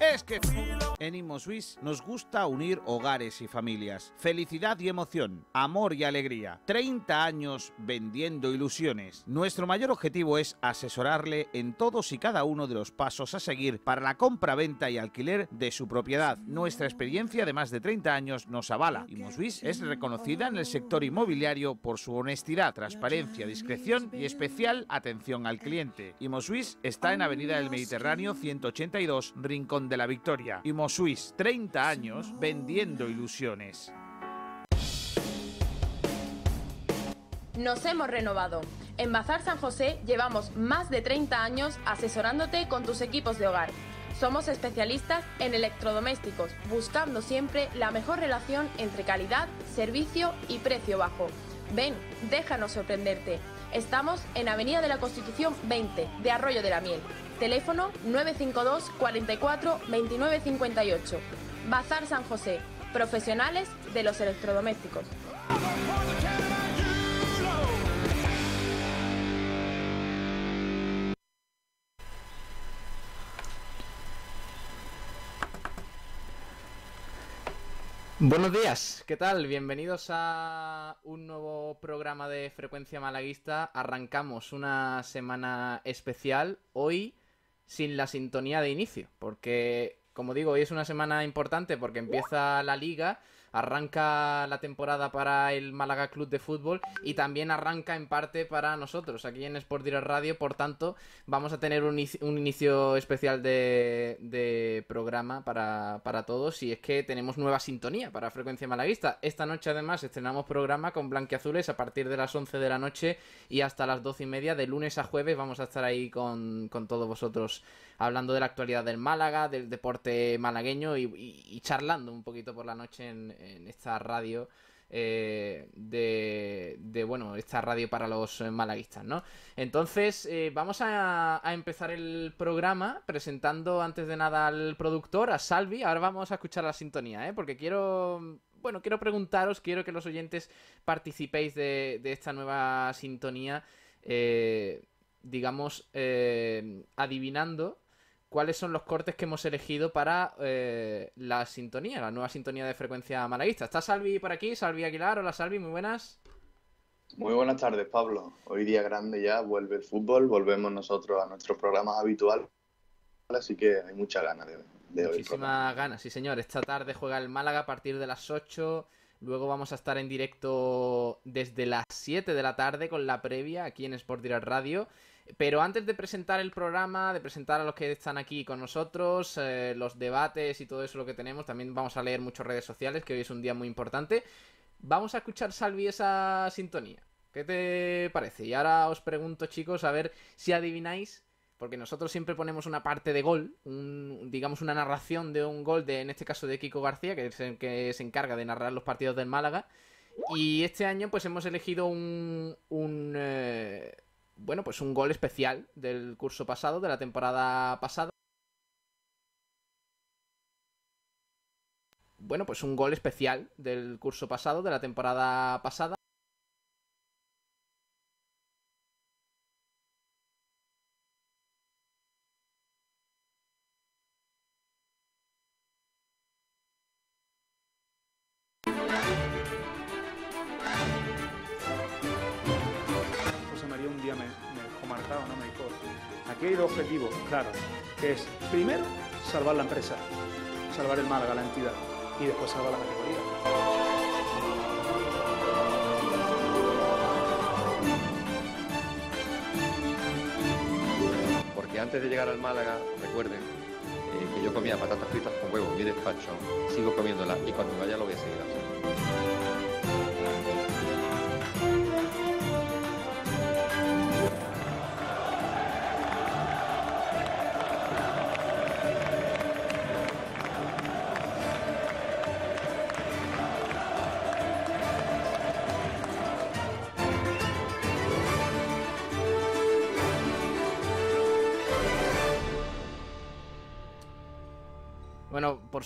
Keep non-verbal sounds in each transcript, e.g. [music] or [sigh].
Es que en ImoSwiss nos gusta unir hogares y familias, felicidad y emoción, amor y alegría. 30 años vendiendo ilusiones. Nuestro mayor objetivo es asesorarle en todos y cada uno de los pasos a seguir para la compra, venta y alquiler de su propiedad. Nuestra experiencia de más de 30 años nos avala. ImoSwiss es reconocida en el sector inmobiliario por su honestidad, transparencia, discreción y especial atención al cliente. ImoSwiss está en Avenida del Mediterráneo 182, Rincón de la Victoria. ImoSwiss, 30 años vendiendo ilusiones. Nos hemos renovado. En Bazar San José llevamos más de 30 años asesorándote con tus equipos de hogar. Somos especialistas en electrodomésticos, buscando siempre la mejor relación entre calidad, servicio y precio bajo. Ven, déjanos sorprenderte. Estamos en Avenida de la Constitución 20, de Arroyo de la Miel. Teléfono 952 44 29 58. Bazar San José. Profesionales de los electrodomésticos. Buenos días, ¿qué tal? Bienvenidos a un nuevo programa de Frecuencia Malaguista. Arrancamos una semana especial hoy sin la sintonía de inicio, porque como digo, hoy es una semana importante porque empieza la liga arranca la temporada para el Málaga Club de Fútbol y también arranca en parte para nosotros aquí en Sport Direct Radio. Por tanto, vamos a tener un, inicio especial de, programa para, todos y es que tenemos nueva sintonía para Frecuencia Malaguista. Esta noche además estrenamos programa con Blanquiazules a partir de las 11 de la noche y hasta las 12 y media de lunes a jueves vamos a estar ahí con, con todos vosotros hablando de la actualidad del Málaga, del deporte malagueño y, charlando un poquito por la noche en, esta radio. Eh, de, bueno, esta radio para los malaguistas, ¿no? Entonces, eh, vamos a, empezar el programa presentando antes de nada al productor, a Salvi. Ahora vamos a escuchar la sintonía, ¿eh? Porque quiero, bueno, quiero preguntaros, quiero que los oyentes participéis de, de esta nueva sintonía, eh, digamos, adivinando cuáles son los cortes que hemos elegido para eh, la sintonía, la nueva sintonía de frecuencia malaguista. ¿Está Salvi por aquí? Salvi Aguilar, hola Salvi, muy buenas. Muy buenas tardes, Pablo. Hoy día grande ya, vuelve el fútbol, volvemos nosotros a nuestros programas habituales, así que hay mucha ganas de, de Muchísimas ganas, sí señor. Esta tarde juega el Málaga a partir de las 8. Luego vamos a estar en directo desde las 7 de la tarde con la previa aquí en Sport Direct Radio. Pero antes de presentar el programa, de presentar a los que están aquí con nosotros, eh, los debates y todo eso lo que tenemos, también vamos a leer muchas redes sociales, que hoy es un día muy importante. Vamos a escuchar, Salvi, esa sintonía. ¿Qué te parece? Y ahora os pregunto, chicos, a ver si adivináis, porque nosotros siempre ponemos una parte de gol, digamos una narración de un gol, de, en este caso de Kiko García, que es el que se encarga de narrar los partidos del Málaga. Y este año pues hemos elegido un, un, eh, bueno, pues un gol especial del curso pasado, de la temporada pasada. Bueno, pues un gol especial del curso pasado, de la temporada pasada. Porque antes de llegar al Málaga, recuerden eh, que yo comía patatas fritas con huevo en mi despacho, sigo comiéndolas y cuando vaya lo voy a seguir haciendo.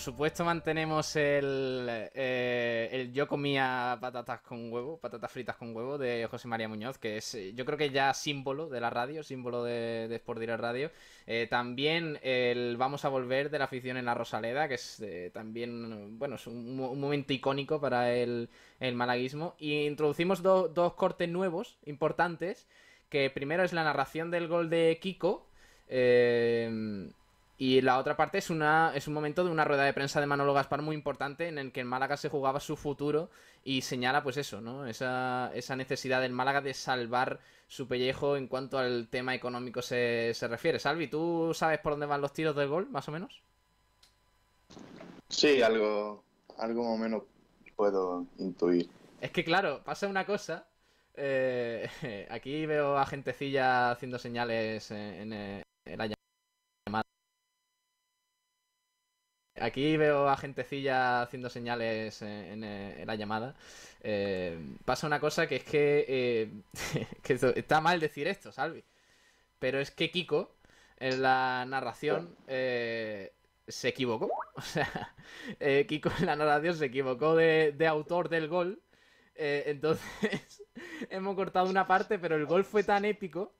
Supuesto mantenemos el, eh, el yo comía patatas con huevo, patatas fritas con huevo de José María Muñoz, que es eh, yo creo que ya símbolo de la radio, símbolo de, de Sport Direct Radio. Eh, también el vamos a volver de la afición en la Rosaleda, que es también, bueno, es un, un momento icónico para el, el malaguismo. Y introducimos do- dos cortes nuevos, importantes, que primero es la narración del gol de Kiko. eh, y la otra parte es, una, es un momento de una rueda de prensa de Manolo Gaspar muy importante en el que el Málaga se jugaba su futuro y señala pues eso, ¿no? Esa, esa necesidad del Málaga de salvar su pellejo en cuanto al tema económico se, se refiere. Salvi, ¿tú sabes por dónde van los tiros del gol, más o menos? Sí, algo, algo más o menos puedo intuir. Es que claro, pasa una cosa. eh, [laughs] aquí veo a gentecilla haciendo señales en, en- en la llamada. Aquí veo a gentecilla haciendo señales en, en- la llamada. Eh, pasa una cosa que es que, eh, [laughs] está mal decir esto, Salvi. Pero es que Kiko, en la narración, eh, se equivocó. [laughs] O sea, eh, Kiko en la narración se equivocó de, autor del gol. Eh, entonces, [laughs] hemos cortado una parte, pero el gol fue tan épico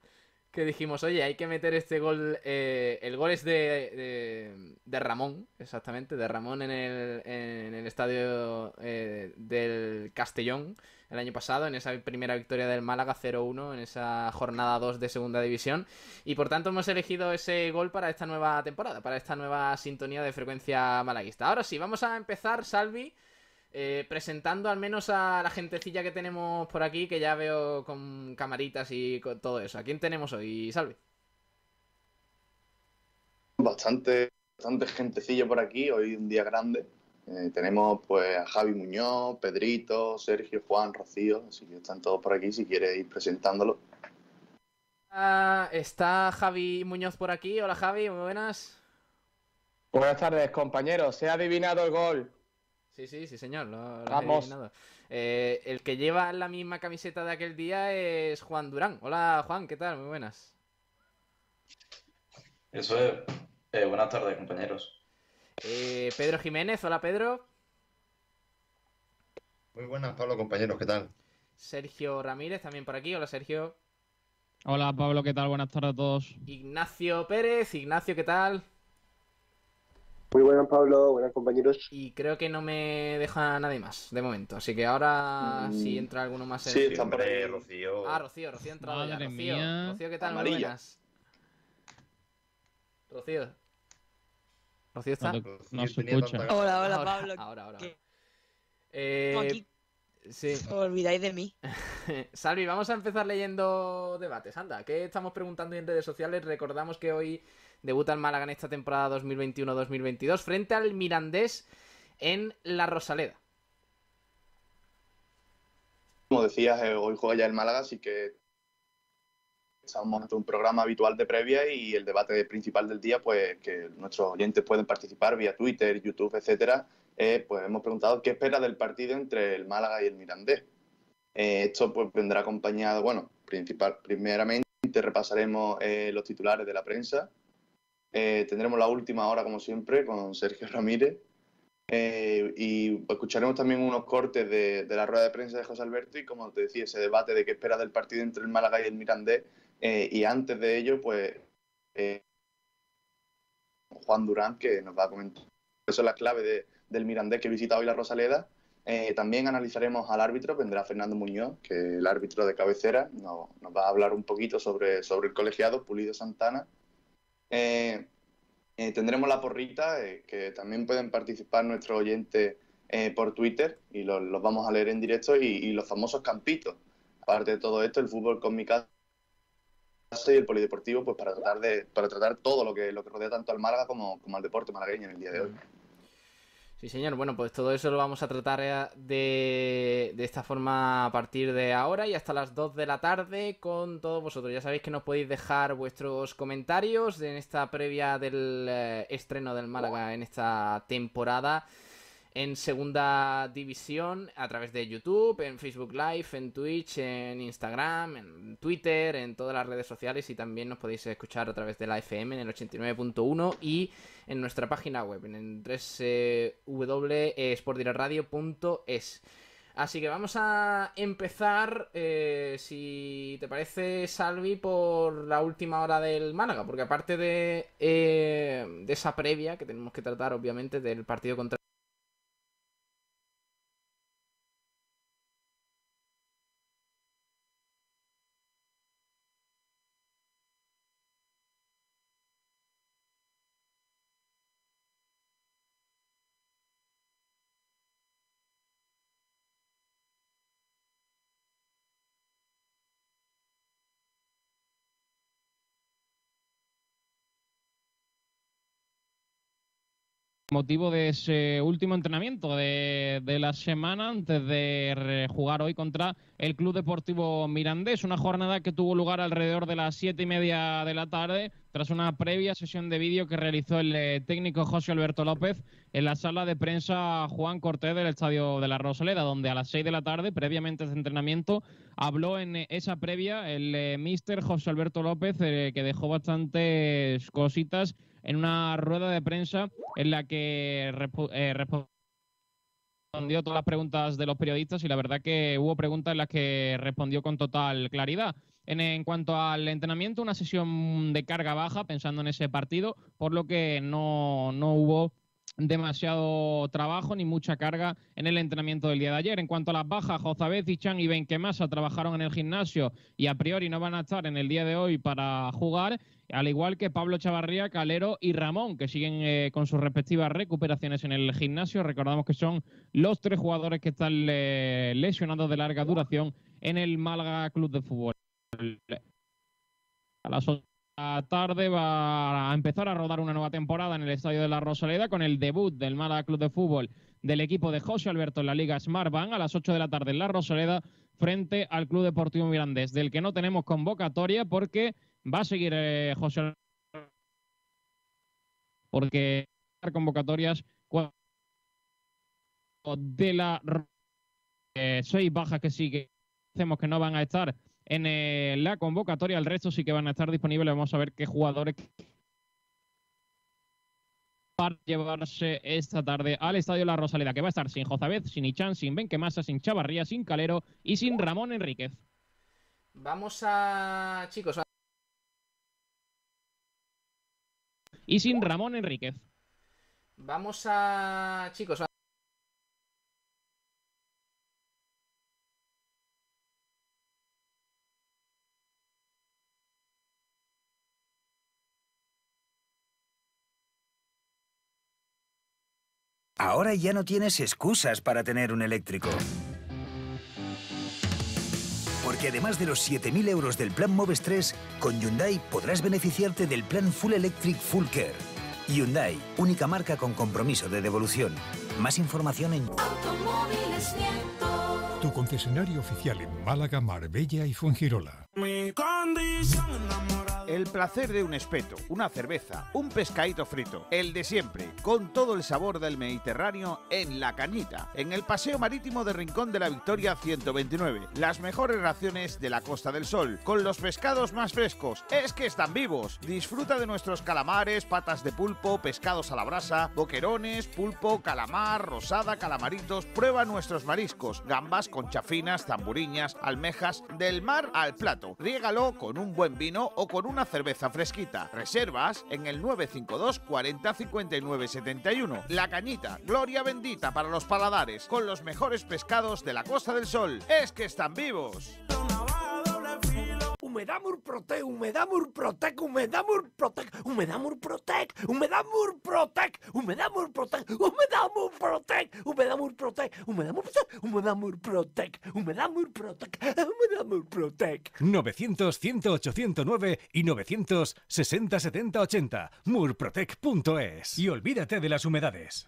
que dijimos, oye, hay que meter este gol. eh, el gol es de, de, Ramón, exactamente, de Ramón en el, en el estadio eh, del Castellón el año pasado, en esa primera victoria del Málaga 0-1, en esa jornada 2 de segunda división. Y por tanto hemos elegido ese gol para esta nueva temporada, para esta nueva sintonía de frecuencia malaguista. Ahora sí, vamos a empezar, Salvi. Eh, presentando al menos a la gentecilla que tenemos por aquí, que ya veo con camaritas y con todo eso. ¿A quién tenemos hoy, Salvi? Bastante, bastante gentecillo por aquí, hoy un día grande. Eh, tenemos pues a Javi Muñoz, Pedrito, Sergio, Juan, Rocío, así que están todos por aquí si quieres ir presentándolo. Ah, está Javi Muñoz por aquí. Hola Javi, muy buenas. Buenas tardes, compañeros. Se ha adivinado el gol. Sí, sí, sí, señor. Lo, lo Vamos. Eh, el que lleva la misma camiseta de aquel día es Juan Durán. Hola Juan, ¿qué tal? Muy buenas. Eso es. Eh, buenas tardes, compañeros. Eh, Pedro Jiménez, hola Pedro. Muy buenas, Pablo, compañeros, ¿qué tal? Sergio Ramírez también por aquí. Hola Sergio. Hola Pablo, ¿qué tal? Buenas tardes a todos. Ignacio Pérez. Ignacio, ¿qué tal? Muy buenas, Pablo. Buenas, compañeros. Y creo que no me deja nadie más de momento. Así que ahora Mm, si entra alguno más en sí, está por ahí. Rocío. Ah, Rocío, Rocío ha entrado ya. Rocío, mía. Rocío, ¿qué tal? Muy Amarilla. buenas. Rocío. Rocío está. No, Rocío no se tenía escucha. tanta- Hola, hola, Ahora, Pablo. Ahora, ahora. ¿Qué? Eh, aquí sí. os olvidáis de mí. [laughs] Salvi, vamos a empezar leyendo debates. Anda, ¿qué estamos preguntando en redes sociales? Recordamos que hoy debuta el Málaga en esta temporada 2021-2022 frente al Mirandés en La Rosaleda. Como decías, eh, hoy juega ya el Málaga, así que estamos ante un programa habitual de previa y el debate principal del día, pues que nuestros oyentes pueden participar vía Twitter, YouTube, etcétera. eh, pues hemos preguntado qué espera del partido entre el Málaga y el Mirandés. Eh, esto pues vendrá acompañado, bueno, principal, primeramente repasaremos los titulares de la prensa. Eh, tendremos la última hora, como siempre, con Sergio Ramírez. Eh, y escucharemos también unos cortes de, de la rueda de prensa de José Alberto y, como te decía, ese debate de qué espera del partido entre el Málaga y el Mirandés. Eh, y antes de ello, pues Juan Durán, que nos va a comentar eso es la clave de- del Mirandés que visita hoy la Rosaleda. También analizaremos al árbitro, vendrá Fernando Muñoz, que es el árbitro de cabecera, nos va a hablar un poquito sobre, sobre el colegiado Pulido Santana. Eh, eh, tendremos la porrita, eh, que también pueden participar nuestros oyentes eh, por Twitter y los, vamos a leer en directo y, y los famosos campitos. Aparte de todo esto, el fútbol con mi casa y el polideportivo, pues para tratar de para tratar todo lo que lo que rodea tanto al Málaga como, como al deporte malagueño en el día de hoy. Sí, señor. Bueno, pues todo eso lo vamos a tratar eh, de, de esta forma a partir de ahora y hasta las 2 de la tarde con todos vosotros. Ya sabéis que nos podéis dejar vuestros comentarios en esta previa del eh, estreno del Málaga en esta temporada en segunda división a través de YouTube, en Facebook Live, en Twitch, en Instagram, en Twitter, en todas las redes sociales y también nos podéis escuchar a través de la FM en el 89.1 y en nuestra página web en 3w.sportdireradio.es. Así que vamos a empezar, eh, si te parece, Salvi, por la última hora del Málaga, porque aparte de, eh, de esa previa que tenemos que tratar, obviamente, del partido contra motivo de ese último entrenamiento de, la semana antes de jugar hoy contra el Club Deportivo Mirandés. Una jornada que tuvo lugar alrededor de las siete y media de la tarde, tras una previa sesión de vídeo que realizó el eh, técnico José Alberto López en la sala de prensa Juan Cortés del Estadio de la Rosaleda, donde a las seis de la tarde, previamente a ese entrenamiento, habló en esa previa el eh, mister José Alberto López, eh, que dejó bastantes cositas en una rueda de prensa en la que eh, respondió todas las preguntas de los periodistas y la verdad que hubo preguntas en las que respondió con total claridad. En, en, cuanto al entrenamiento, una sesión de carga baja pensando en ese partido, por lo que no, no hubo demasiado trabajo ni mucha carga en el entrenamiento del día de ayer. En cuanto a las bajas, Jozabez, Chan y Benquemasa trabajaron en el gimnasio y a priori no van a estar en el día de hoy para jugar, al igual que Pablo Chavarría, Calero y Ramón, que siguen eh, con sus respectivas recuperaciones en el gimnasio. Recordamos que son los tres jugadores que están eh, lesionados de larga duración en el Málaga Club de Fútbol. A las tarde va a empezar a rodar una nueva temporada en el Estadio de la Rosaleda con el debut del Málaga Club de Fútbol del equipo de José Alberto en la Liga Smartbank a las 8 de la tarde en la Rosaleda frente al Club Deportivo Mirandés, del que no tenemos convocatoria porque va a seguir eh, José porque convocatorias de la eh, seis bajas que sigue hacemos que no van a estar en eh, la convocatoria. El resto sí que van a estar disponibles. Vamos a ver qué jugadores para llevarse esta tarde al Estadio La Rosaleda, que va a estar sin Jozabez, sin Ichan, sin Benquemasa, sin Chavarría, sin Calero y sin Ramón Enríquez. Vamos a... chicos. A... Y sin Ramón Enríquez. Vamos a... chicos. A... Ahora ya no tienes excusas para tener un eléctrico. Porque además de los 7.000 euros del plan Moves 3, con Hyundai podrás beneficiarte del plan Full Electric Full Care. Hyundai, única marca con compromiso de devolución. Más información en... Tu concesionario oficial en Málaga, Marbella y Fuengirola. El placer de un espeto, una cerveza, un pescadito frito, el de siempre, con todo el sabor del Mediterráneo en La Cañita, en el Paseo Marítimo de Rincón de la Victoria 129. Las mejores raciones de la Costa del Sol, con los pescados más frescos. Es que están vivos. Disfruta de nuestros calamares, patas de pulpo, pescados a la brasa, boquerones, pulpo, calamar, rosada, calamaritos. Prueba nuestros mariscos, gambas, conchafinas, zamburiñas, almejas, del mar al plato. Riégalo con un buen vino o con una cerveza fresquita. Reservas en el 952 40 59 71. La Cañita, gloria bendita para los paladares, con los mejores pescados de la Costa del Sol. Es que están vivos. Humedad Murprotec, Humedad Murprotec, Humedad Murprotec, Humedad Murprotec, Humedad Murprotec, Humedad Murprotec, Humedad Murprotec, Humedad Murprotec, Humedad Murprotec, Humedad Murprotec, Humedad Murprotec, Humedad Murprotec. 900 108 109 y 960 70 80 murprotec.es y olvídate de las humedades.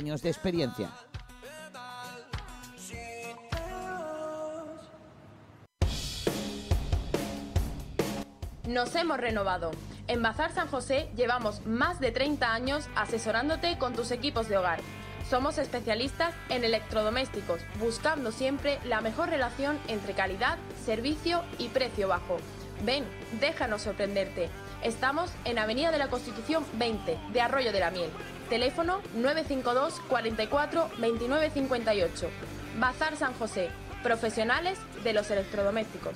de experiencia. Nos hemos renovado. En Bazar San José llevamos más de 30 años asesorándote con tus equipos de hogar. Somos especialistas en electrodomésticos, buscando siempre la mejor relación entre calidad, servicio y precio bajo. Ven, déjanos sorprenderte. Estamos en Avenida de la Constitución 20, de Arroyo de la Miel. Teléfono 952 44 29 58. Bazar San José, profesionales de los electrodomésticos.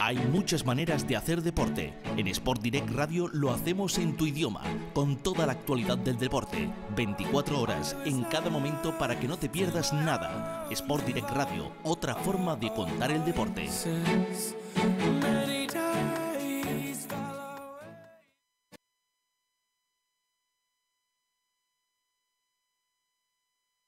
Hay muchas maneras de hacer deporte. En Sport Direct Radio lo hacemos en tu idioma, con toda la actualidad del deporte, 24 horas en cada momento para que no te pierdas nada. Sport Direct Radio, otra forma de contar el deporte.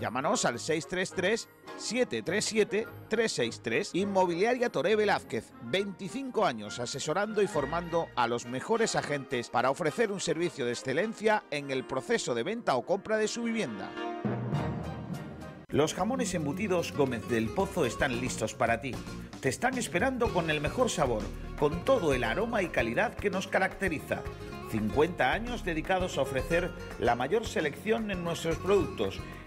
Llámanos al 633-737-363. Inmobiliaria Toré Velázquez, 25 años asesorando y formando a los mejores agentes para ofrecer un servicio de excelencia en el proceso de venta o compra de su vivienda. Los jamones embutidos Gómez del Pozo están listos para ti. te están esperando con el mejor sabor, con todo el aroma y calidad que nos caracteriza. 50 años dedicados a ofrecer la mayor selección en nuestros productos.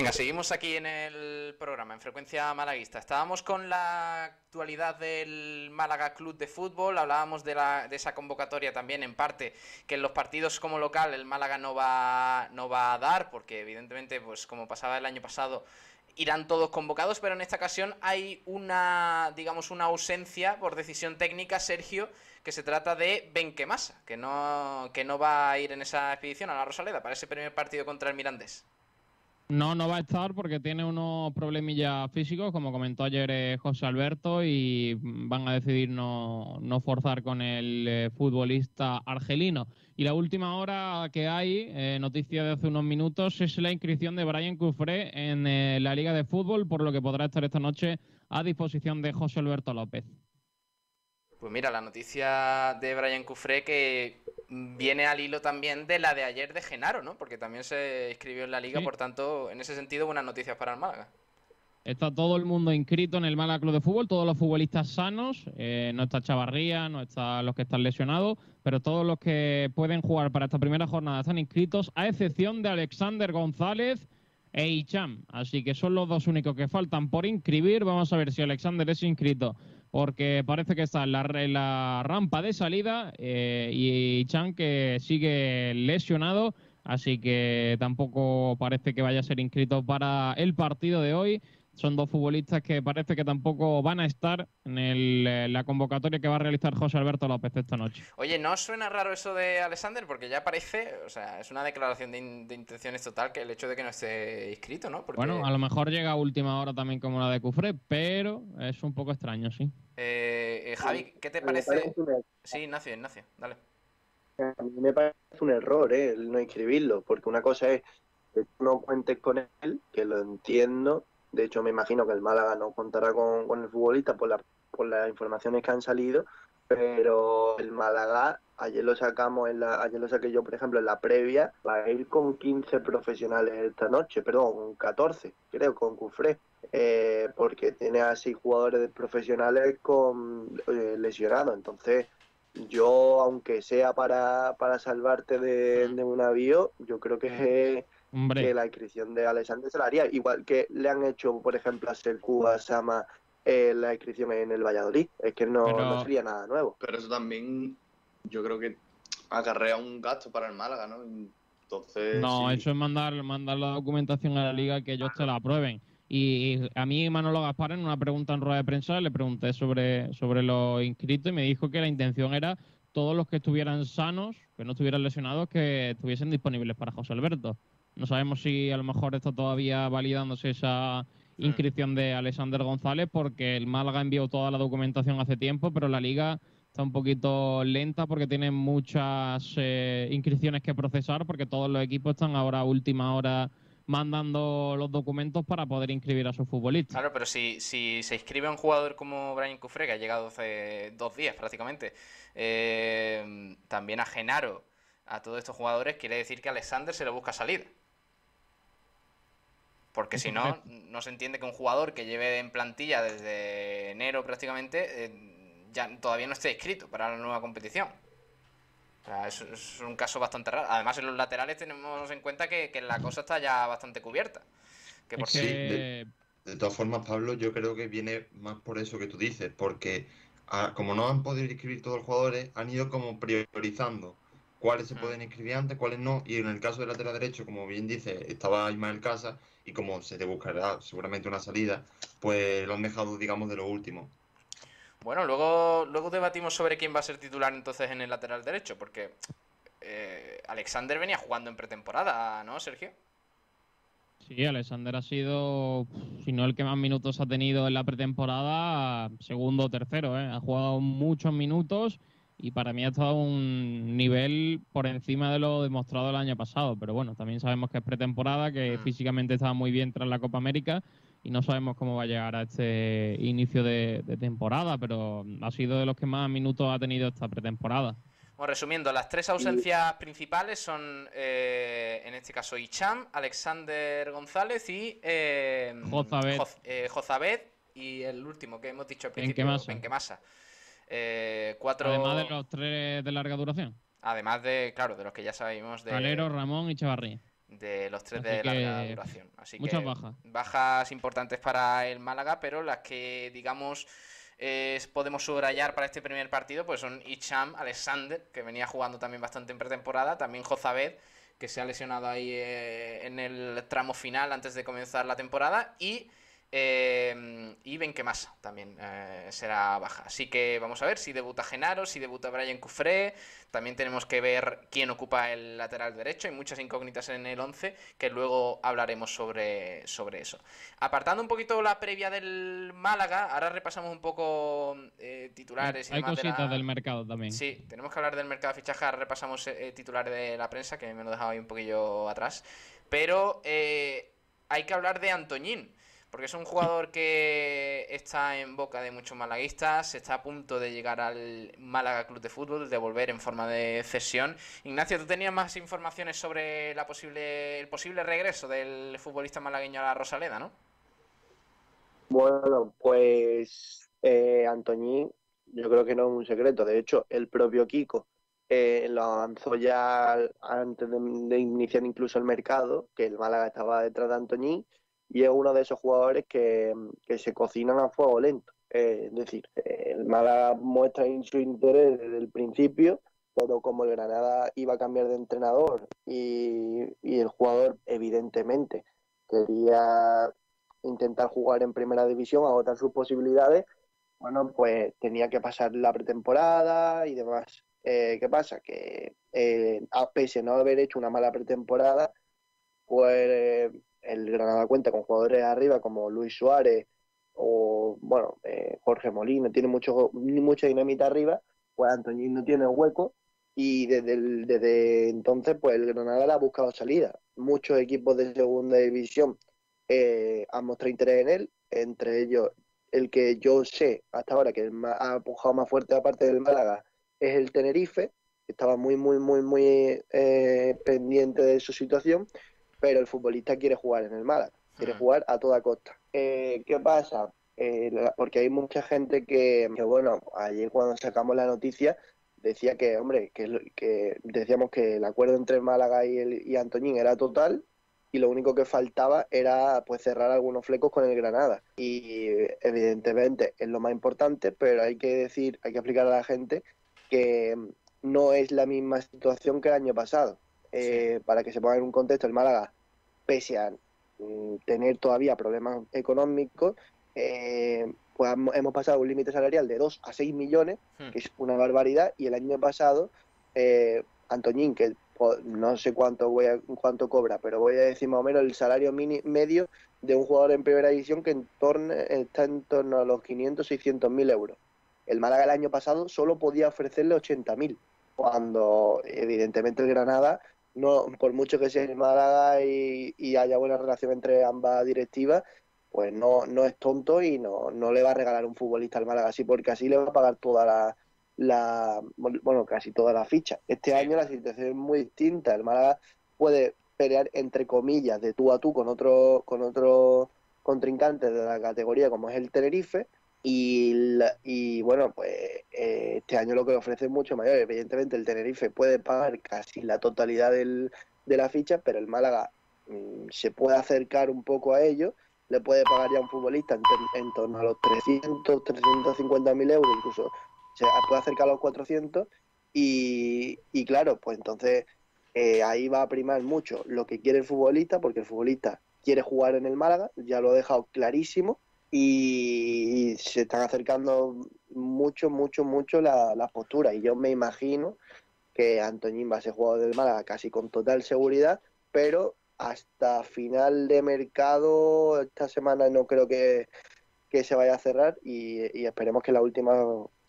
Venga, seguimos aquí en el programa, en frecuencia malaguista. Estábamos con la actualidad del Málaga Club de Fútbol, hablábamos de, la, de esa convocatoria también, en parte, que en los partidos como local el Málaga no va, no va a dar, porque evidentemente, pues como pasaba el año pasado, irán todos convocados, pero en esta ocasión hay una, digamos, una ausencia por decisión técnica, Sergio, que se trata de Benquemasa, que no, que no va a ir en esa expedición a la Rosaleda para ese primer partido contra el Mirandés. No, no va a estar porque tiene unos problemillas físicos, como comentó ayer eh, José Alberto, y van a decidir no, forzar con el eh, futbolista argelino. Y la última hora que hay, eh, noticia de hace unos minutos, es la inscripción de Brian Cufré en la Liga de Fútbol, por lo que podrá estar esta noche a disposición de José Alberto López. Pues mira, la noticia de Brian Cufré que viene al hilo también de la de ayer de Genaro, ¿no? Porque también se inscribió en la liga, Sí. por tanto, en ese sentido, buenas noticias para el Málaga. Está todo el mundo inscrito en el Málaga Club de Fútbol, todos los futbolistas sanos, eh, no está Chavarría, no está los que están lesionados, pero todos los que pueden jugar para esta primera jornada están inscritos, a excepción de Alexander González e Icham. Así que son los dos únicos que faltan por inscribir. Vamos a ver si Alexander es inscrito, porque parece que está en la, la rampa de salida eh, y Icham que sigue lesionado. Así que tampoco parece que vaya a ser inscrito para el partido de hoy. Son dos futbolistas que parece que tampoco van a estar en el, eh, la convocatoria que va a realizar José Alberto López esta noche. Oye, ¿no suena raro eso de Alexander? Porque ya parece, o sea, es una declaración de, in- de intenciones total que el hecho de que no esté inscrito, ¿no? Porque, Bueno, a lo mejor llega a última hora también como la de Cufré, pero es un poco extraño, sí. eh, eh, Javi, ¿qué te parece? Sí, Ignacio, Ignacio, dale. A mí me parece un error ¿eh? el no inscribirlo, porque una cosa es que tú no cuentes con él, que lo entiendo. De hecho, me imagino que el Málaga no contará con, con el futbolista por, la- por las informaciones que han salido, pero el Málaga, ayer lo sacamos, en la, ayer lo saqué yo, por ejemplo, en la previa, va a ir con 15 profesionales esta noche, perdón, con 14, creo, con Cufré. eh, porque tiene así jugadores profesionales con eh, lesionados, entonces yo, aunque sea para, para salvarte de, de un avión, yo creo que, Hombre. que la inscripción de Alexander se la haría. Igual que le han hecho, por ejemplo, a Sercu a Sama eh, la inscripción en el Valladolid. Es que no, Pero- no sería nada nuevo. Pero eso también yo creo que acarrea un gasto para el Málaga, ¿no? Entonces, No, sí. eso es mandar, mandar la documentación a la liga que ellos te la aprueben. Y a mí Manolo Gaspar en una pregunta en rueda de prensa le pregunté sobre, sobre los inscritos y me dijo que la intención era todos los que estuvieran sanos, que no estuvieran lesionados, que estuviesen disponibles para José Alberto. No sabemos si a lo mejor está todavía validándose esa inscripción de Alexander González porque el Málaga envió toda la documentación hace tiempo, pero la liga está un poquito lenta porque tiene muchas eh, inscripciones que procesar porque todos los equipos están ahora a última hora mandando los documentos para poder inscribir a sus futbolistas. Claro, pero si, si se inscribe un jugador como Brian Cufré, que ha llegado hace dos días prácticamente, eh, también a Genaro, a todos estos jugadores, quiere decir que Alexander se le busca salida. Porque si no, no se entiende que un jugador que lleve en plantilla desde enero prácticamente eh, ya todavía no esté inscrito para la nueva competición. O sea, es, es un caso bastante raro. Además, en los laterales tenemos en cuenta que, que la cosa está ya bastante cubierta. Que por Sí, de, de todas formas, Pablo, yo creo que viene más por eso que tú dices, porque ah, como no han podido inscribir todos los jugadores, han ido como priorizando cuáles se pueden inscribir antes, cuáles no, y en el caso del lateral derecho, como bien dice, estaba Ismael Casa, y como se te buscará seguramente una salida, pues lo han dejado, digamos, de lo último. Bueno, luego, luego debatimos sobre quién va a ser titular entonces en el lateral derecho, porque eh, Alexander venía jugando en pretemporada, ¿no, Sergio? Sí, Alexander ha sido, si no el que más minutos ha tenido en la pretemporada, segundo o tercero. ¿eh? Ha jugado muchos minutos y para mí ha estado a un nivel por encima de lo demostrado el año pasado. Pero bueno, también sabemos que es pretemporada, que físicamente estaba muy bien tras la Copa América y no sabemos cómo va a llegar a este inicio de, de temporada, pero ha sido de los que más minutos ha tenido esta pretemporada. Bueno, resumiendo, las tres ausencias principales son, eh, en este caso, Icham, Alexander González y eh, Jozabed. Joz- eh, Jozabed y el último que hemos dicho al principio, Benquemasa. Benquemasa. Eh, cuatro... Además de los tres de larga duración. Además de, claro, de los que ya sabemos de, Calero, Ramón y Chavarría. de los tres Así de larga que, duración. Así muchas que bajas. bajas importantes para el Málaga, pero las que, digamos, eh, podemos subrayar para este primer partido, pues son Icham, Alexander, que venía jugando también bastante en pretemporada, también Jozabed, que se ha lesionado ahí eh, en el tramo final antes de comenzar la temporada, y, eh, y Benquemasa también eh, será baja. Así que vamos a ver si debuta Genaro, si debuta Brian Cufré, también tenemos que ver quién ocupa el lateral derecho, hay muchas incógnitas en el 11 que luego hablaremos sobre, sobre eso. Apartando un poquito la previa del Málaga, ahora repasamos un poco eh, titulares y Hay demás de cositas la- del mercado también. Sí, tenemos que hablar del mercado de fichaje. Ahora repasamos eh, titulares de la prensa, que me lo he dejado ahí un poquillo atrás. Pero eh, hay que hablar de Antoñín, porque es un jugador que está en boca de muchos malaguistas, está a punto de llegar al Málaga Club de Fútbol, de volver en forma de cesión. Ignacio, tú tenías más informaciones sobre la posible, el posible regreso del futbolista malagueño a la Rosaleda, ¿no? Bueno, pues eh, yo creo que no es un secreto. De hecho, el propio Kiko eh, lo avanzó ya antes de, de iniciar incluso el mercado, que el Málaga estaba detrás de Antoñín, y es uno de esos jugadores que, que se cocinan a fuego lento. Eh, es decir, el Málaga muestra su interés desde el principio, pero como el Granada iba a cambiar de entrenador y, y el jugador evidentemente quería intentar jugar en primera división, agotar sus posibilidades, bueno, pues tenía que pasar la pretemporada y demás. Eh, ¿Qué pasa? Que eh, a pese a no haber hecho una mala pretemporada, pues el Granada cuenta con jugadores arriba como Luis Suárez o, bueno, eh, Jorge Molina, tiene mucho, mucha dinamita arriba, pues Antoñín no tiene hueco y desde, el- desde entonces, pues el Granada ha buscado salida. Muchos equipos de segunda división eh, han mostrado interés en él, entre ellos el que yo sé hasta ahora que ha empujado más fuerte aparte del Málaga es el Tenerife, que estaba muy, muy, muy, muy eh, pendiente de su situación, pero el futbolista quiere jugar en el Málaga, quiere jugar a toda costa. Eh, ¿Qué pasa? Eh, la- porque hay mucha gente que, que, bueno, ayer cuando sacamos la noticia decía que, hombre, que, que decíamos que el acuerdo entre Málaga y, el, y Antoñín era total y lo único que faltaba era pues cerrar algunos flecos con el Granada. Y evidentemente es lo más importante, pero hay que decir, hay que explicar a la gente que no es la misma situación que el año pasado. Eh, Para que se ponga en un contexto, el Málaga, pese a mm, tener todavía problemas económicos, eh, pues hemos pasado un límite salarial de 2 a 6 millones, Hmm. que es una barbaridad, y el año pasado, eh, Antoñín, que no sé cuánto voy a, cuánto cobra, pero voy a decir más o menos el salario mini, medio de un jugador en primera división que en torno, está en torno a los 500, 600 mil euros. El Málaga el año pasado solo podía ofrecerle 80 mil, cuando evidentemente el Granada, no por mucho que sea el Málaga y, y haya buena relación entre ambas directivas, pues no, no es tonto y no, no le va a regalar un futbolista al Málaga así, porque así le va a pagar toda la, la bueno, casi toda la ficha. Este año la situación es muy distinta. El Málaga puede pelear entre comillas de tú a tú con otro, con otro contrincante de la categoría como es el Tenerife. Y, bueno, pues eh, este año lo que ofrece es mucho mayor. Evidentemente el Tenerife puede pagar casi la totalidad del, de la ficha, pero el Málaga mm, se puede acercar un poco a ello, le puede pagar ya a un futbolista en, torno a los 300, 350 mil euros, incluso se puede acercar a los 400 y, y claro, pues entonces eh, ahí va a primar mucho lo que quiere el futbolista, porque el futbolista quiere jugar en el Málaga, ya lo he dejado clarísimo, y se están acercando mucho, mucho, mucho la- las posturas. Y yo me imagino que Antoñín va a ser jugador del Málaga casi con total seguridad, pero hasta final de mercado, esta semana no creo que, que se vaya a cerrar y esperemos que la última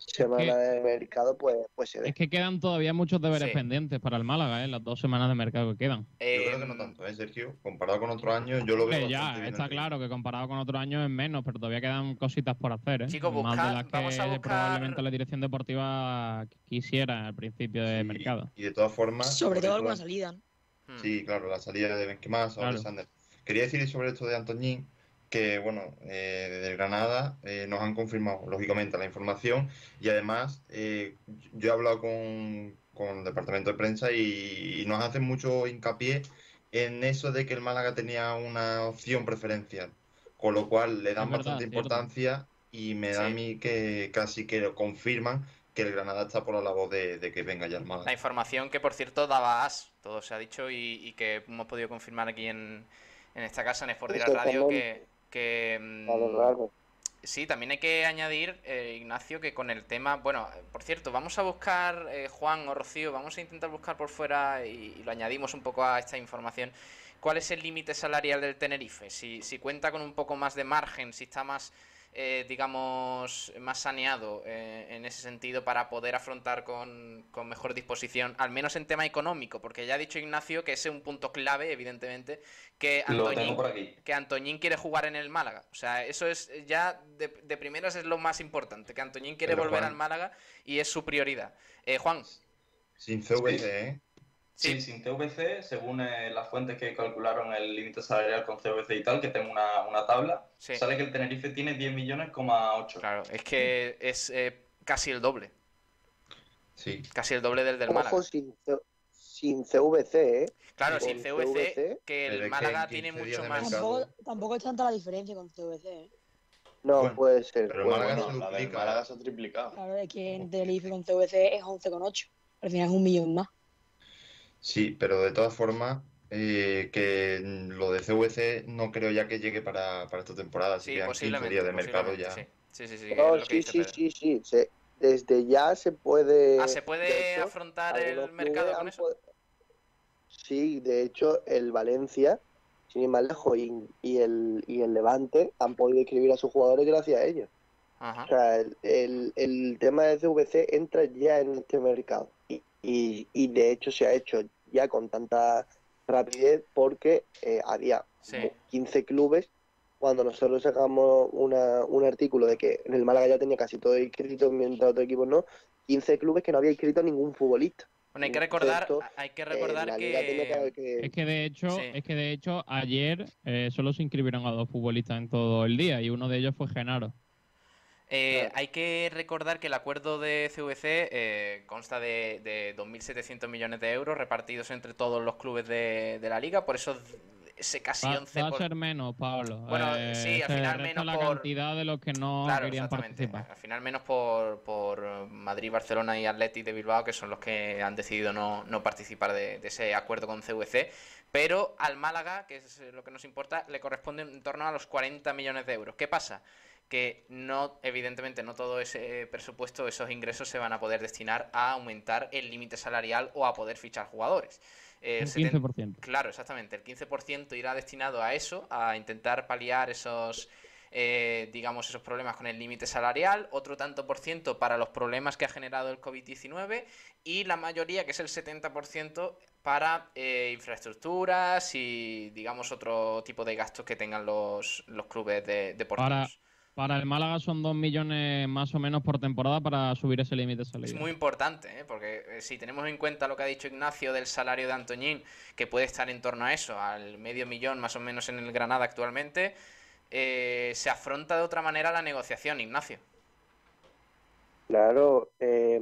semana de mercado pues, pues se dé. Es que quedan todavía muchos deberes Sí. pendientes para el Málaga, ¿eh? Las dos semanas de mercado que quedan. Yo creo que no tanto, ¿eh, Sergio? Comparado con otros años, yo lo veo ya, bien está claro que comparado con otros años es menos, pero todavía quedan cositas por hacer, ¿eh? Chicos, Más buscad- de las que vamos a buscar- probablemente la dirección deportiva quisiera al principio de mercado. Y de todas formas... Sobre todo alguna salida. ¿no? Sí, claro, la salida de Benquemás, Claro. Alexander. Quería decir sobre esto de Antoñín, que bueno, eh, desde el Granada eh, nos han confirmado, lógicamente, la información y además eh, yo he hablado con, con el departamento de prensa y, y nos hacen mucho hincapié en eso de que el Málaga tenía una opción preferencial, con lo cual le dan Es verdad, bastante cierto. importancia y me da a mí que casi que lo confirman que el Granada está por la labor de, de que venga ya el Málaga. La información que, por cierto, daba AS, todo se ha dicho y, y que hemos podido confirmar aquí en, en esta casa, en Sport Direct Eso Radio, que. Que, mm. Sí, también hay que añadir, eh, Ignacio, que con el tema, bueno, por cierto, vamos a buscar, eh, Juan o Rocío, vamos a intentar buscar por fuera y, y lo añadimos un poco a esta información, cuál es el límite salarial del Tenerife, si, si cuenta con un poco más de margen, si está más, eh, digamos, más saneado eh, en ese sentido para poder afrontar con, con mejor disposición, al menos en tema económico, porque ya ha dicho Ignacio que ese es un punto clave, evidentemente, que Antoñín, que Antoñín quiere jugar en el Málaga. O sea, eso es ya de, de primeras es lo más importante, que Antoñín quiere Pero, volver Juan- al Málaga y es su prioridad. Eh, Juan, Sin CVC, ¿eh? Sí, sin CVC, según eh, las fuentes que calcularon el límite salarial con CVC y tal, que tengo una, una tabla, Sí. sale que el Tenerife tiene 10 millones, coma 8. Claro, es que es eh, casi el doble. Sí. Casi el doble del del Málaga. Sin, C- sin CVC, ¿eh? Claro, sin CVC, que el Málaga en tiene 15 días mucho más. Tampoco, tampoco es tanta la diferencia con CVC. ¿eh? No Bueno, puede ser. pero Bueno, Málaga bueno, se duplica. Málaga se ha triplicado. Claro, es que en Tenerife con CVC es 11,8. Al final es un millón más. Sí, pero de todas formas, eh, que lo de CVC no creo ya que llegue para, para esta temporada, así Sí, que en 15 posiblemente. días de mercado ya. Sí, sí, sí. sí, No, desde ya se puede. Ah, ¿se puede hecho, afrontar el mercado con eso? pod- Sí, de hecho, el Valencia, sin ir más lejos, y, y el, y el Levante han podido inscribir a sus jugadores gracias a ellos. Ajá. O sea, el, el, el tema de CVC entra ya en este mercado. Y, y, de hecho se ha hecho ya con tanta rapidez porque eh, había Sí. como 15 clubes. Cuando nosotros sacamos una, un artículo de que en el Málaga ya tenía casi todo inscrito, mientras otros equipos no, 15 clubes que no había inscrito a ningún futbolista. Bueno, hay que recordar, hay que recordar que... que- Es que de hecho, Sí. es que de hecho ayer eh, solo se inscribieron a dos futbolistas en todo el día y uno de ellos fue Genaro. Eh, Hay que recordar que el acuerdo de CVC eh, consta de, de 2.700 millones de euros repartidos entre todos los clubes de, de la liga, por eso ese casi Va, 11 va a ser menos, Pablo. Bueno, Eh, sí, al final menos la por- cantidad de los que no Claro, querían exactamente. participar. Al final menos por, por Madrid, Barcelona y Athletic de Bilbao, que son los que han decidido no, no participar de, de ese acuerdo con CVC. Pero al Málaga, que es lo que nos importa, le corresponden en torno a los 40 millones de euros. ¿Qué pasa? Que no, evidentemente, no todo ese presupuesto, esos ingresos se van a poder destinar a aumentar el límite salarial o a poder fichar jugadores. El Un seten- 15%. Claro, exactamente. El 15% irá destinado a eso, a intentar paliar esos, eh, digamos, esos problemas con el límite salarial. Otro tanto por ciento para los problemas que ha generado el COVID-19. Y la mayoría, que es el 70%, para eh, infraestructuras y, digamos, otro tipo de gastos que tengan los, los clubes de, deportivos. Para el Málaga son 2 millones más o menos por temporada para subir ese límite Es salarial. muy importante, ¿eh? porque eh, si tenemos en cuenta lo que ha dicho Ignacio del salario de Antoñín, que puede estar en torno a eso, al medio millón más o menos en el Granada actualmente, eh, se afronta de otra manera la negociación, Ignacio. Claro, eh,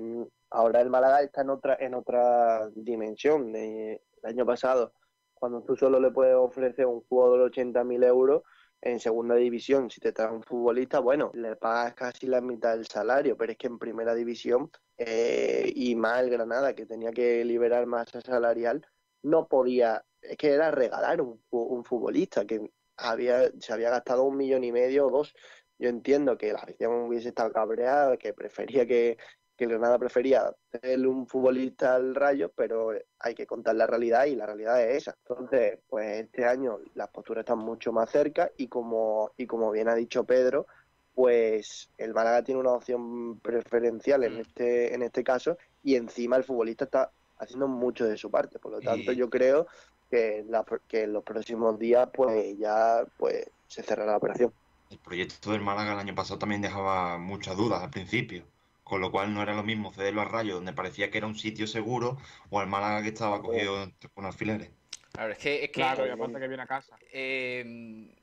ahora el Málaga está en otra, en otra dimensión. Eh, el año pasado, cuando tú solo le puedes ofrecer un jugador de 80.000 euros en segunda división, si te trae un futbolista, bueno, le pagas casi la mitad del salario, pero es que en primera división eh, y más Granada, que tenía que liberar masa salarial, no podía, es que era regalar un, un futbolista que había, se había gastado un millón y medio o dos. Yo entiendo que la afición hubiese estado cabreada, que prefería que, que el Granada prefería tener un futbolista al Rayo, pero hay que contar la realidad y la realidad es esa. Entonces, pues este año las posturas están mucho más cerca y como, y como bien ha dicho Pedro, pues el Málaga tiene una opción preferencial en este, en este caso y encima el futbolista está haciendo mucho de su parte. Por lo tanto, Y- yo creo que, la- que en los próximos días pues ya pues se cerrará la operación. El proyecto del Málaga el año pasado también dejaba muchas dudas al principio, con lo cual no era lo mismo cederlo al Rayo, donde parecía que era un sitio seguro, o al Málaga que estaba cogido con alfileres. Claro, es que, es que Claro, y aparte que viene a casa. eh,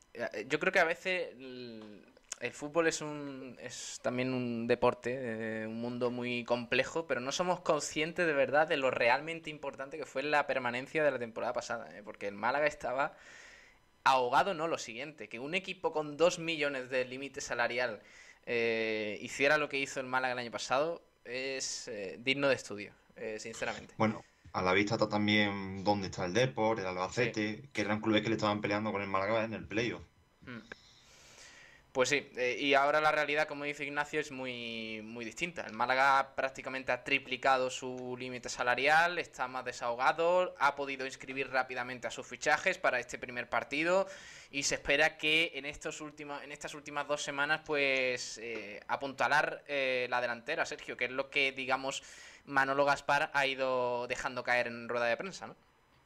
yo creo que a veces el, el fútbol es un es también un deporte, eh, un mundo muy complejo, pero no somos conscientes de verdad de lo realmente importante que fue la permanencia de la temporada pasada, eh, porque el Málaga estaba ahogado, no lo siguiente, que un equipo con 2 millones de límite salarial eh, hiciera lo que hizo el Málaga el año pasado es eh, digno de estudio, eh, sinceramente. Bueno, a la vista está también dónde está el Depor, el Albacete, que eran clubes que le estaban peleando con el Málaga en el playoff. Mm. Pues sí, eh, y ahora la realidad, como dice Ignacio, es muy, muy distinta. El Málaga prácticamente ha triplicado su límite salarial, está más desahogado, ha podido inscribir rápidamente a sus fichajes para este primer partido y se espera que en, estos últimos, en estas últimas dos semanas pues eh, apuntalar eh, la delantera, Sergio, que es lo que, digamos, Manolo Gaspar ha ido dejando caer en rueda de prensa, ¿no?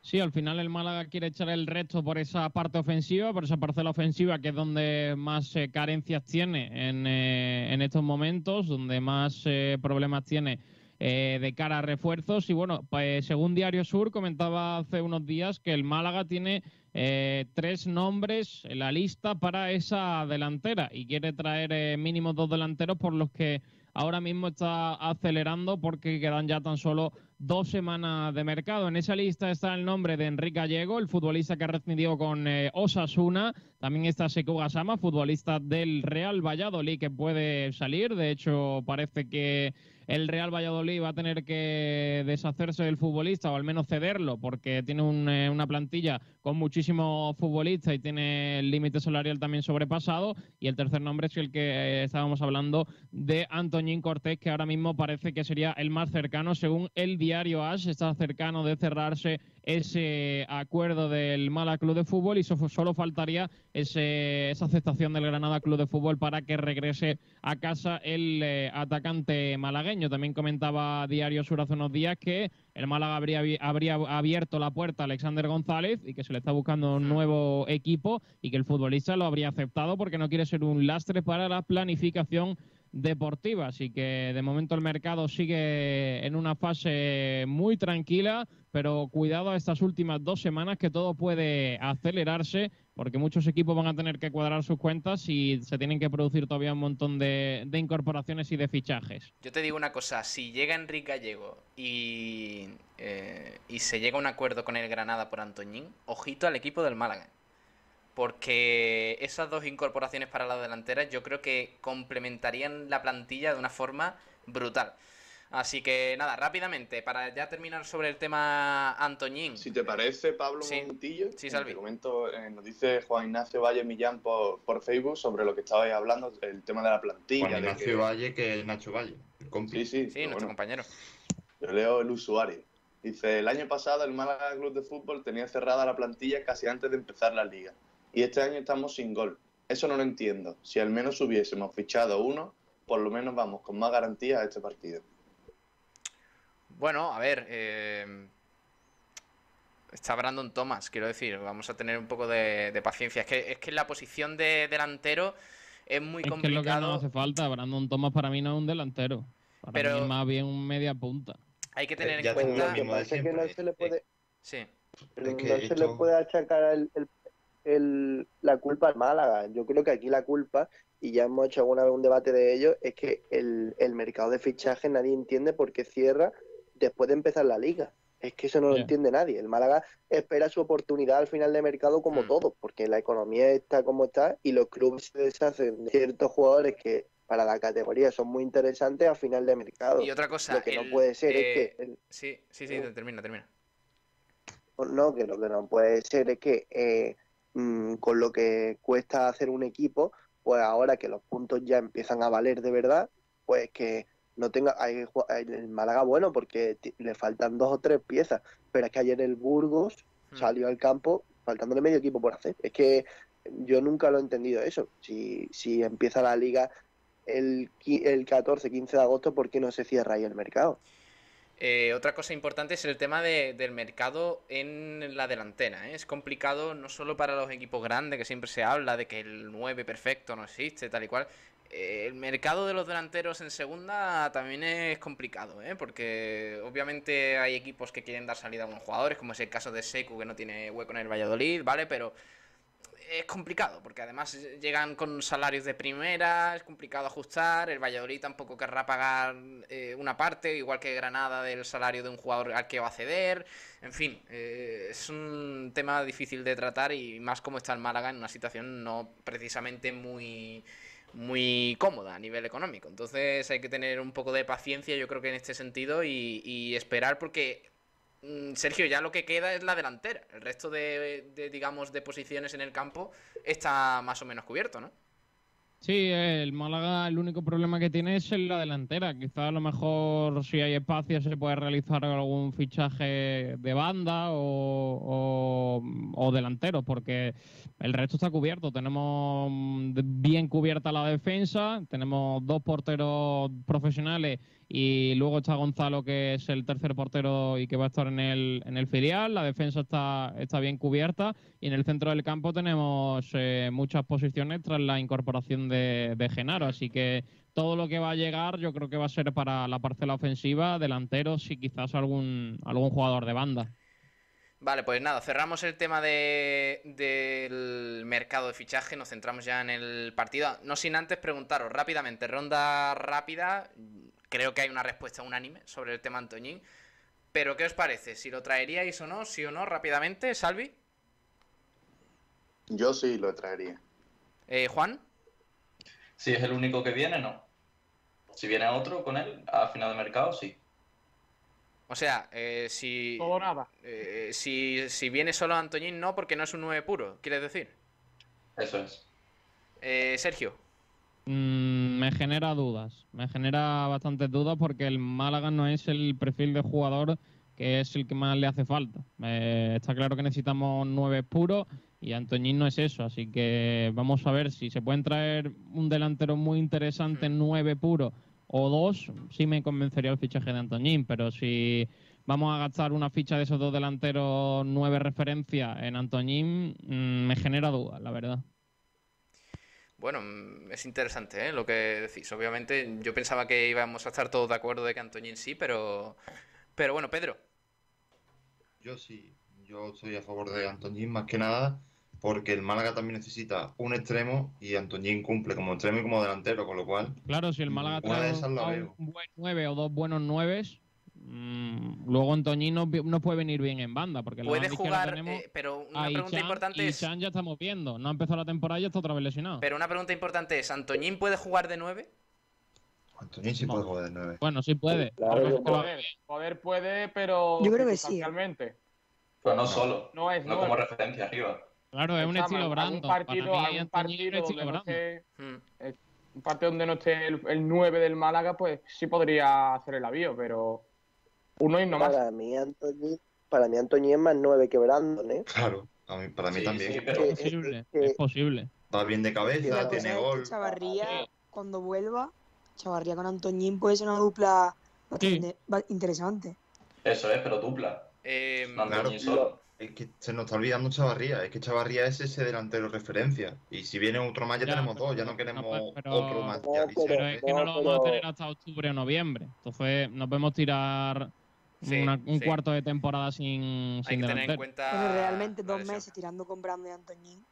Sí, al final el Málaga quiere echar el resto por esa parte ofensiva, por esa parcela ofensiva que es donde más eh, carencias tiene en, eh, en estos momentos, donde más eh, problemas tiene eh, de cara a refuerzos. Y bueno, pues según Diario Sur comentaba hace unos días que el Málaga tiene eh, tres nombres en la lista para esa delantera y quiere traer eh, mínimo dos delanteros por los que ahora mismo está acelerando porque quedan ya tan solo dos semanas de mercado. En esa lista está el nombre de Enrique Gallego, el futbolista que ha rescindido con eh, Osasuna. También está Sekou Gassama, futbolista del Real Valladolid que puede salir. De hecho, parece que el Real Valladolid va a tener que deshacerse del futbolista o al menos cederlo porque tiene un, eh, una plantilla con muchísimos futbolistas y tiene el límite salarial también sobrepasado. Y el tercer nombre es el que eh, estábamos hablando de Antoñín Cortés, que ahora mismo parece que sería el más cercano, según el diario As, está cercano de cerrarse ese acuerdo del Mala Club de Fútbol y so- solo faltaría ese- esa aceptación del Granada Club de Fútbol para que regrese a casa el eh, atacante malagueño. También comentaba Diario Sur hace unos días que el Málaga habría, habría abierto la puerta a Alexander González y que se le está buscando un nuevo equipo y que el futbolista lo habría aceptado porque no quiere ser un lastre para la planificación deportiva. Así que de momento el mercado sigue en una fase muy tranquila, pero cuidado a estas últimas dos semanas que todo puede acelerarse porque muchos equipos van a tener que cuadrar sus cuentas y se tienen que producir todavía un montón de, de incorporaciones y de fichajes. Yo te digo una cosa, si llega Enrique Gallego y, eh, y se llega a un acuerdo con el Granada por Antoñín, ojito al equipo del Málaga. Porque esas dos incorporaciones para la delantera yo creo que complementarían la plantilla de una forma brutal. Así que nada, rápidamente, para ya terminar sobre el tema Antoñín. Si te parece, Pablo, Sí. un momentillo. Sí, eh, Salvi. Te comento, eh, nos dice Juan Ignacio Valle Millán por, por Facebook sobre lo que estabais hablando, el tema de la plantilla. Juan de Ignacio que- Valle que es Nacho Valle, el compi. Sí, sí, Sí, nuestro bueno, compañero. yo leo el usuario. Dice, el año pasado el Málaga Club de Fútbol tenía cerrada la plantilla casi antes de empezar la liga. Y este año estamos sin gol. Eso no lo entiendo. Si al menos hubiésemos fichado uno, por lo menos vamos con más garantías a este partido. Bueno, a ver, eh, está Brandon Thomas, quiero decir, vamos a tener un poco de, de paciencia. Es que, es que la posición de delantero es muy Es que es lo que no complicado. hace falta. Brandon Thomas para mí no es un delantero. Para Pero- mí es más bien un media punta. Hay que tener Ya en cuenta. lo Parece que no se le puede, Sí. no Es que se le puede achacar el- el- el- la culpa al Málaga. Yo creo que aquí la culpa, y ya hemos hecho alguna vez un debate de ello, es que el, el mercado de fichaje nadie entiende por qué cierra después de empezar la liga. Es que eso no lo entiende nadie. El Málaga espera su oportunidad al final de mercado Mm. como todo, porque la economía está como está y los clubes se deshacen de ciertos jugadores que para la categoría son muy interesantes a final de mercado. Y otra cosa, Lo que no puede ser es eh, que el- Sí, sí, sí, termina, termina. no, que lo que no puede ser es que eh, mm, con lo que cuesta hacer un equipo, pues ahora que los puntos ya empiezan a valer de verdad, pues que no tenga hay, el Málaga bueno porque le faltan dos o tres piezas, pero es que ayer el Burgos Hmm. salió al campo faltándole medio equipo por hacer. Es que yo nunca lo he entendido eso. Si, si empieza la liga el, el 14-15 de agosto, ¿por qué no se cierra ahí el mercado? Eh, otra cosa importante es el tema de- del mercado en la delantera. ¿eh? Es complicado no solo para los equipos grandes, que siempre se habla de que el 9 perfecto no existe, tal y cual. Eh, el mercado de los delanteros en segunda también es complicado, ¿eh? porque obviamente hay equipos que quieren dar salida a unos jugadores, como es el caso de Seku, que no tiene hueco en el Valladolid, ¿vale? Pero es complicado, porque además llegan con salarios de primera, es complicado ajustar, el Valladolid tampoco querrá pagar eh, una parte, igual que Granada, del salario de un jugador al que va a ceder, en fin, eh, es un tema difícil de tratar y más como está el Málaga en una situación no precisamente muy muy cómoda a nivel económico. Entonces hay que tener un poco de paciencia, yo creo que en este sentido, y, y esperar porque Sergio, ya lo que queda es la delantera. El resto de, digamos, de posiciones en el campo está más o menos cubierto, ¿no? Sí, el Málaga el único problema que tiene es en la delantera. Quizá a lo mejor si hay espacio se puede realizar algún fichaje de banda o, o, o delantero, porque el resto está cubierto. Tenemos mm, bien cubierta la defensa, tenemos dos porteros profesionales y luego está Gonzalo, que es el tercer portero y que va a estar en el, en el filial. La defensa está, está bien cubierta y en el centro del campo tenemos eh, muchas posiciones tras la incorporación de, de Genaro. Así que todo lo que va a llegar yo creo que va a ser para la parcela ofensiva, delanteros y quizás algún, algún jugador de banda. Vale, pues nada, cerramos el tema de, del mercado de fichaje, nos centramos ya en el partido. No sin antes preguntaros rápidamente, ronda rápida, creo que hay una respuesta unánime sobre el tema Antoñín, pero ¿qué os parece? ¿Si lo traeríais o no? ¿Sí o no? Rápidamente, Salvi. Yo sí lo traería. Eh, Juan. Si es el único que viene, no. Si viene otro con él a final de mercado, sí. O sea, eh, si, Todo o nada. eh, si, si viene solo Antoñín, no, porque no es un 9 puro, ¿quieres decir? Eso es. Eh, Sergio. Mm, me genera dudas, me genera bastantes dudas porque el Málaga no es el perfil de jugador que es el que más le hace falta. Eh, está claro que necesitamos nueve puros y Antoñín no es eso, así que vamos a ver si se pueden traer un delantero muy interesante, nueve puro o dos, sí me convencería el fichaje de Antoñín, pero si vamos a gastar una ficha de esos dos delanteros nueve referencias en Antoñín, mm, me genera dudas, la verdad. Bueno, mm, es interesante ¿eh? lo que decís. Obviamente, yo pensaba que íbamos a estar todos de acuerdo de que Antoñín sí, pero. Pero bueno, Pedro. Yo sí, yo estoy a favor de Antoñín más que nada porque el Málaga también necesita un extremo y Antoñín cumple como extremo y como delantero, con lo cual Claro, si el Málaga trae un buen 9 o dos buenos 9, luego Antoñín no, puede venir bien en banda. Porque la Puede izquierda jugar, tenemos eh, pero una pregunta Ichan, importante es. Ichan ya estamos viendo. No ha empezado la temporada y ya está otra vez lesionado. Pero una pregunta importante es: ¿Antoñín puede jugar de 9? Antoñín sí puede jugar de 9. Bueno, sí puede. Claro Poder, poder puede, pero Yo creo que sí. circunstancialmente. Pero no solo. No es No como referencia arriba. Claro, es un estilo algún Brando. partido, Para mí, algún Antoñín partido un donde no esté, Hmm. eh, un partido donde no esté el, el 9 del Málaga, pues sí podría hacer el avío, pero uno y no más. Para mí, Antoñín, para mí Antoñín es más nueve que Brandon, ¿eh? Claro, a mí- para mí Sí, también. sí, Es posible, que- es posible. Va bien de cabeza, tiene gol. Chavarría, cuando vuelva, Chavarría con Antoñín puede ser una dupla bastante interesante. Eso es, pero dupla. Eh, Claro, solo. es que se nos está olvidando Chavarría. Es que Chavarría es ese delantero referencia. Y si viene otro más, ya, Ya, tenemos pero- dos. Ya no queremos no, pero- otro más. Ya, pero- Pero es que no, No, lo vamos a tener hasta octubre o noviembre. Entonces nos podemos tirar Sí, una- un sí. cuarto de temporada sin, Hay sin que tener en cuenta. Pero realmente dos de meses tirando con Brando y Antoñín.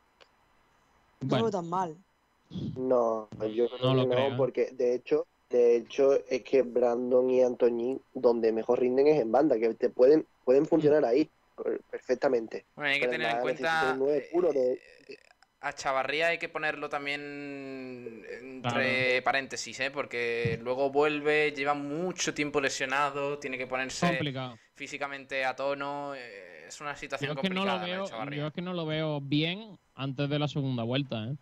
No Bueno. lo tan mal. No, yo creo No lo que creo. no, porque de hecho, de hecho es que Brandon y Antoñín donde mejor rinden es en banda, que te pueden, pueden funcionar ahí per- perfectamente. Bueno, hay que Pero tener en cuenta. puro de- eh, A Chavarría hay que ponerlo también entre paréntesis, ¿eh? porque luego vuelve, lleva mucho tiempo lesionado, tiene que ponerse Complicado. físicamente a tono. eh, es una situación Yo es que no complicada. lo veo, Chavarría. yo es que no lo veo bien antes de la segunda vuelta, ¿eh?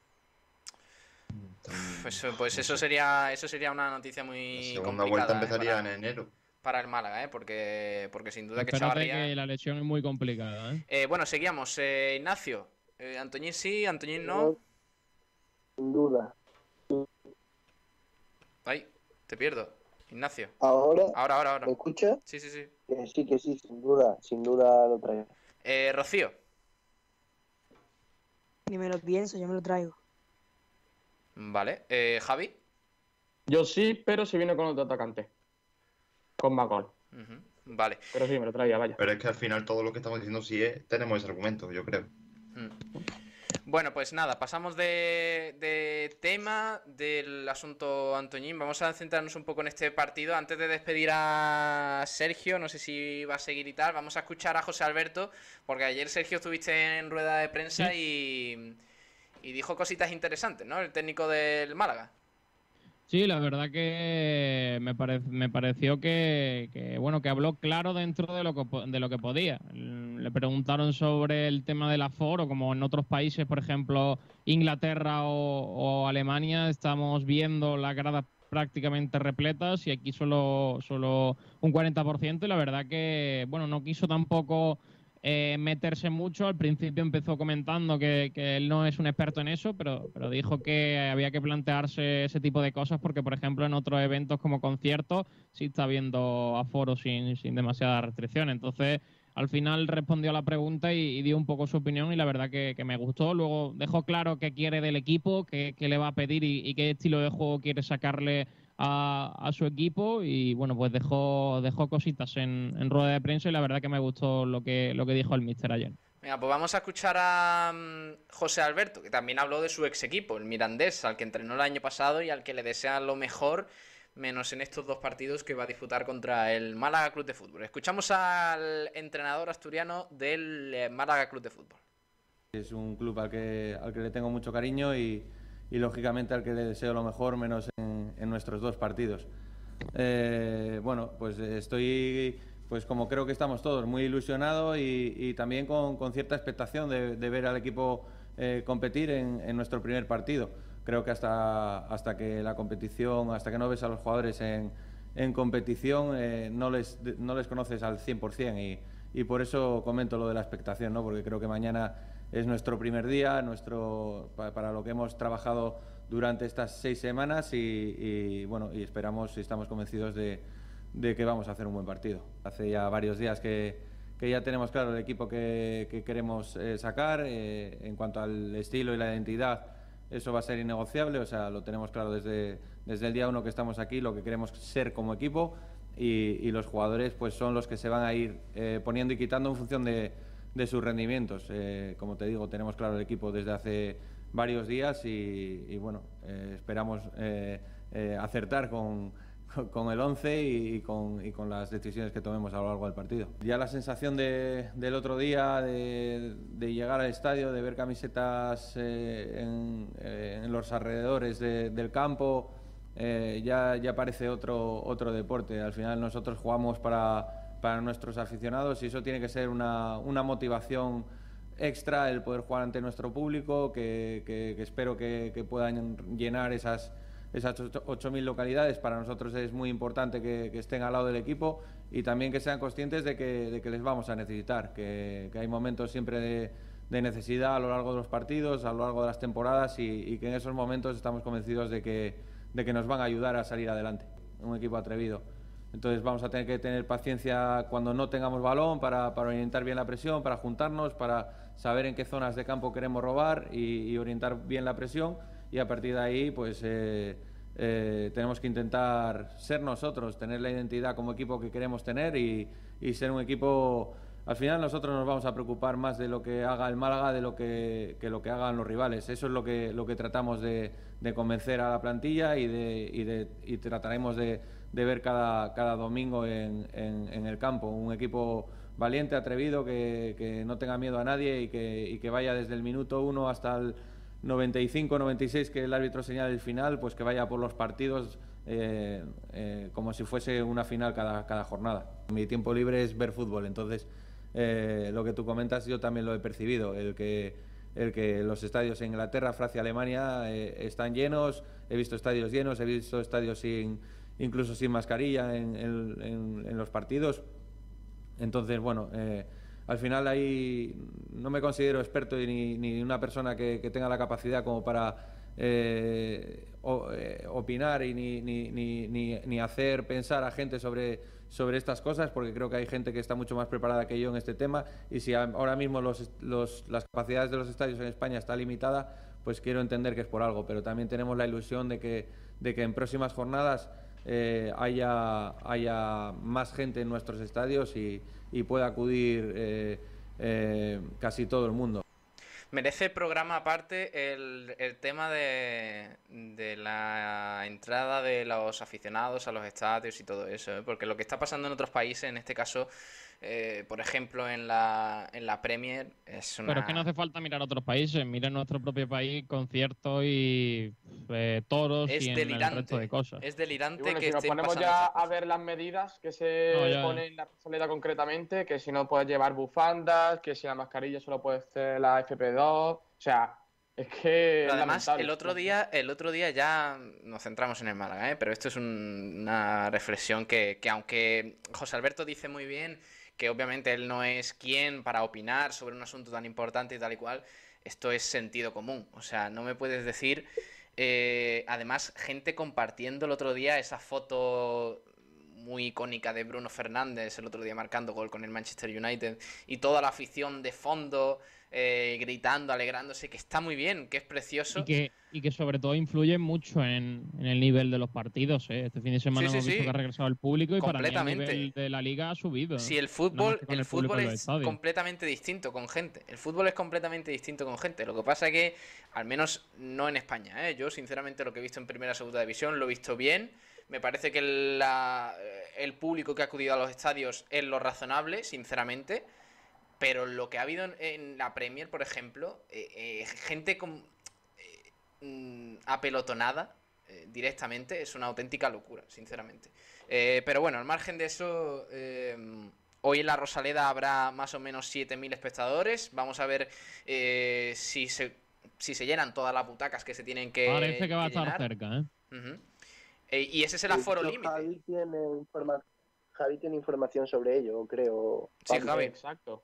Pues, pues eso sería eso sería una noticia muy La segunda complicada. vuelta ¿eh? empezaría para, en enero. para el Málaga, ¿eh? porque, porque sin duda que Espérate Chavarría... que la lesión es muy complicada, ¿eh? Eh, bueno, seguíamos. Eh, Ignacio. Eh, Antoñín sí, Antoñín no. Sin duda. Ay, te pierdo. Ignacio. Ahora, Ahora, ahora, ahora. ¿me escucha? Sí, sí, sí. Que sí, que sí, sin duda, sin duda lo traigo. Eh, Rocío. Ni me lo pienso, yo me lo traigo. Vale. Eh, Javi. Yo sí, pero si viene con otro atacante. Con Macol. Ujú, Vale. Pero sí, me lo traía, vaya. Pero es que al final todo lo que estamos diciendo sí es, tenemos ese argumento, yo creo. Mm. Bueno, pues nada, pasamos de, de tema del asunto Antoñín. Vamos a centrarnos un poco en este partido. Antes de despedir a Sergio, no sé si va a seguir y tal, vamos a escuchar a José Alberto, porque ayer Sergio estuviste en rueda de prensa y, y dijo cositas interesantes, ¿no? El técnico del Málaga. Sí, la verdad que me, pare- me pareció que, que, bueno que habló claro dentro de lo que, de lo que podía. Le preguntaron sobre el tema del aforo, como en otros países, por ejemplo Inglaterra o, Alemania, estamos viendo las gradas prácticamente repletas y aquí solo, solo un 40% y la verdad que bueno no quiso tampoco eh, meterse mucho. Al principio empezó comentando que, él no es un experto en eso, pero, pero dijo que había que plantearse ese tipo de cosas porque, por ejemplo, en otros eventos como conciertos sí está habiendo aforo sin, sin demasiada restricción. Entonces, al final respondió a la pregunta y, dio un poco su opinión y la verdad que, me gustó. Luego dejó claro qué quiere del equipo, qué, le va a pedir y, qué estilo de juego quiere sacarle a, su equipo y bueno pues dejó dejó cositas en, rueda de prensa y la verdad que me gustó lo que lo que dijo el mister ayer. Venga, pues vamos a escuchar a mm, José Alberto, que también habló de su ex equipo, el Mirandés, al que entrenó el año pasado y al que le desea lo mejor, menos en estos dos partidos que va a disputar contra el Málaga Club de Fútbol. Escuchamos al entrenador asturiano del eh, Málaga Club de Fútbol. Es un club al que, al que le tengo mucho cariño y, lógicamente al que le deseo lo mejor, menos en, nuestros dos partidos. Eh, bueno, pues estoy, pues como creo que estamos todos, muy ilusionado y, también con, cierta expectación de, ver al equipo eh, competir en, nuestro primer partido. Creo que hasta, hasta que la competición, hasta que no ves a los jugadores en, en competición, eh, no, les, no les conoces al 100% y, y por eso comento lo de la expectación, ¿no? porque creo que mañana es nuestro primer día, nuestro, para, lo que hemos trabajado durante estas seis semanas y, y, bueno, y esperamos y estamos convencidos de, de, que vamos a hacer un buen partido. Hace ya varios días que, que ya tenemos claro el equipo que, que queremos eh, sacar. Eh, en cuanto al estilo y la identidad, eso va a ser innegociable, o sea, lo tenemos claro desde, desde el día uno que estamos aquí, lo que queremos ser como equipo y, y los jugadores pues son los que se van a ir eh, poniendo y quitando en función de, de sus rendimientos. como te digo, tenemos claro el equipo desde hace varios días y, bueno, eh, esperamos eh, eh, acertar con, [laughs] con el 11 y, con, y, con, las decisiones que tomemos a lo largo del partido. Ya la sensación de, del otro día de, de, llegar al estadio, de ver camisetas eh, en, eh, en, los alrededores de, del campo, eh, ya, ya parece otro, otro deporte. Al final nosotros jugamos para, para nuestros aficionados y eso tiene que ser una, una motivación extra el poder jugar ante nuestro público, que, que, que espero que, que, puedan llenar esas, esas 8.000 localidades. Para nosotros es muy importante que, estén al lado del equipo y también que sean conscientes de que, les vamos a necesitar, que, hay momentos siempre de, necesidad a lo largo de los partidos, a lo largo de las temporadas y, que en esos momentos estamos convencidos de que, nos van a ayudar a salir adelante. Un equipo atrevido. Entonces vamos a tener que tener paciencia cuando no tengamos balón para, orientar bien la presión, para juntarnos, para saber en qué zonas de campo queremos robar y orientar bien la presión y a partir de ahí pues eh, eh, tenemos que intentar ser nosotros, tener la identidad como equipo que queremos tener y, ser un equipo... Al final nosotros nos vamos a preocupar más de lo que haga el Málaga de lo que, que lo que hagan los rivales. Eso es lo que, lo que tratamos de, convencer a la plantilla y, de, y, trataremos de, ver cada, cada domingo en, el campo. Un equipo valiente, atrevido, que, no tenga miedo a nadie y que, y que vaya desde el minuto 1 hasta el 95-96 que el árbitro señala el final, pues que vaya por los partidos eh, eh, como si fuese una final cada, cada, jornada. Mi tiempo libre es ver fútbol, entonces eh, lo que tú comentas yo también lo he percibido, el que, el que los estadios en Inglaterra, Francia, Alemania están llenos, he visto estadios llenos, he visto estadios sin, incluso sin mascarilla en, en- los partidos. Entonces, bueno, al final ahí no me considero experto ni, ni una persona que, que tenga la capacidad como para eh, eh, opinar y ni, ni, ni, hacer pensar a gente sobre, sobre estas cosas, porque creo que hay gente que está mucho más preparada que yo en este tema. Y si ahora mismo los, los- las capacidades de los estadios en España está limitada, pues quiero entender que es por algo. Pero también tenemos la ilusión de que, de que en próximas jornadas eh, haya, haya más gente en nuestros estadios y, y pueda acudir eh, eh, casi todo el mundo. Merece programa aparte el, tema de, de la entrada de los aficionados a los estadios y todo eso, ¿eh? porque lo que está pasando en otros países, en este caso, eh, por ejemplo, en la, en la Premier, es una... Pero es que no hace falta mirar a otros países, mira en nuestro propio país conciertos y eh, toros Es y en delirante. el resto de cosas. Es delirante bueno, que si nos ponemos ya a ver las medidas que se No, ponen en la Rosaleda concretamente, que si no puedes llevar bufandas, que si la mascarilla solo puede ser la FP2, o sea, es que Pero además, el otro día, el otro día ya nos centramos en el Málaga, ¿eh? pero esto es un- una reflexión que, que aunque José Alberto dice muy bien que obviamente él no es quien para opinar sobre un asunto tan importante y tal y cual, esto es sentido común. O sea, no me puedes decir, eh, además, gente compartiendo el otro día esa foto muy icónica de Bruno Fernández el otro día marcando gol con el Manchester United y toda la afición de fondo eh, gritando, alegrándose, que está muy bien, que es precioso. Y que, y que sobre todo influye mucho en, en el nivel de los partidos. ¿eh? Este fin de semana Sí, sí, hemos visto sí. que ha regresado el público y para mí el nivel de la liga ha subido. Si el Nada más fútbol, el fútbol es completamente distinto con gente. El fútbol es completamente distinto con gente. Lo que pasa que, al menos no en España, ¿eh? yo sinceramente lo que he visto en primera segunda división lo he visto bien. Me parece que la- el público que ha acudido a los estadios es lo razonable, sinceramente. Pero lo que ha habido en, en la Premier, por ejemplo, eh, eh, gente con, eh, mm, apelotonada eh, directamente, es una auténtica locura, sinceramente. Eh, pero bueno, al margen de eso, eh, hoy en la Rosaleda habrá más o menos 7.000 espectadores. Vamos a ver eh, si, se, si se llenan todas las butacas que se tienen que, Parece que va a estar llenar. cerca, ¿eh? Eh, y ese es el aforo límite. Javi tiene, informa- Javi tiene información sobre ello, creo. Sí. Javi. Exacto.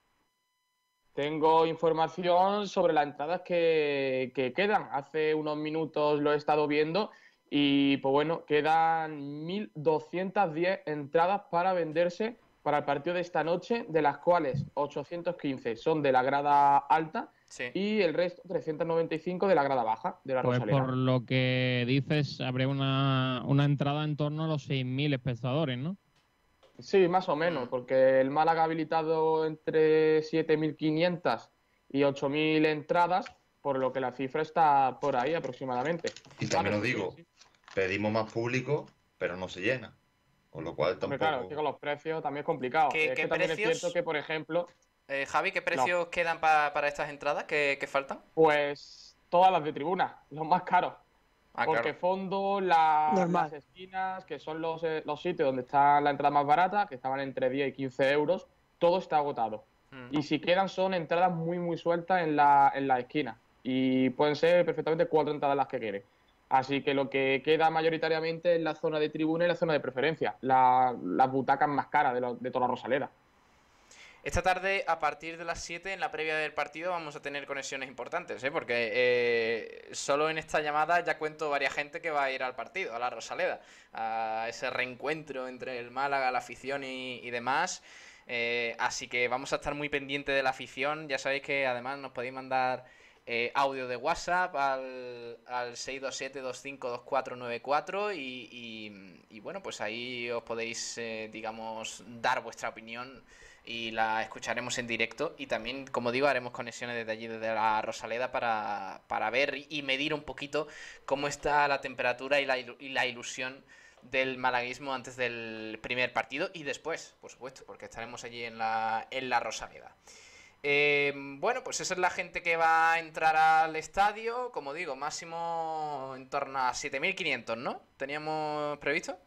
Tengo información sobre las entradas que, que quedan. Hace unos minutos lo he estado viendo y pues bueno, quedan 1.210 entradas para venderse para el partido de esta noche, de las cuales 815 son de la grada alta y el resto 395 de la grada baja de la Pues por lo que dices, habría una, una entrada en torno a los 6.000 espectadores, ¿no? Sí, más o menos, porque el Málaga ha habilitado entre 7.500 y 8.000 entradas, por lo que la cifra está por ahí aproximadamente. Y también Vale, os digo, pedimos más público, pero no se llena. Con lo cual tampoco. claro, es que con los precios también es complicado. ¿Qué- es qué que también precios? es cierto que, por ejemplo, Eh, Javi, ¿qué precios quedan pa- para estas entradas que, que faltan? pues todas las de tribuna, los más caros. Ah, porque claro. fondo, la- las esquinas, que son los, eh, los sitios donde está la entrada más barata, que estaban entre 10 y 15 euros, todo está agotado. Mm. Y si quedan son entradas muy, muy sueltas en la, en la esquina. Y pueden ser perfectamente cuatro entradas las que quieren. Así que lo que queda mayoritariamente es la zona de tribuna y la zona de preferencia. La- las butacas más caras de, lo- de toda la Rosaleda. Esta tarde, a partir de las 7, en la previa del partido, vamos a tener conexiones importantes, ¿eh? porque eh, solo en esta llamada ya cuento varias gente que va a ir al partido, a la Rosaleda, a ese reencuentro entre el Málaga, la afición y, demás. Eh, así que vamos a estar muy pendientes de la afición. Ya sabéis que además nos podéis mandar eh, audio de WhatsApp al, al 627-252494 y, y, y bueno, pues ahí os podéis, eh, digamos, dar vuestra opinión y la escucharemos en directo y también, como digo, haremos conexiones desde allí, desde la Rosaleda, para, para ver y medir un poquito cómo está la temperatura y la, ilusión del malaguismo antes del primer partido y después, por supuesto, porque estaremos allí en la, en la Rosaleda. Eh, bueno, pues esa es la gente que va a entrar al estadio, como digo, máximo en torno a 7.500, ¿no? ¿Teníamos previsto?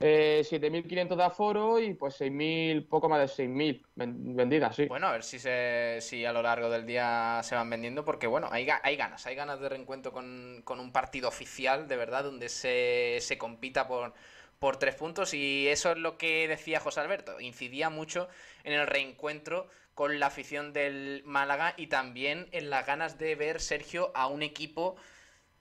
Eh, 7.500 de aforo y pues 6.000, poco más de 6.000 ven- vendidas, sí. Bueno, a ver si, se, si a lo largo del día se van vendiendo, porque bueno, hay, hay ganas, hay ganas de reencuentro con, con un partido oficial, de verdad, donde se, se compita por, por tres puntos y eso es lo que decía José Alberto, incidía mucho en el reencuentro con la afición del Málaga y también en las ganas de ver, Sergio, a un equipo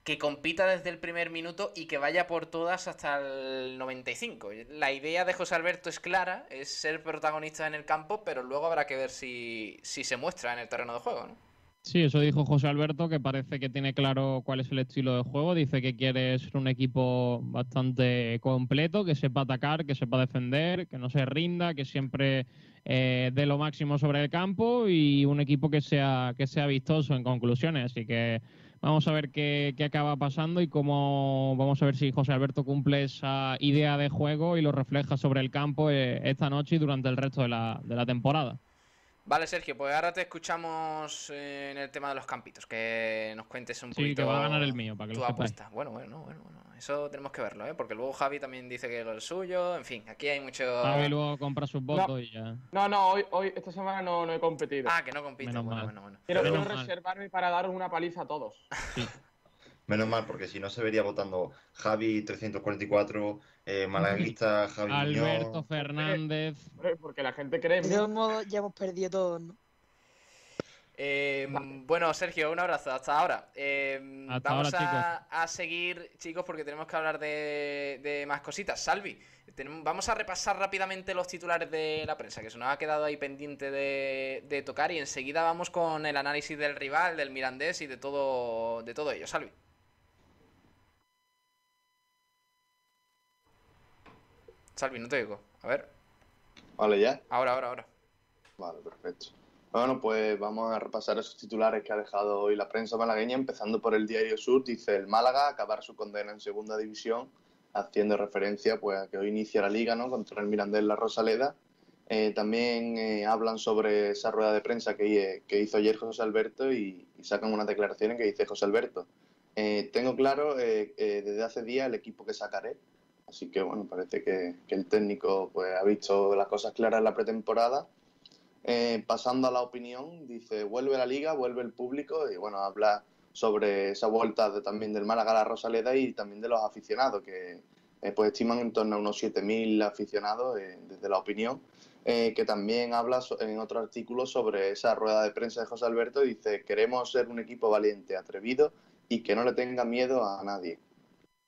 que compita desde el primer minuto y que vaya por todas hasta el 95. La idea de José Alberto es clara, es ser protagonista en el campo, pero luego habrá que ver si, si se muestra en el terreno de juego, ¿no? Sí, eso dijo José Alberto, que parece que tiene claro cuál es el estilo de juego. Dice que quiere ser un equipo bastante completo, que sepa atacar, que sepa defender, que no se rinda, que siempre eh, dé lo máximo sobre el campo y un equipo que sea, que sea vistoso en conclusiones. Así que vamos a ver qué, qué acaba pasando y cómo vamos a ver si José Alberto cumple esa idea de juego y lo refleja sobre el campo eh, esta noche y durante el resto de la, de la temporada. Vale, Sergio, pues ahora te escuchamos eh, en el tema de los campitos, que nos cuentes un Sí, poquito que va a ganar el mío, para que tu lo apuesta. Bueno, bueno, bueno, bueno, eso tenemos que verlo, ¿eh? Porque luego Javi también dice que es el suyo, en fin, aquí hay mucho... Javi luego compra sus votos y ya. No, no, hoy, hoy esta semana no, no he competido. Ah, que no compite, Menos bueno, mal. bueno, bueno. Quiero, reservarme para daros una paliza a todos. [laughs] Menos mal, porque si no se vería votando Javi 344, eh, Malaguista, [laughs] Javi Alberto Muñoz. Fernández. Porque la gente cree De todos modos, ya hemos perdido todos, ¿no? Eh, Bueno, Sergio, un abrazo. Hasta ahora. Eh, Hasta vamos ahora, a, a seguir, chicos, porque tenemos que hablar de, de más cositas. Salvi, tenemos- vamos a repasar rápidamente los titulares de la prensa, que se nos ha quedado ahí pendiente de, de tocar, y enseguida vamos con el análisis del rival, del Mirandés y de todo, de todo ello. Salvi. Salvi, no te oigo. A ver. Vale, ya. Ahora, ahora, ahora. Vale, perfecto. Bueno, pues vamos a repasar esos titulares que ha dejado hoy la prensa malagueña, empezando por el Diario Sur. Dice el Málaga acabar su condena en segunda división, haciendo referencia pues, a que hoy inicia la liga ¿no? contra el Mirandés La Rosaleda. Eh, también eh, hablan sobre esa rueda de prensa que, que hizo ayer José Alberto y, y sacan unas declaraciones que dice José Alberto. Eh, tengo claro desde hace días el equipo que sacaré, así que bueno, parece que, el técnico pues, ha visto las cosas claras en la pretemporada eh, pasando a la opinión, dice, vuelve la liga, vuelve el público y bueno, habla sobre esa vuelta de- también del Málaga a la Rosaleda y también de los aficionados, que eh, pues estiman en torno a unos 7.000 aficionados eh, desde la opinión, que también habla en otro artículo sobre esa rueda de prensa de José Alberto y dice, queremos ser un equipo valiente, atrevido y que no le tenga miedo a nadie.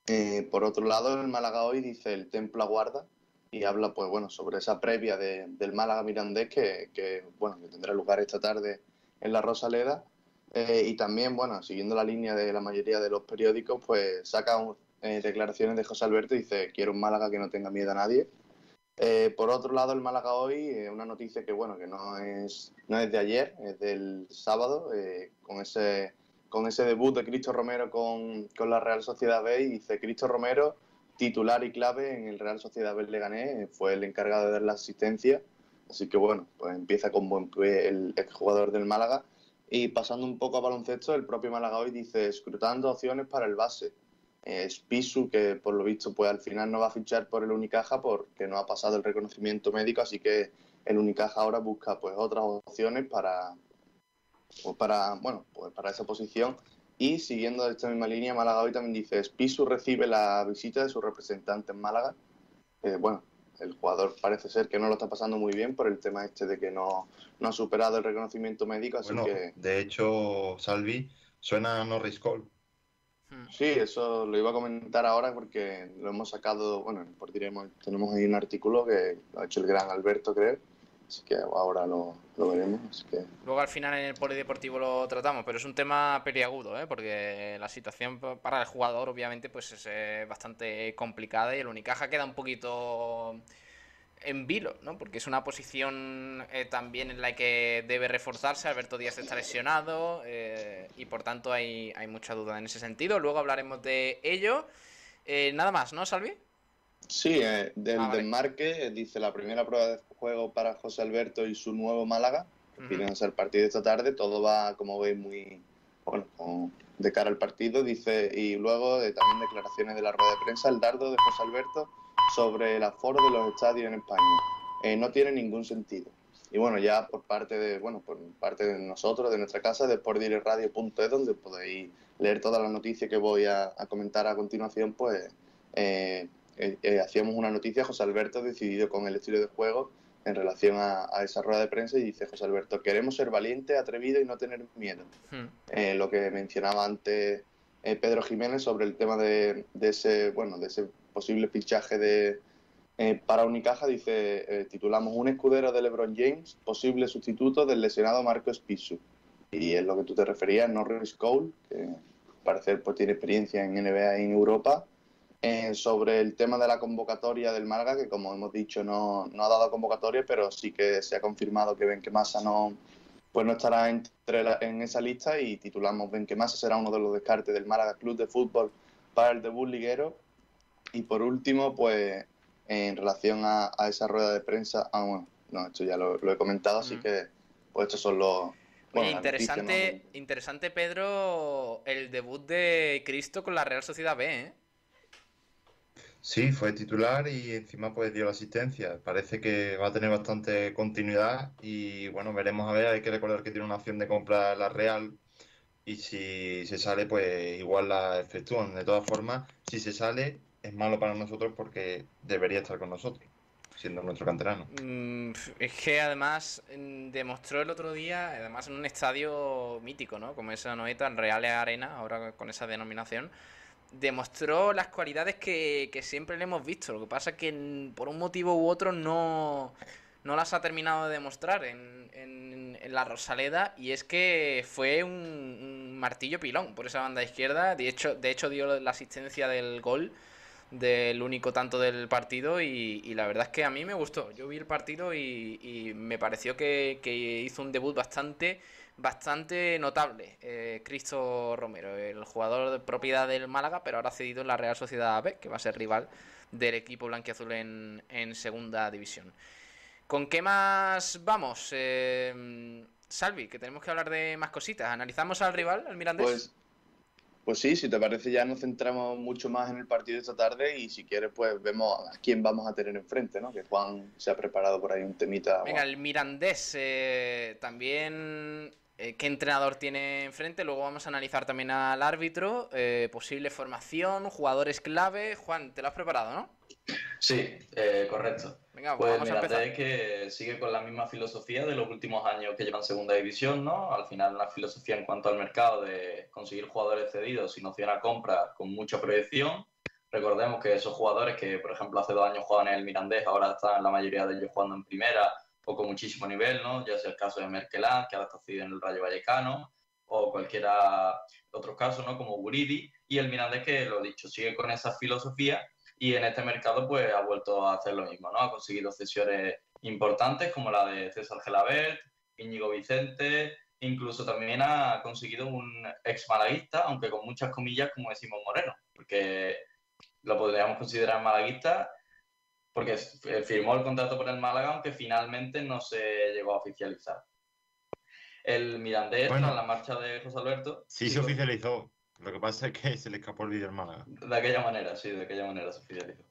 Eh, por otro lado, el Málaga hoy dice, el templo aguarda, y habla pues bueno sobre esa previa de- del Málaga Mirandés que, que, bueno que tendrá lugar esta tarde en la Rosaleda. Eh, y también bueno siguiendo la línea de la mayoría de los periódicos pues saca eh, declaraciones de José Alberto y dice quiero un Málaga que no tenga miedo a nadie por otro lado el Málaga hoy una noticia que bueno que no es no es de ayer es del sábado con ese con ese debut de Cristo Romero con, con la Real Sociedad B dice Cristo Romero titular y clave en el Real Sociedad B Leganés, fue el encargado de dar la asistencia, así que bueno, pues empieza con buen pie el jugador del Málaga. Y pasando un poco a baloncesto, el propio Málaga hoy dice, escrutando opciones para el base. Es Pisu, que por lo visto pues al final no va a fichar por el Unicaja porque no ha pasado el reconocimiento médico, así que el Unicaja ahora busca pues otras opciones para, pues, para, bueno, pues para esa posición. Y siguiendo esta misma línea, Málaga hoy también dice, Pisu recibe la visita de su representante en Málaga. Eh, bueno, el jugador parece ser que no lo está pasando muy bien por el tema este de que no, no ha superado el reconocimiento médico, así Bueno, que de hecho, Salvi, suena a Norris Cole. sí, eso lo iba a comentar ahora porque lo hemos sacado, bueno, por diremos, tenemos ahí un artículo que lo ha hecho el gran Alberto, creo, así que ahora lo, veremos, Luego al final en el polideportivo lo tratamos, pero es un tema periagudo, ¿eh? porque la situación pa- para el jugador obviamente pues es eh, bastante complicada y el Unicaja queda un poquito en vilo, ¿no? porque es una posición eh, también en la que debe reforzarse, Alberto Díaz está lesionado eh, y por tanto hay, hay mucha duda en ese sentido, luego hablaremos de ello. Nada más, ¿no, Salvi? Sí, eh, del Ah, vale. desmarque, eh, dice la primera prueba de juego para José Alberto y su nuevo Málaga, viene a ser el partido de esta tarde, todo va, como veis, muy bueno, con- de cara al partido, dice, y luego eh, también declaraciones de la rueda de prensa, el dardo de José Alberto sobre el aforo de los estadios en España. Eh, no tiene ningún sentido. Y bueno, ya por parte de, bueno, por parte de nosotros, de nuestra casa, de sportdirectradio.es, donde podéis leer todas las noticias que voy a, a comentar a continuación, pues eh, eh, eh, hacíamos una noticia, José Alberto decidido con el estilo de juego en relación a, a, esa rueda de prensa y dice José Alberto, queremos ser valiente, atrevido y no tener miedo. Hmm. Eh, lo que mencionaba antes Pedro Jiménez sobre el tema de, de, ese, bueno, de ese posible fichaje de, para Unicaja, dice, titulamos Un escudero de LeBron James, posible sustituto del lesionado Marcos Pisu. Y es lo que tú te referías, Norris Cole, que al parecer pues, tiene experiencia en NBA y en Europa. Eh, sobre el tema de la convocatoria del Málaga, que como hemos dicho no, no ha dado convocatoria, pero sí que se ha confirmado que Benquemasa no, pues no estará entre la, en esa lista y titulamos Benquemasa será uno de los descartes del Málaga Club de Fútbol para el debut liguero. Y por último, pues en relación a, a esa rueda de prensa, ah, bueno, no, esto ya lo, lo he comentado, así que pues estos son los... Bueno, Oye, interesante, interesante, Pedro, el debut de Cristo con la Real Sociedad B, ¿eh? Sí, fue titular y encima pues dio la asistencia. Parece que va a tener bastante continuidad y bueno, veremos a ver. Hay que recordar que tiene una opción de compra la Real y si se sale pues igual la efectúan. De todas formas, si se sale es malo para nosotros porque debería estar con nosotros, siendo nuestro canterano. Mm, es que además mm, demostró el otro día, además en un estadio mítico, ¿no? Como esa noeta, en Real Arena, ahora con esa denominación demostró las cualidades que, que, siempre le hemos visto. Lo que pasa es que por un motivo u otro no, no las ha terminado de demostrar en, en, en la Rosaleda y es que fue un, un, martillo pilón por esa banda izquierda. De hecho, de hecho dio la asistencia del gol del único tanto del partido y, y la verdad es que a mí me gustó. Yo vi el partido y, y me pareció que, que hizo un debut bastante bastante notable, eh, Cristo Romero, el jugador de propiedad del Málaga, pero ahora cedido en la Real Sociedad B, que va a ser rival del equipo blanquiazul en, en segunda división. ¿Con qué más vamos? Eh, Salvi, que tenemos que hablar de más cositas. ¿Analizamos al rival, al Mirandés? Pues, pues sí, si te parece ya nos centramos mucho más en el partido de esta tarde y si quieres pues vemos a quién vamos a tener enfrente, ¿no? Que Juan se ha preparado por ahí un temita. Venga, el Mirandés eh, también eh, qué entrenador tiene enfrente. Luego vamos a analizar también al árbitro, eh, posible formación, jugadores clave. Juan, ¿te lo has preparado, no? Sí, eh, correcto. Venga, pues vamos a empezar. es que sigue con la misma filosofía de los últimos años que llevan segunda división, ¿no? Al final una filosofía en cuanto al mercado de conseguir jugadores cedidos sin opción a compra con mucha proyección. Recordemos que esos jugadores que, por ejemplo, hace dos años jugaban en el Mirandés, ahora están la mayoría de ellos jugando en primera o con muchísimo nivel, ¿no? Ya sea el caso de Merkelán, que ahora está cedido en el Rayo Vallecano, o cualquiera otros casos, ¿no? Como Buridi, y el Mirandés que, lo dicho, sigue con esa filosofía y en este mercado pues ha vuelto a hacer lo mismo, ¿no? Ha conseguido cesiones importantes como la de César Gelabert, Íñigo Vicente, incluso también ha conseguido un ex malaguista, aunque con muchas comillas, como decimos Moreno, porque lo podríamos considerar malaguista porque firmó el contrato por el Málaga, aunque finalmente no se llegó a oficializar. El Mirandés, bueno, tras la marcha de José Alberto. Sí, se oficializó. Lo que pasa es que se le escapó el vídeo al Málaga. De aquella manera, sí, de aquella manera se oficializó.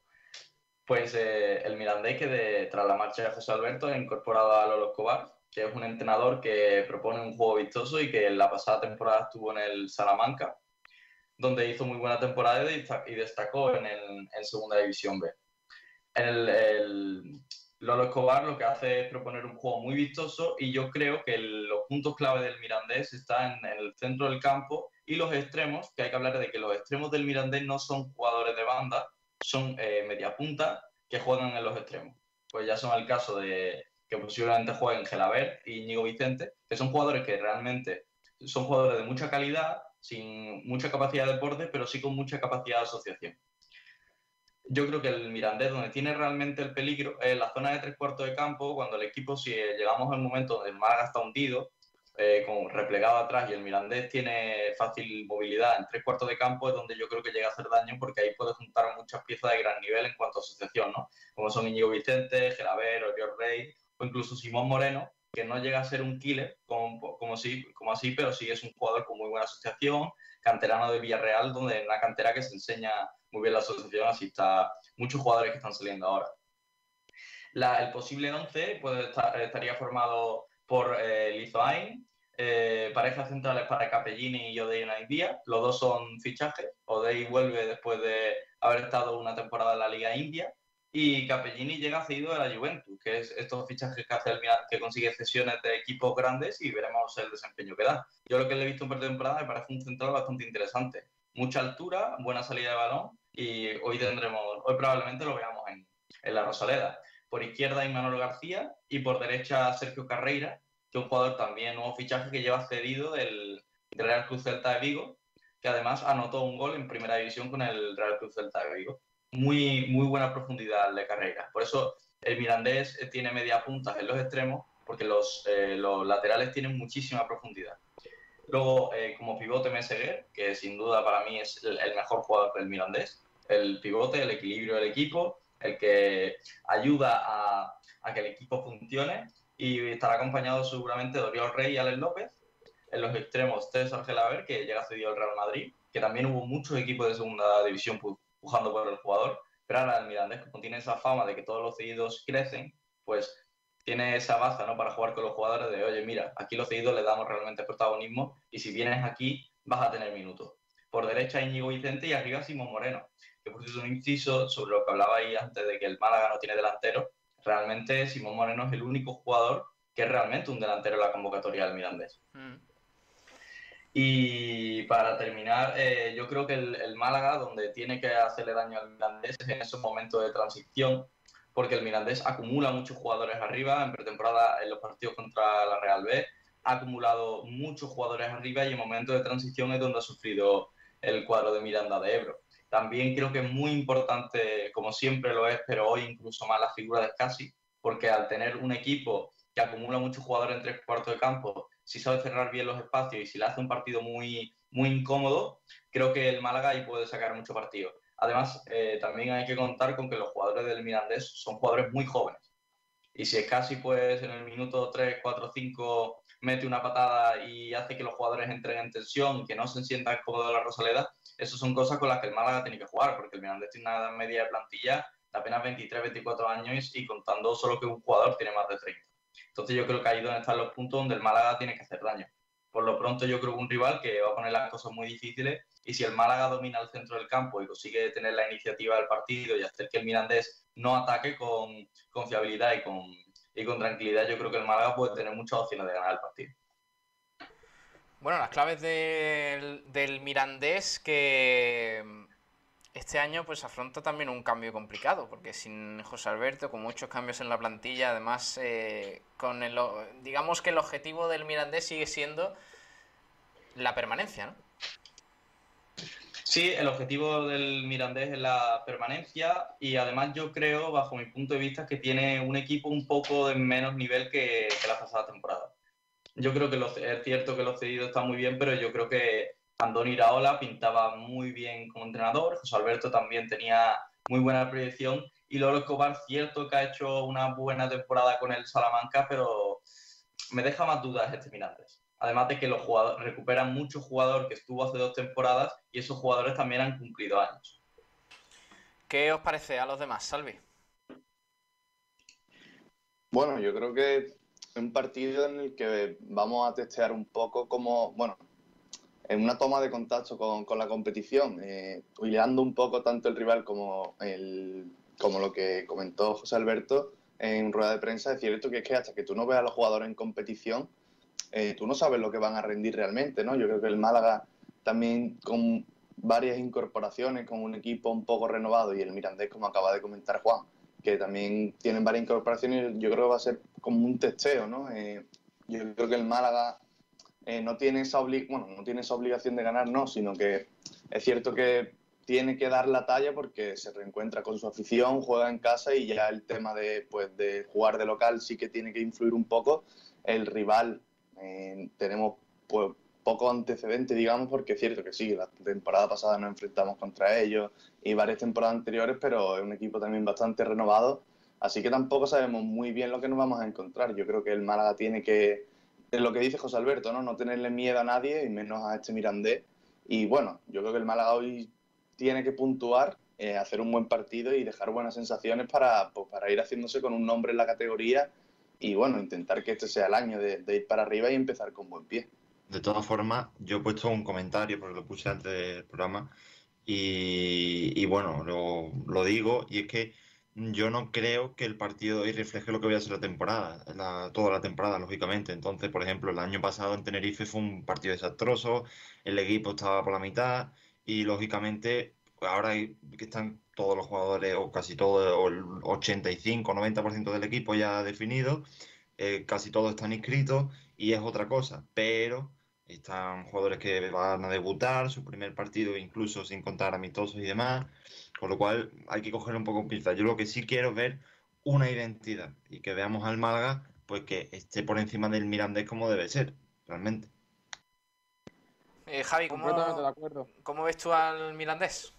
Pues eh, el Mirandés, que de, tras la marcha de José Alberto, ha incorporado a Lolo Escobar, que es un entrenador que propone un juego vistoso y que en la pasada temporada estuvo en el Salamanca, donde hizo muy buena temporada y destacó en, el, en Segunda División B el, Lolo Escobar lo que hace es proponer un juego muy vistoso y yo creo que el, los puntos clave del Mirandés están en el centro del campo y los extremos, que hay que hablar de que los extremos del Mirandés no son jugadores de banda, son eh, media punta que juegan en los extremos. Pues ya son el caso de que posiblemente jueguen Gelabert y Íñigo Vicente, que son jugadores que realmente son jugadores de mucha calidad, sin mucha capacidad de deporte, pero sí con mucha capacidad de asociación yo creo que el Mirandés, donde tiene realmente el peligro, es la zona de tres cuartos de campo, cuando el equipo, si llegamos al momento donde el Málaga está hundido, eh, con replegado atrás y el Mirandés tiene fácil movilidad en tres cuartos de campo, es donde yo creo que llega a hacer daño porque ahí puede juntar muchas piezas de gran nivel en cuanto a asociación, ¿no? Como son Íñigo Vicente, Gerabero, George Rey o incluso Simón Moreno, que no llega a ser un killer como, como, sí, como así, pero sí es un jugador con muy buena asociación, canterano de Villarreal, donde en una cantera que se enseña muy bien la asociación, así está muchos jugadores que están saliendo ahora. el posible 11 pues, estaría formado por eh, Lizoain, eh, parejas centrales para Capellini y Odey Díaz. Los dos son fichajes. Odey vuelve después de haber estado una temporada en la Liga India. Y Capellini llega cedido de la Juventus, que es estos fichajes que hace el que consigue cesiones de equipos grandes y veremos el desempeño que da. Yo lo que le he visto en temporada me parece un central bastante interesante. Mucha altura, buena salida de balón y hoy tendremos, hoy probablemente lo veamos en, la Rosaleda. Por izquierda Manuel García y por derecha Sergio Carreira, que es un jugador también nuevo fichaje que lleva cedido del, Real Cruz Celta de Vigo, que además anotó un gol en primera división con el Real Cruz Celta de Vigo. Muy, muy buena profundidad de carrera. Por eso el Mirandés eh, tiene media puntas en los extremos, porque los, eh, los laterales tienen muchísima profundidad. Luego, eh, como pivote Meseguer, que sin duda para mí es el, mejor jugador del Mirandés. El pivote, el equilibrio del equipo, el que ayuda a, a que el equipo funcione y estará acompañado seguramente de Oriol Rey y Alex López. En los extremos, César Gelaber, que llega cedido al Real Madrid, que también hubo muchos equipos de segunda división pujando por el jugador, pero ahora el Mirandés, como tiene esa fama de que todos los cedidos crecen, pues tiene esa baza ¿no? para jugar con los jugadores de, oye, mira, aquí los cedidos le damos realmente protagonismo y si vienes aquí vas a tener minutos. Por derecha Íñigo Vicente y arriba Simón Moreno, que por cierto un inciso sobre lo que hablaba ahí antes de que el Málaga no tiene delantero, realmente Simón Moreno es el único jugador que es realmente un delantero en la convocatoria del Mirandés. Mm. Y para terminar, eh, yo creo que el, Málaga, donde tiene que hacerle daño al Mirandés, es en esos momentos de transición, porque el Mirandés acumula muchos jugadores arriba, en pretemporada en los partidos contra la Real B, ha acumulado muchos jugadores arriba y en momentos de transición es donde ha sufrido el cuadro de Miranda de Ebro. También creo que es muy importante, como siempre lo es, pero hoy incluso más la figura de Scassi, porque al tener un equipo que acumula muchos jugadores en tres cuartos de campo, si sabe cerrar bien los espacios y si le hace un partido muy, muy incómodo, creo que el Málaga ahí puede sacar mucho partido. Además, eh, también hay que contar con que los jugadores del Mirandés son jugadores muy jóvenes. Y si Scassi pues en el minuto 3, 4, 5 mete una patada y hace que los jugadores entren en tensión, que no se sientan cómodos en la Rosaleda, esas son cosas con las que el Málaga tiene que jugar, porque el Mirandés tiene una media de plantilla de apenas 23, 24 años y contando solo que un jugador tiene más de 30. Entonces yo creo que ahí es donde están los puntos donde el Málaga tiene que hacer daño. Por lo pronto yo creo que un rival que va a poner las cosas muy difíciles y si el Málaga domina el centro del campo y consigue tener la iniciativa del partido y hacer que el Mirandés no ataque con, con fiabilidad y con, y con tranquilidad, yo creo que el Málaga puede tener muchas opciones de ganar el partido. Bueno, las claves del, Mirandés que este año pues afronta también un cambio complicado, porque sin José Alberto, con muchos cambios en la plantilla, además eh, con el, digamos que el objetivo del Mirandés sigue siendo la permanencia, ¿no? Sí, el objetivo del Mirandés es la permanencia y además yo creo, bajo mi punto de vista, que tiene un equipo un poco de menos nivel que la pasada temporada. Yo creo que es cierto que los cedidos están muy bien, pero yo creo que Andoni Iraola pintaba muy bien como entrenador, José Alberto también tenía muy buena proyección y Lolo Escobar, cierto que ha hecho una buena temporada con el Salamanca, pero me deja más dudas este Mirandés. Además de que los jugadores recuperan mucho jugador que estuvo hace dos temporadas y esos jugadores también han cumplido años. ¿Qué os parece a los demás, Salvi? Bueno, yo creo que un partido en el que vamos a testear un poco como, bueno, en una toma de contacto con, con la competición, eh, un poco tanto el rival como, el, como lo que comentó José Alberto en rueda de prensa. Es cierto que es que hasta que tú no veas a los jugadores en competición, eh, tú no sabes lo que van a rendir realmente, ¿no? Yo creo que el Málaga también con varias incorporaciones, con un equipo un poco renovado y el Mirandés, como acaba de comentar Juan, que también tienen varias incorporaciones, yo creo que va a ser como un testeo, ¿no? Eh, yo creo que el Málaga eh, no, tiene esa bueno, no tiene esa obligación de ganar, no, sino que es cierto que tiene que dar la talla porque se reencuentra con su afición, juega en casa y ya el tema de, pues, de jugar de local sí que tiene que influir un poco. El rival, eh, tenemos pues, poco antecedente, digamos, porque es cierto que sí, la temporada pasada nos enfrentamos contra ellos y varias temporadas anteriores, pero es un equipo también bastante renovado Así que tampoco sabemos muy bien lo que nos vamos a encontrar. Yo creo que el Málaga tiene que, lo que dice José Alberto, ¿no? no tenerle miedo a nadie y menos a este Mirandés. Y bueno, yo creo que el Málaga hoy tiene que puntuar, eh, hacer un buen partido y dejar buenas sensaciones para, pues, para ir haciéndose con un nombre en la categoría y bueno, intentar que este sea el año de, ir para arriba y empezar con buen pie. De todas formas, yo he puesto un comentario porque lo puse antes del programa y, y bueno, lo, lo digo y es que yo no creo que el partido hoy refleje lo que voy a ser la temporada, la- toda la temporada, lógicamente. Entonces, por ejemplo, el año pasado en Tenerife fue un partido desastroso, el equipo estaba por la mitad y lógicamente ahora que están todos los jugadores o casi todo, o el 85 90% del equipo ya definido, eh, casi todos están inscritos y es otra cosa, pero están jugadores que van a debutar, su primer partido incluso sin contar amistosos y demás. Con lo cual hay que coger un poco en pinza. Yo lo que sí quiero es ver una identidad y que veamos al Málaga pues que esté por encima del Mirandés como debe ser, realmente. Eh, Javi, ¿cómo, de acuerdo. ¿cómo ves tú al Mirandés?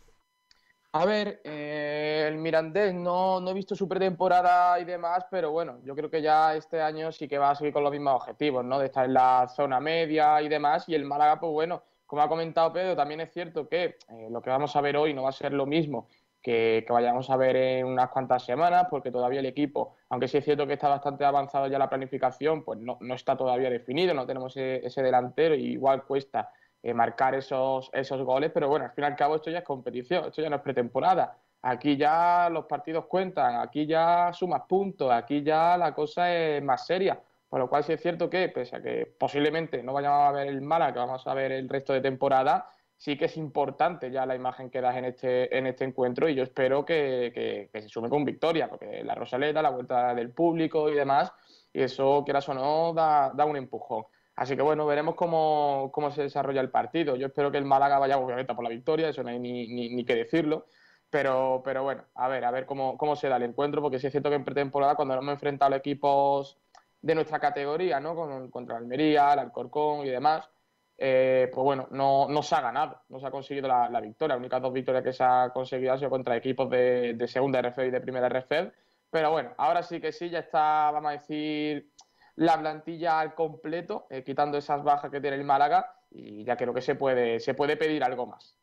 A ver, eh, el Mirandés no, no he visto su pretemporada y demás, pero bueno, yo creo que ya este año sí que va a seguir con los mismos objetivos, ¿no? De estar en la zona media y demás. Y el Málaga, pues bueno, como ha comentado Pedro, también es cierto que eh, lo que vamos a ver hoy no va a ser lo mismo que, vayamos a ver en unas cuantas semanas, porque todavía el equipo, aunque sí es cierto que está bastante avanzado ya la planificación, pues no, está todavía definido, no tenemos ese, ese delantero y igual cuesta eh, marcar esos, esos goles, pero bueno, al fin y al cabo esto ya es competición, esto ya no es pretemporada. Aquí ya los partidos cuentan, aquí ya sumas puntos, aquí ya la cosa es más seria. Por lo cual sí es cierto que, pese a que posiblemente no vayamos a ver el Málaga, que vamos a ver el resto de temporada, sí que es importante ya la imagen que das en este, en este encuentro y yo espero que, que- se sume con victoria, porque la Rosaleta, la vuelta del público y demás, y eso, quieras o no, da, da un empujón. Así que bueno, veremos cómo, cómo se desarrolla el partido. Yo espero que el Málaga vaya obviamente por la victoria, eso no hay ni, ni, ni que decirlo. Pero, pero bueno, a ver, a ver cómo, cómo se da el encuentro, porque sí es cierto que en pretemporada, cuando nos hemos enfrentado equipos de nuestra categoría, ¿no? Con, contra Almería, el Alcorcón y demás, eh, pues bueno, no, no se ha ganado, no se ha conseguido la, la victoria. Las únicas dos victorias que se ha conseguido han sido contra equipos de, de segunda RFED y de primera RFED. Pero bueno, ahora sí que sí, ya está, vamos a decir, la plantilla al completo, eh, quitando esas bajas que tiene el Málaga, y ya creo que se puede, se puede pedir algo más.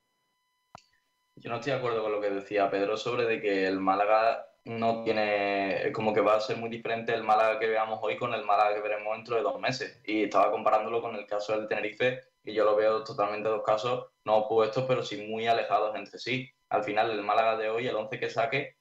Yo no estoy de acuerdo con lo que decía Pedro sobre de que el Málaga no tiene, como que va a ser muy diferente el Málaga que veamos hoy con el Málaga que veremos dentro de dos meses. Y estaba comparándolo con el caso del Tenerife y yo lo veo totalmente dos casos no opuestos, pero sí muy alejados entre sí. Al final, el Málaga de hoy, el 11 que saque,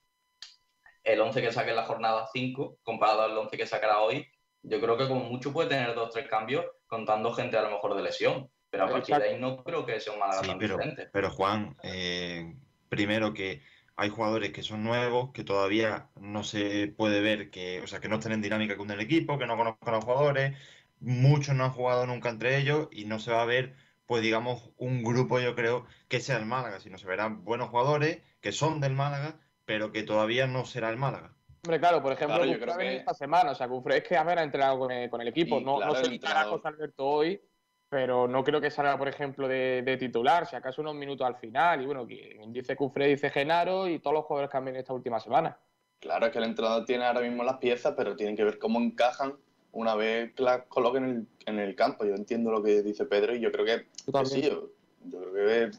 el 11 que saque en la jornada 5, comparado al 11 que sacará hoy, yo creo que como mucho puede tener dos o tres cambios, contando gente a lo mejor de lesión. Pero a partir de ahí no creo que sea un Málaga Sí, tan pero, diferente. pero Juan, eh, primero que hay jugadores que son nuevos, que todavía no se puede ver que, o sea, que no estén en dinámica con el equipo, que no conozcan a los jugadores, muchos no han jugado nunca entre ellos y no se va a ver, pues digamos, un grupo, yo creo, que sea el Málaga, sino se verán buenos jugadores que son del Málaga, pero que todavía no será el Málaga. Hombre, claro, por ejemplo, Claro, yo creo que- esta semana, o sea, Cufré es que a ver, ha entrenado con el, con el equipo, Y, no, claro, no estará entrenador. José Alberto hoy, pero no creo que salga, por ejemplo, de, de titular, si acaso unos minutos al final, y bueno, quien dice Cufré dice Genaro y todos los jugadores que han venido esta última semana. Claro, es que el entrenador tiene ahora mismo las piezas, pero tienen que ver cómo encajan una vez que las coloquen en el, en el campo. Yo entiendo lo que dice Pedro y yo creo que, sí, yo, yo creo que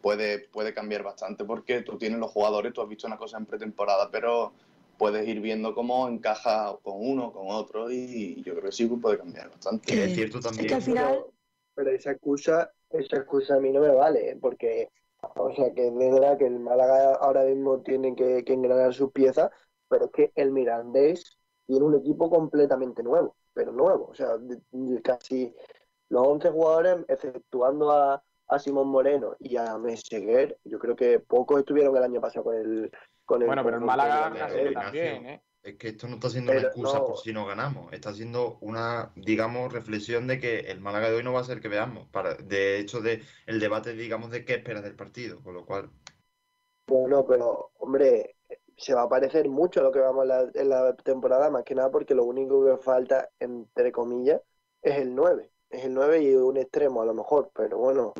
puede, puede cambiar bastante porque tú tienes los jugadores, tú has visto una cosa en pretemporada, pero puedes ir viendo cómo encaja con uno, con otro y yo creo que sí puede cambiar bastante. Es cierto también. que al final- Pero, pero esa excusa, esa excusa a mí no me vale, ¿eh? porque, o sea, que es verdad que el Málaga ahora mismo tiene que, que engranar sus piezas, pero es que el Mirandés tiene un equipo completamente nuevo, pero nuevo, o sea, casi los 11 jugadores, exceptuando a, a Simón Moreno y a Meseguer, yo creo que pocos estuvieron el año pasado con el con el Bueno, pero el Málaga casi que también, ¿eh? Es que esto no está siendo una excusa no. por si no ganamos, está siendo una, digamos, reflexión de que el Málaga de hoy no va a ser que veamos. Para, de hecho, de, el debate, digamos, de qué esperas del partido, con lo cual, Bueno, pero hombre, se va a parecer mucho a lo que vamos en la, en la temporada, más que nada porque lo único que falta, entre comillas, es el 9. Es el 9 y un extremo a lo mejor, pero bueno,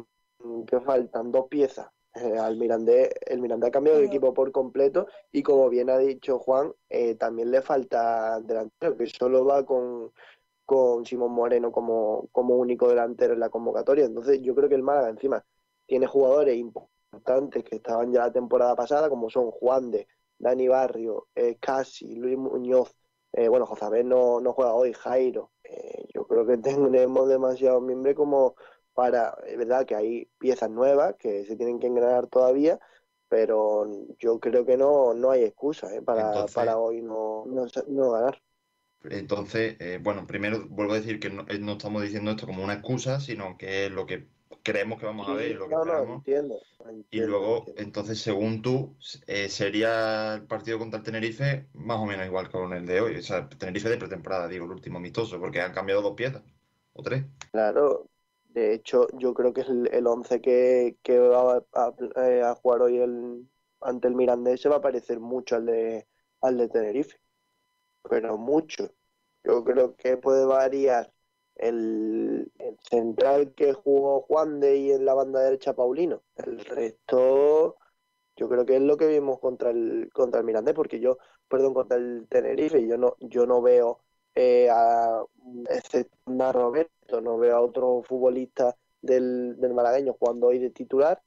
¿qué faltan? Dos piezas. Eh, al Mirandés, el Mirandés ha cambiado de equipo por completo y como bien ha dicho Juan, eh, también le falta delantero, que solo va con, con Simón Moreno como, como único delantero en la convocatoria. Entonces yo creo que el Málaga encima tiene jugadores importantes que estaban ya la temporada pasada, como son Juan de, Dani Barrio, eh, Casi, Luis Muñoz, eh, bueno, Josabel no, no juega hoy, Jairo. Eh, yo creo que [laughs] tenemos demasiados miembros como para, es verdad que hay piezas nuevas que se tienen que engranar todavía, pero yo creo que no, no hay excusa eh, para, Entonces- para hoy no, no, no ganar. Entonces, eh, bueno, primero vuelvo a decir que no, eh, no estamos diciendo esto como una excusa, sino que es lo que creemos que vamos a ver y lo que no, entiendo. Y entiendo, luego, entonces, según tú, eh, sería el partido contra el Tenerife más o menos igual que con el de hoy. O sea, Tenerife de pretemporada, digo, el último amistoso, porque han cambiado dos piezas, o tres. Claro, de hecho, yo creo que es el, el 11 que, que va a, a- eh, a jugar hoy el, ante el Mirandés se va a parecer mucho al de, al de Tenerife, pero mucho. Yo creo que puede variar el, el central que jugó Juan de y en la banda derecha Paulino. El resto, yo creo que es lo que vimos contra el, contra el Mirandés, porque yo, perdón, contra el Tenerife, yo no, yo no veo eh, a, excepto a Roberto, no veo a otro futbolista del, del malagueño jugando hoy de titular,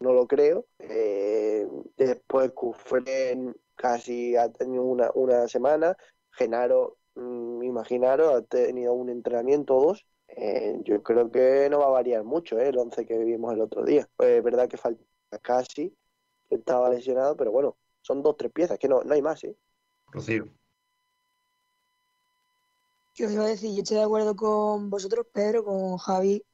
no lo creo. Eh, después Cufrén casi ha tenido una, una semana, Genaro, mm, imaginaros, ha tenido un entrenamiento dos. Eh, yo creo que no va a variar mucho eh, el 11 que vimos el otro día. Pues es verdad que falta casi, estaba lesionado, pero bueno, son dos, tres piezas, que no, no hay más, ¿eh? ¿Qué os iba a decir? Yo estoy de acuerdo con vosotros, Pedro, con Javi,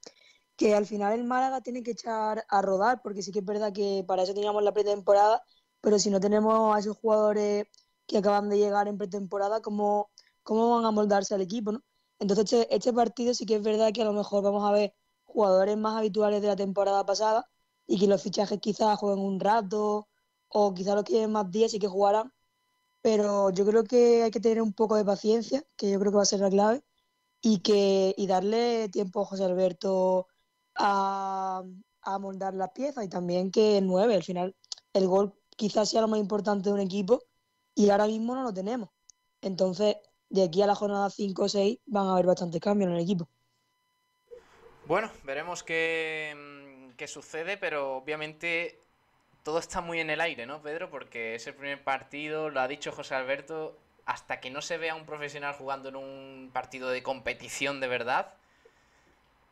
que al final el Málaga tiene que echar a rodar, porque sí que es verdad que para eso teníamos la pretemporada, pero si no tenemos a esos jugadores que acaban de llegar en pretemporada, ¿cómo, cómo van a moldarse al equipo, no? Entonces este, este partido sí que es verdad que a lo mejor vamos a ver jugadores más habituales de la temporada pasada y que los fichajes quizás jueguen un rato o quizás los que lleven más días y que jugarán, pero yo creo que hay que tener un poco de paciencia, que yo creo que va a ser la clave, y que y darle tiempo a José Alberto a, a moldar las piezas y también que el 9, al final el gol quizás sea lo más importante de un equipo y ahora mismo no lo tenemos. Entonces, de aquí a la jornada 5 o 6 van a haber bastantes cambios en el equipo. Bueno, veremos qué, qué sucede, pero obviamente todo está muy en el aire, ¿no, Pedro? Porque es el primer partido, lo ha dicho José Alberto, hasta que no se vea un profesional jugando en un partido de competición de verdad,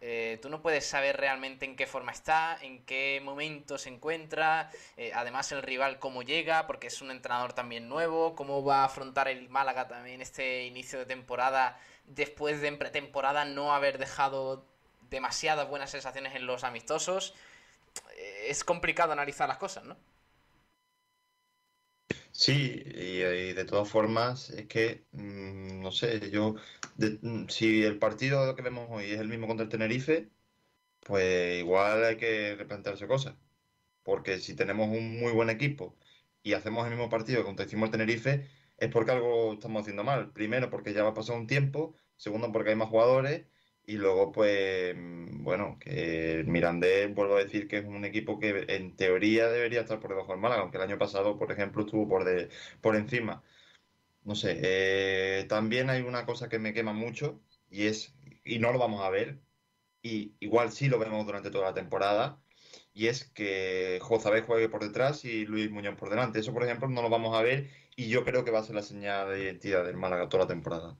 eh, tú no puedes saber realmente en qué forma está, en qué momento se encuentra, eh, además el rival cómo llega, porque es un entrenador también nuevo, cómo va a afrontar el Málaga también este inicio de temporada después de en pretemporada no haber dejado demasiadas buenas sensaciones en los amistosos. Es complicado analizar las cosas, ¿no? Sí, y, de todas formas, es que, mm, no sé, yo, mm, si el partido que vemos hoy es el mismo contra el Tenerife, pues igual hay que replantearse cosas. Porque si tenemos un muy buen equipo y hacemos el mismo partido contra el Tenerife, es porque algo estamos haciendo mal. Primero, porque ya va a pasar un tiempo. Segundo, porque hay más jugadores. Y luego, pues, bueno, que el Mirandés, vuelvo a decir que es un equipo que en teoría debería estar por debajo del Málaga, aunque el año pasado, por ejemplo, estuvo por, de, por encima. No sé, eh, también hay una cosa que me quema mucho y es, y no lo vamos a ver, y igual sí lo vemos durante toda la temporada, y es que Jozabé juegue por detrás y Luis Muñoz por delante. Eso, por ejemplo, no lo vamos a ver y yo creo que va a ser la señal de identidad del Málaga toda la temporada.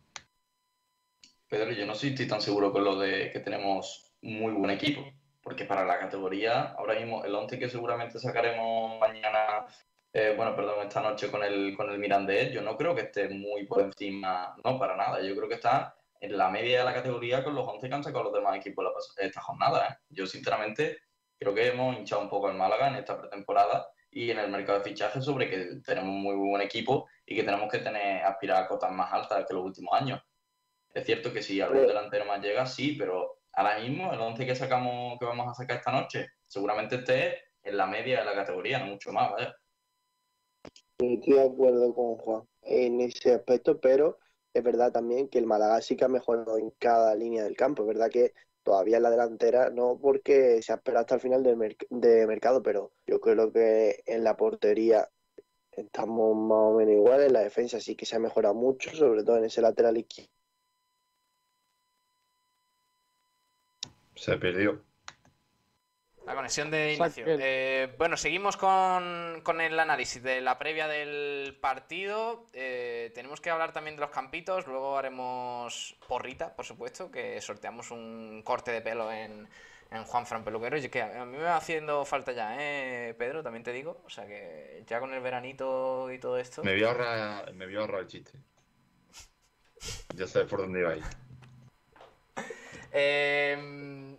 Pedro, yo no estoy tan seguro con lo de que tenemos muy buen equipo, porque para la categoría, ahora mismo el 11 que seguramente sacaremos mañana, eh, bueno, perdón, esta noche con el, con el Mirandés, yo no creo que esté muy por encima, no, para nada, yo creo que está en la media de la categoría con los 11 que han sacado los demás equipos esta jornada. ¿eh? Yo sinceramente creo que hemos hinchado un poco el Málaga en esta pretemporada y en el mercado de fichajes sobre que tenemos muy buen equipo y que tenemos que tener aspirar a cotas más altas que los últimos años. Es cierto que si algún delantero más llega, sí, pero ahora mismo el 11 que sacamos, que vamos a sacar esta noche, seguramente esté en la media de la categoría, no mucho más, ¿vale? Estoy de acuerdo con Juan en ese aspecto, pero es verdad también que el Málaga sí que ha mejorado en cada línea del campo. Es verdad que todavía en la delantera, no porque se ha esperado hasta el final del de mercado, pero yo creo que en la portería estamos más o menos iguales, en la defensa sí que se ha mejorado mucho, sobre todo en ese lateral izquierdo. Se perdió. La conexión de Ignacio. Eh, bueno, seguimos con, el análisis de la previa del partido. Eh, tenemos que hablar también de los campitos. Luego haremos porrita, por supuesto, que sorteamos un corte de pelo en, Juan Fran Peluquero. Y que a mí me va haciendo falta ya, ¿eh, Pedro? También te digo. O sea que ya con el veranito y todo esto. Me voy a ahorrar, me voy a ahorrar el chiste. ya sabes por dónde iba a ir. Eh,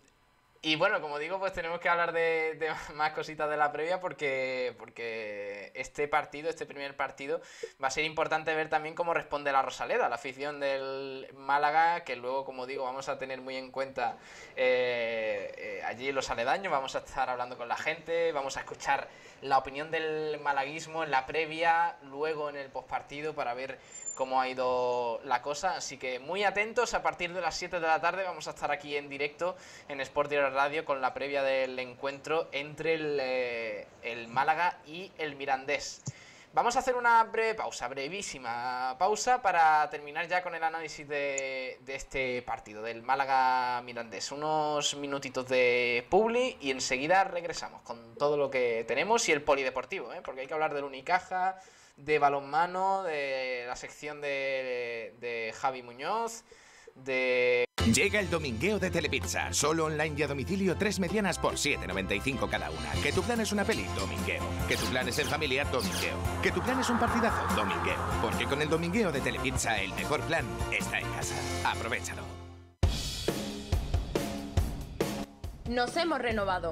y bueno, como digo, pues tenemos que hablar de, [laughs] más cositas de la previa porque, porque este partido, este primer partido, va a ser importante ver también cómo responde la Rosaleda, la afición del Málaga, que luego, como digo, vamos a tener muy en cuenta eh, eh, allí los aledaños, vamos a estar hablando con la gente, vamos a escuchar la opinión del malaguismo en la previa, luego en el postpartido para ver cómo ha ido la cosa. Así que muy atentos, a partir de las 7 de la tarde vamos a estar aquí en directo en Sport Direct Radio con la previa del encuentro entre el, eh, el Málaga y el Mirandés. Vamos a hacer una breve pausa, brevísima pausa para terminar ya con el análisis de, de este partido, del Málaga Mirandés. Unos minutitos de Publi y enseguida regresamos con todo lo que tenemos y el polideportivo, ¿eh? porque hay que hablar del Unicaja, de balonmano, de la sección de, de Javi Muñoz, de... Llega el domingueo de Telepizza. Solo online y a domicilio, tres medianas por 7,95 cada una. Que tu plan es una peli, domingueo. Que tu plan es en familia, domingueo. Que tu plan es un partidazo, domingueo. Porque con el domingueo de Telepizza, el mejor plan está en casa. Aprovechalo. Nos hemos renovado.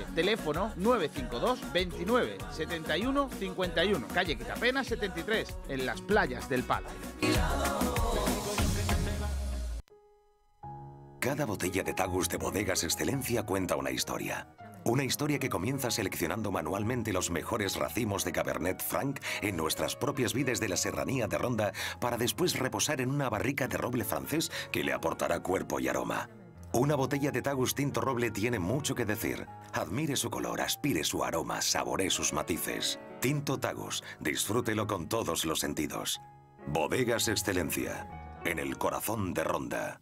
Teléfono 952 29 71 51. Calle Quitapena 73, en las playas del Palo. Cada botella de Tagus de Bodegas Excelencia cuenta una historia. Una historia que comienza seleccionando manualmente los mejores racimos de Cabernet Franc en nuestras propias vides de la serranía de Ronda para después reposar en una barrica de roble francés que le aportará cuerpo y aroma. Una botella de Tagus Tinto Roble tiene mucho que decir. Admire su color, aspire su aroma, saboree sus matices. Tinto Tagus, disfrútelo con todos los sentidos. Bodegas Excelencia, en el corazón de Ronda.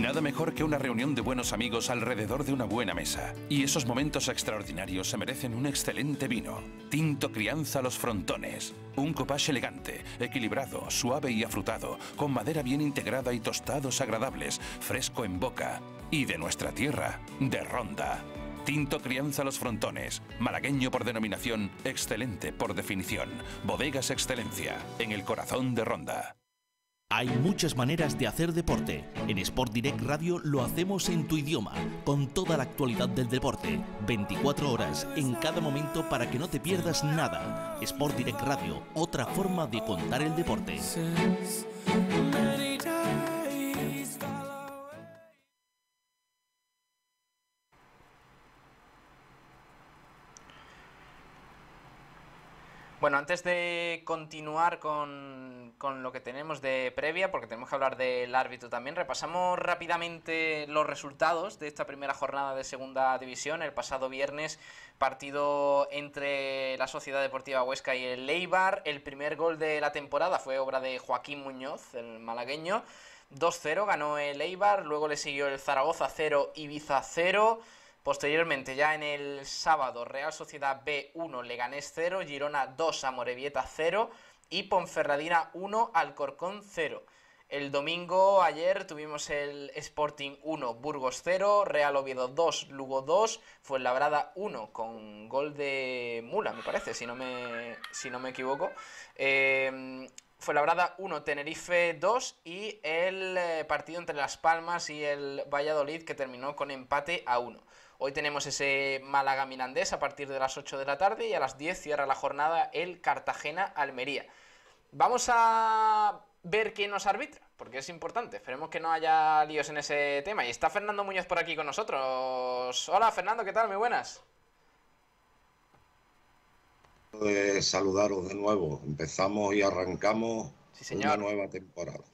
Nada mejor que una reunión de buenos amigos alrededor de una buena mesa. Y esos momentos extraordinarios se merecen un excelente vino. Tinto Crianza Los Frontones. Un copage elegante, equilibrado, suave y afrutado, con madera bien integrada y tostados agradables, fresco en boca. Y de nuestra tierra, de Ronda. Tinto Crianza Los Frontones, malagueño por denominación, excelente por definición. Bodegas Excelencia, en el corazón de Ronda. Hay muchas maneras de hacer deporte. En Sport Direct Radio lo hacemos en tu idioma, con toda la actualidad del deporte, 24 horas en cada momento para que no te pierdas nada. Sport Direct Radio, otra forma de contar el deporte. Bueno, antes de continuar con, con, lo que tenemos de previa, porque tenemos que hablar del árbitro también, repasamos rápidamente los resultados de esta primera jornada de segunda división. El pasado viernes, partido entre la Sociedad Deportiva Huesca y el Leibar. El primer gol de la temporada fue obra de Joaquín Muñoz, el malagueño. 2-0 ganó el Eibar, luego le siguió el Zaragoza 0, Ibiza 0. Posteriormente, ya en el sábado, Real Sociedad B1, Leganés 0, Girona 2, Amorebieta 0 y Ponferradina 1, Alcorcón 0. El domingo, ayer, tuvimos el Sporting 1, Burgos 0, Real Oviedo 2, Lugo 2, Fuenlabrada 1, con gol de Mula, me parece, si no me, si no me equivoco. Eh, Fuenlabrada 1, Tenerife 2 y el eh, partido entre Las Palmas y el Valladolid que terminó con empate a 1. Hoy tenemos ese Málaga Mirandés a partir de las 8 de la tarde y a las 10 cierra la jornada el Cartagena Almería. Vamos a ver quién nos arbitra, porque es importante. Esperemos que no haya líos en ese tema. Y está Fernando Muñoz por aquí con nosotros. Hola Fernando, ¿qué tal? Muy buenas. De saludaros de nuevo. Empezamos y arrancamos una nueva temporada.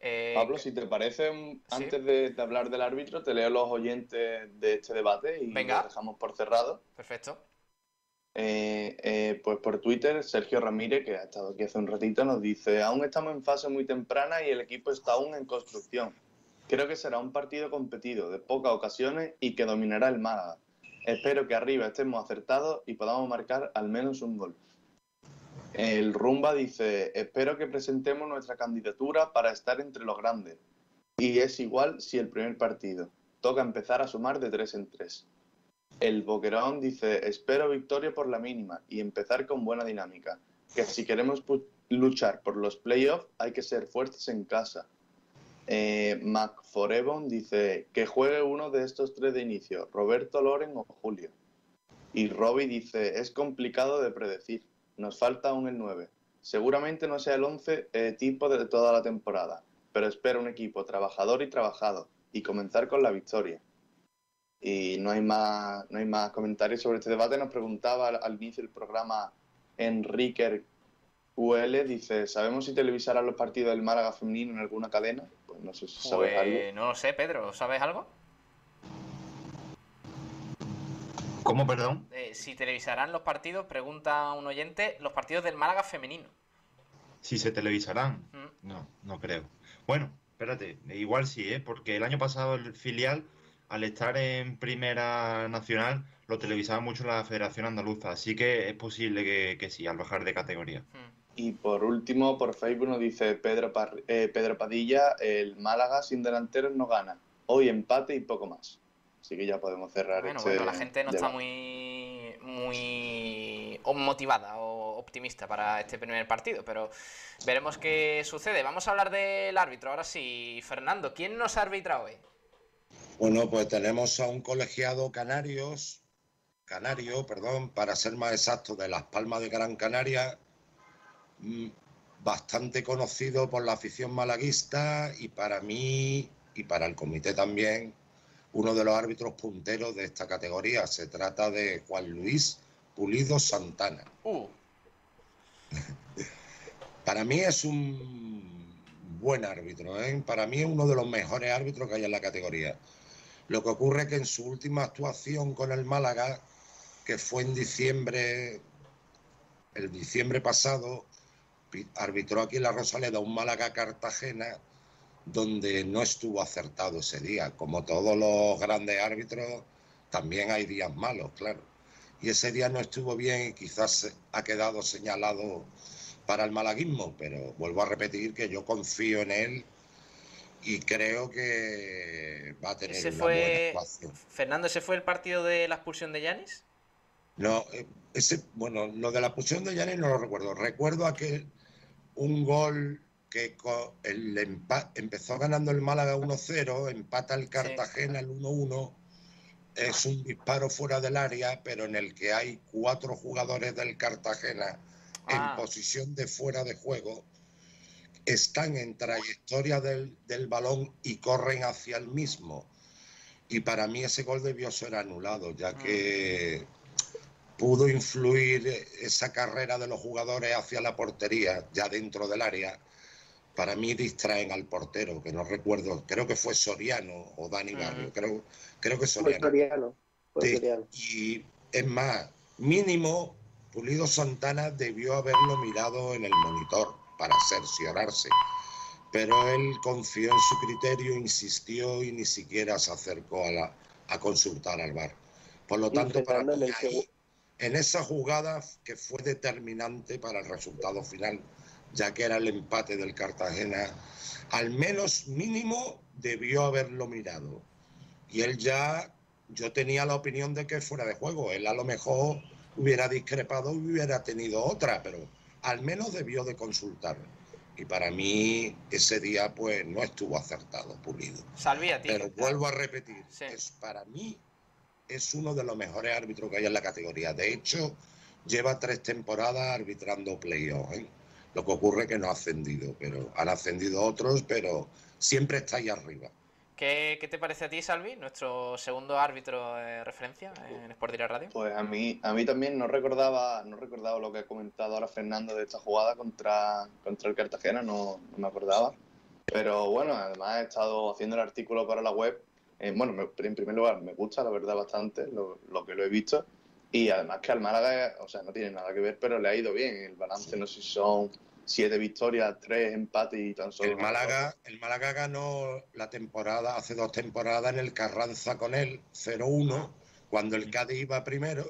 Eh, Pablo, si te parece, antes de, hablar del árbitro, te leo los oyentes de este debate y Venga. lo dejamos por cerrado. Perfecto. Eh, eh, pues por Twitter, Sergio Ramírez, que ha estado aquí hace un ratito, nos dice, aún estamos en fase muy temprana y el equipo está aún en construcción. Creo que será un partido competido, de pocas ocasiones y que dominará el Málaga. Espero que arriba estemos acertados y podamos marcar al menos un gol. El Rumba dice, espero que presentemos nuestra candidatura para estar entre los grandes. Y es igual si el primer partido. Toca empezar a sumar de tres en tres. El Boquerón dice, espero victoria por la mínima y empezar con buena dinámica. Que si queremos luchar por los playoffs hay que ser fuertes en casa. Eh, Mac Forebon dice, que juegue uno de estos tres de inicio, Roberto Loren o Julio. Y Robbie dice, es complicado de predecir. Nos falta aún el 9. Seguramente no sea el 11 eh, tipo de toda la temporada, pero espero un equipo trabajador y trabajado y comenzar con la victoria. Y no hay más, no hay más comentarios sobre este debate. Nos preguntaba al, inicio del programa Enrique UL, dice, ¿sabemos si televisarán los partidos del Málaga femenino en alguna cadena? Pues no sé si sabes pues. No lo sé, Pedro, ¿sabes algo? ¿Cómo, perdón? Eh, si televisarán los partidos, pregunta un oyente, los partidos del Málaga femenino. Si se televisarán. Mm. No, no creo. Bueno, espérate, igual sí, ¿eh? porque el año pasado el filial, al estar en Primera Nacional, lo televisaba mucho la Federación Andaluza, así que es posible que, sí, al bajar de categoría. Mm. Y por último, por Facebook nos dice Pedro, eh, Pedro Padilla, el Málaga sin delanteros no gana. Hoy empate y poco más. Así que ya podemos cerrar bueno, este bueno, la gente no está muy, muy motivada o optimista para este primer partido, pero veremos qué sucede. Vamos a hablar del árbitro. Ahora sí, Fernando, ¿quién nos arbitra hoy? Bueno, pues tenemos a un colegiado canarios, canario, perdón, para ser más exacto, de Las Palmas de Gran Canaria, mm, bastante conocido por la afición malaguista y para mí y para el comité también uno de los árbitros punteros de esta categoría. Se trata de Juan Luis Pulido Santana. Uh. [laughs] Para mí es un buen árbitro, ¿eh? para mí es uno de los mejores árbitros que hay en la categoría. Lo que ocurre es que en su última actuación con el Málaga, que fue en diciembre, el diciembre pasado, arbitró aquí en la Rosaleda un Málaga Cartagena donde no estuvo acertado ese día. Como todos los grandes árbitros, también hay días malos, claro. Y ese día no estuvo bien y quizás ha quedado señalado para el malaguismo, pero vuelvo a repetir que yo confío en él y creo que va a tener ¿Ese una fue... buena Fernando, ¿ese fue el partido de la expulsión de Yanis? No, eh, ese, bueno, lo de la expulsión de Yanis no lo recuerdo. Recuerdo aquel un gol que el empezó ganando el Málaga 1-0, empata el Cartagena el 1-1, es un disparo fuera del área, pero en el que hay cuatro jugadores del Cartagena en ah. posición de fuera de juego, están en trayectoria del, del, balón y corren hacia el mismo. Y para mí ese gol debió ser anulado, ya que pudo influir esa carrera de los jugadores hacia la portería, ya dentro del área, para mí distraen al portero, que no recuerdo, creo que fue Soriano o Dani Barrio, creo, creo que Soriano. Soriano. Sí, Y es más, mínimo, Pulido Santana debió haberlo mirado en el monitor para cerciorarse, pero él confió en su criterio, insistió y ni siquiera se acercó a, la, a consultar al bar. Por lo tanto, para mí, ahí, en esa jugada que fue determinante para el resultado final, ya que era el empate del Cartagena, al menos mínimo debió haberlo mirado. Y él ya, yo tenía la opinión de que fuera de juego, él a lo mejor hubiera discrepado y hubiera tenido otra, pero al menos debió de consultar. Y para mí ese día pues no estuvo acertado, pulido. Salvía, tío. Pero vuelvo a repetir, es para mí es uno de los mejores árbitros que hay en la categoría. De hecho, lleva tres temporadas arbitrando playoffs. ¿eh? Lo que ocurre es que no ha ascendido, pero han ascendido otros, pero siempre está ahí arriba. ¿Qué, qué te parece a ti, Salvi, nuestro segundo árbitro de referencia en Sport Direct Radio? Pues a mí, a mí también no recordaba, no recordaba lo que ha comentado ahora Fernando de esta jugada contra, contra el Cartagena, no, no me acordaba. Pero bueno, además he estado haciendo el artículo para la web. Eh, bueno, me, en primer lugar, me gusta, la verdad, bastante lo, lo, que lo he visto. Y además que al Málaga, o sea, no tiene nada que ver, pero le ha ido bien. El balance, no sé si son siete victorias, tres empates y tan solo. El Málaga, el Málaga ganó la temporada, hace dos temporadas en el Carranza con él, 0-1, cuando el Cádiz iba primero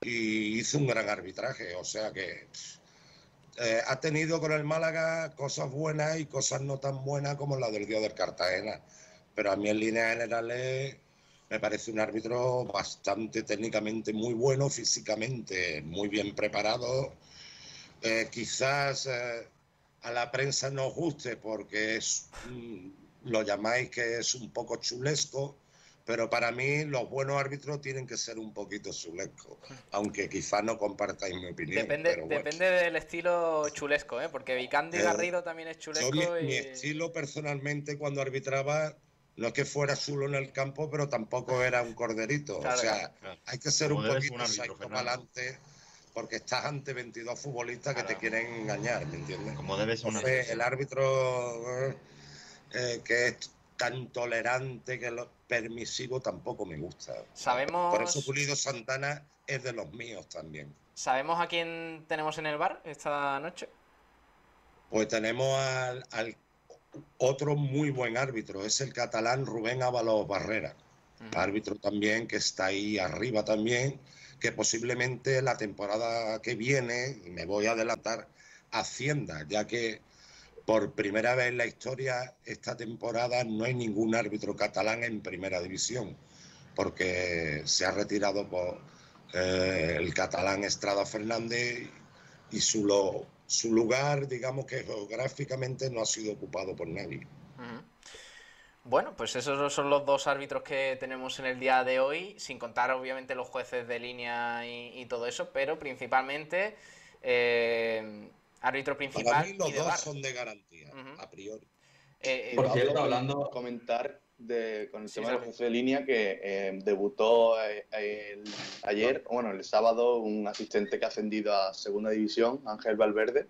y hizo un gran arbitraje. O sea que eh, ha tenido con el Málaga cosas buenas y cosas no tan buenas como la del día del Cartagena. Pero a mí en líneas generales me parece un árbitro bastante técnicamente muy bueno, físicamente muy bien preparado eh, quizás eh, a la prensa no guste porque es, lo llamáis que es un poco chulesco, pero para mí los buenos árbitros tienen que ser un poquito chulescos, aunque quizás no compartáis mi opinión. Depende, bueno. depende del estilo chulesco, ¿eh? porque Vicandi Eh, Garrido también es Yo, chulesco. mi, y... mi estilo personalmente cuando arbitraba no es que fuera chulo en el campo, pero tampoco era un corderito. Claro, o sea, claro. hay que ser Como un poquito un árbitro, psycho para adelante porque estás ante 22 futbolistas que te quieren engañar, ¿me entiendes? Como debe ser Entonces, el árbitro eh, eh, que es tan tolerante que lo permisivo tampoco me gusta. Sabemos- Por eso Pulido Santana es de los míos también. ¿Sabemos a quién tenemos en el bar esta noche? Pues tenemos al, al otro muy buen árbitro, es el catalán Rubén Ábalos Barrera. Árbitro también que está ahí arriba también, que posiblemente la temporada que viene, y me voy a adelantar, ascienda, ya que por primera vez en la historia esta temporada no hay ningún árbitro catalán en primera división, porque se ha retirado por eh, el catalán Estrada Fernández y su, lo- su lugar, digamos que geográficamente no ha sido ocupado por nadie. Bueno, pues esos son los dos árbitros que tenemos en el día de hoy, sin contar obviamente los jueces de línea y, y todo eso, pero principalmente eh, árbitro Para principal mí los y de dos bar. son de garantía, a priori. Eh, eh, Por cierto, hablando- comentar de, con el Sí, tema de los jefes de línea que eh, debutó eh, el- ayer, bueno, el sábado, un asistente que ha ascendido a segunda división, Ángel Valverde,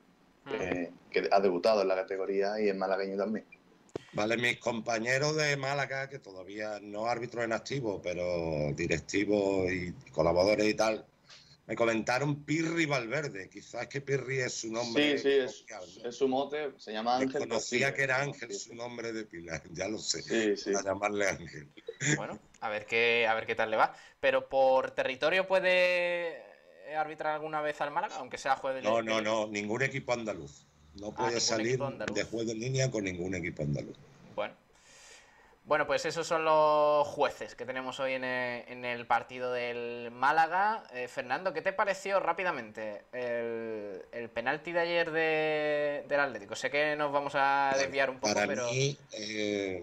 eh, que ha debutado en la categoría y es malagueño también. Vale, mis compañeros de Málaga, que todavía no árbitros en activo, pero directivos y colaboradores y tal, me comentaron Pirri Valverde. Quizás que Pirri es su nombre. Sí, sí, es, es su mote, se llama Ángel. Conocía que era Ángel su nombre de pila, ya lo sé. Sí, sí. A llamarle Ángel. Bueno, a ver qué, a ver qué tal le va. Pero por territorio puede arbitrar alguna vez al Málaga, aunque sea juez de No, línea. no, no, ningún equipo andaluz. No Ah, puede salir de juez de línea con ningún equipo andaluz. Bueno. Pues esos son los jueces que tenemos hoy en el, en el partido del Málaga. Eh, Fernando, ¿qué te pareció rápidamente el, el penalti de ayer de- del Atlético? Sé que nos vamos a desviar un poco, Para pero... mí, eh,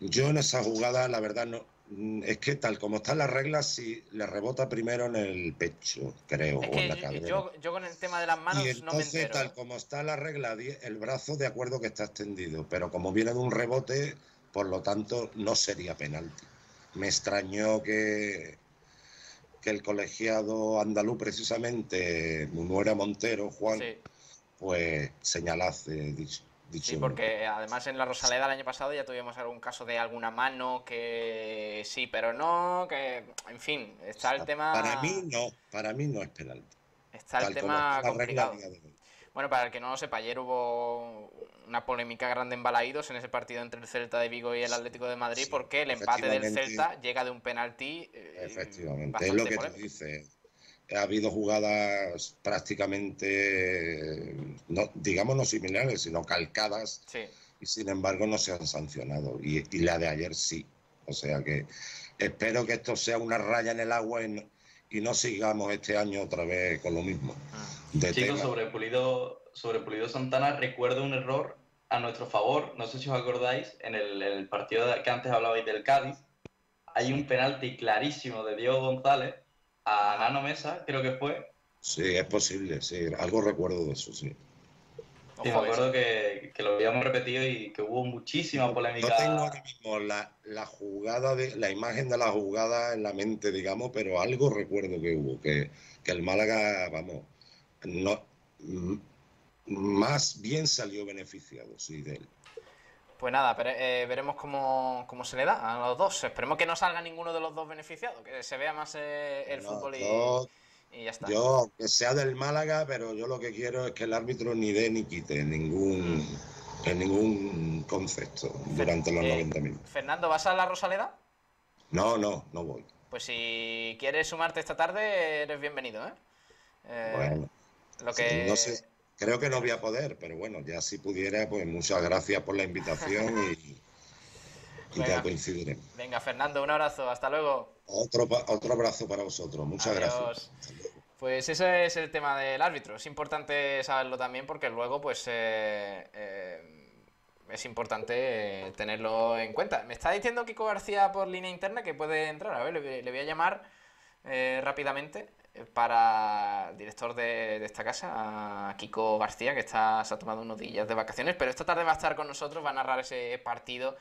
yo en esa jugada, la verdad, no. mm, Es que tal como están las reglas, si le rebota primero en el pecho, creo, Es o en la cadera. yo, yo con el tema de las manos y no me entonces, entero. tal como está la regla, el brazo de acuerdo que está extendido, pero como viene de un rebote, por lo tanto, no sería penalti. Me extrañó que, que el colegiado andaluz, precisamente, Munuera Montero, Juan, pues señalase dicho. Sí, porque además en la Rosaleda el año pasado ya tuvimos algún caso de alguna mano que sí, pero no, que en fin, está el tema. Para mí no, para mí no es penalti. Está el tema complicado. Bueno, para el que no lo sepa, ayer hubo una polémica grande en Balaídos en ese partido entre el Celta de Vigo y el Atlético de Madrid, porque el empate del. Celta llega de un penalti. eh, Efectivamente, es lo que tú polémico. dices. Ha habido jugadas prácticamente, no, digamos no similares, sino calcadas, Sí. y sin embargo no se han sancionado. Y, y la de ayer sí. O sea que espero que esto sea una raya en el agua y no, y no sigamos este año otra vez con lo mismo. De Chicos, tema. sobre Pulido, sobre Pulido Santana, recuerdo un error a nuestro favor, no sé si os acordáis, en el, el partido que antes hablabais del Cádiz, hay un penalti clarísimo de Diego González a Nano Mesa, creo que fue, Sí, es posible, sí. Algo recuerdo de eso, sí. Me acuerdo que, que lo habíamos repetido y que hubo muchísima polémica. No tengo ahora mismo la, la jugada de la imagen de la jugada en la mente, digamos, pero algo recuerdo que hubo, que, que el Málaga, vamos, no más bien salió beneficiado, sí, de él. Pues nada, pero, eh, veremos cómo, cómo se le da a los dos. Esperemos que no salga ninguno de los dos beneficiados, que se vea más eh, el fútbol y, y ya está. Yo, aunque sea del Málaga, pero yo lo que quiero es que el árbitro ni dé ni quite en ningún, en ningún concepto durante los eh, 90 minutos. Fernando, ¿vas a la Rosaleda? No, no, no voy. Pues si quieres sumarte esta tarde, eres bienvenido, ¿eh? Eh, Bueno, lo que... no sé, creo que no voy a poder, pero bueno, ya si pudiera, pues muchas gracias por la invitación y, y Venga. ya coincidiremos. Venga, Fernando, un abrazo, hasta luego. Otro, otro abrazo para vosotros, muchas gracias. Pues ese es el tema del árbitro. Es importante saberlo también porque luego, pues, eh, eh, es importante eh, tenerlo en cuenta. Me está diciendo Kiko García por línea interna que puede entrar. A ver, le, voy- le voy a llamar eh, rápidamente para el director de, de esta casa, a Kiko García, que está, se ha tomado unos días de vacaciones, pero esta tarde va a estar con nosotros, va a narrar ese partido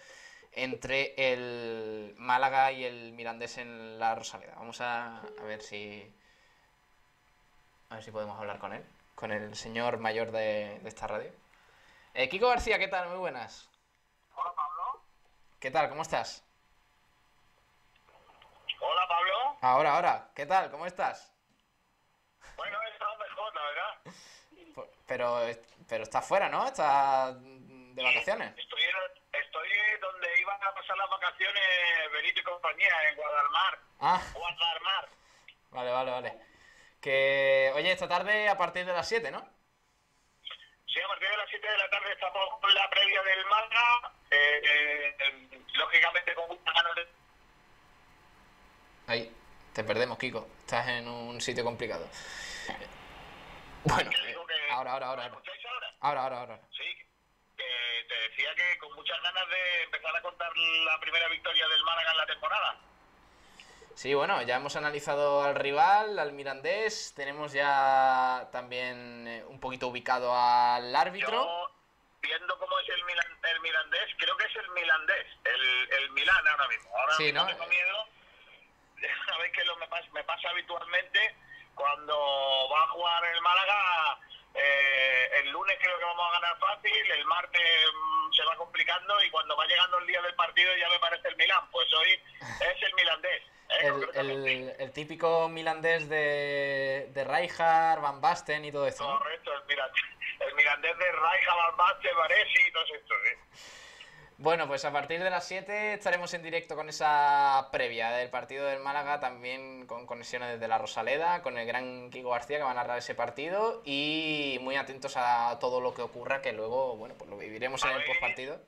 entre el Málaga y el Mirandés en la Rosaleda. Vamos a, a ver si a ver si podemos hablar con él, con el señor mayor de, de esta radio. Eh, Kiko García, ¿qué tal? Muy buenas. Hola, Pablo. ¿Qué tal? ¿Cómo estás? Hola, Pablo. Ahora, ahora. ¿Qué tal? ¿Cómo estás? Bueno, he estado mejor, la verdad. Pues, Pero, pero estás fuera, ¿no? Estás de vacaciones. Estoy, en- estoy donde iban a pasar las vacaciones Benito y compañía, en Guadalmar. Ah, Guadalmar. vale, vale, vale. Que, oye, esta tarde a partir de las 7, ¿no? Sí, a partir de las 7 de la tarde estamos con la previa del Málaga. eh, eh, lógicamente con muchas ganas de... Ahí, te perdemos, Kiko. Estás en un sitio complicado. Bueno, ahora, ahora, ahora. Ahora, ahora, ahora. ahora. Sí, que te decía que con muchas ganas de empezar a contar la primera victoria del Málaga en la temporada. Sí, bueno, ya hemos analizado al rival, al Mirandés, tenemos ya también eh, un poquito ubicado al árbitro. Yo, viendo cómo es el, Milan- el Mirandés, creo que es el Milandés, el, el Milán ahora mismo. Ahora Sí, mismo ¿no? tengo miedo. [laughs] Sabéis que lo me, pas- me pasa habitualmente cuando va a jugar el Málaga. Eh, el lunes creo que vamos a ganar fácil, el martes mm, se va complicando y cuando va llegando el día del partido ya me parece el Milán. Pues hoy es el Milandés. eh, El, el- el típico milandés de, de Rijkaard, Van Basten y todo esto, ¿no? Correcto, el, Milan- el Mirandés de Raija, Balbache, Varesi y todo esto. sí. Bueno, pues a partir de las 7 estaremos en directo con esa previa del partido del Málaga, también con conexiones desde la Rosaleda, con el gran Kiko García que va a narrar ese partido y muy atentos a todo lo que ocurra, que luego, bueno, pues lo viviremos en el postpartido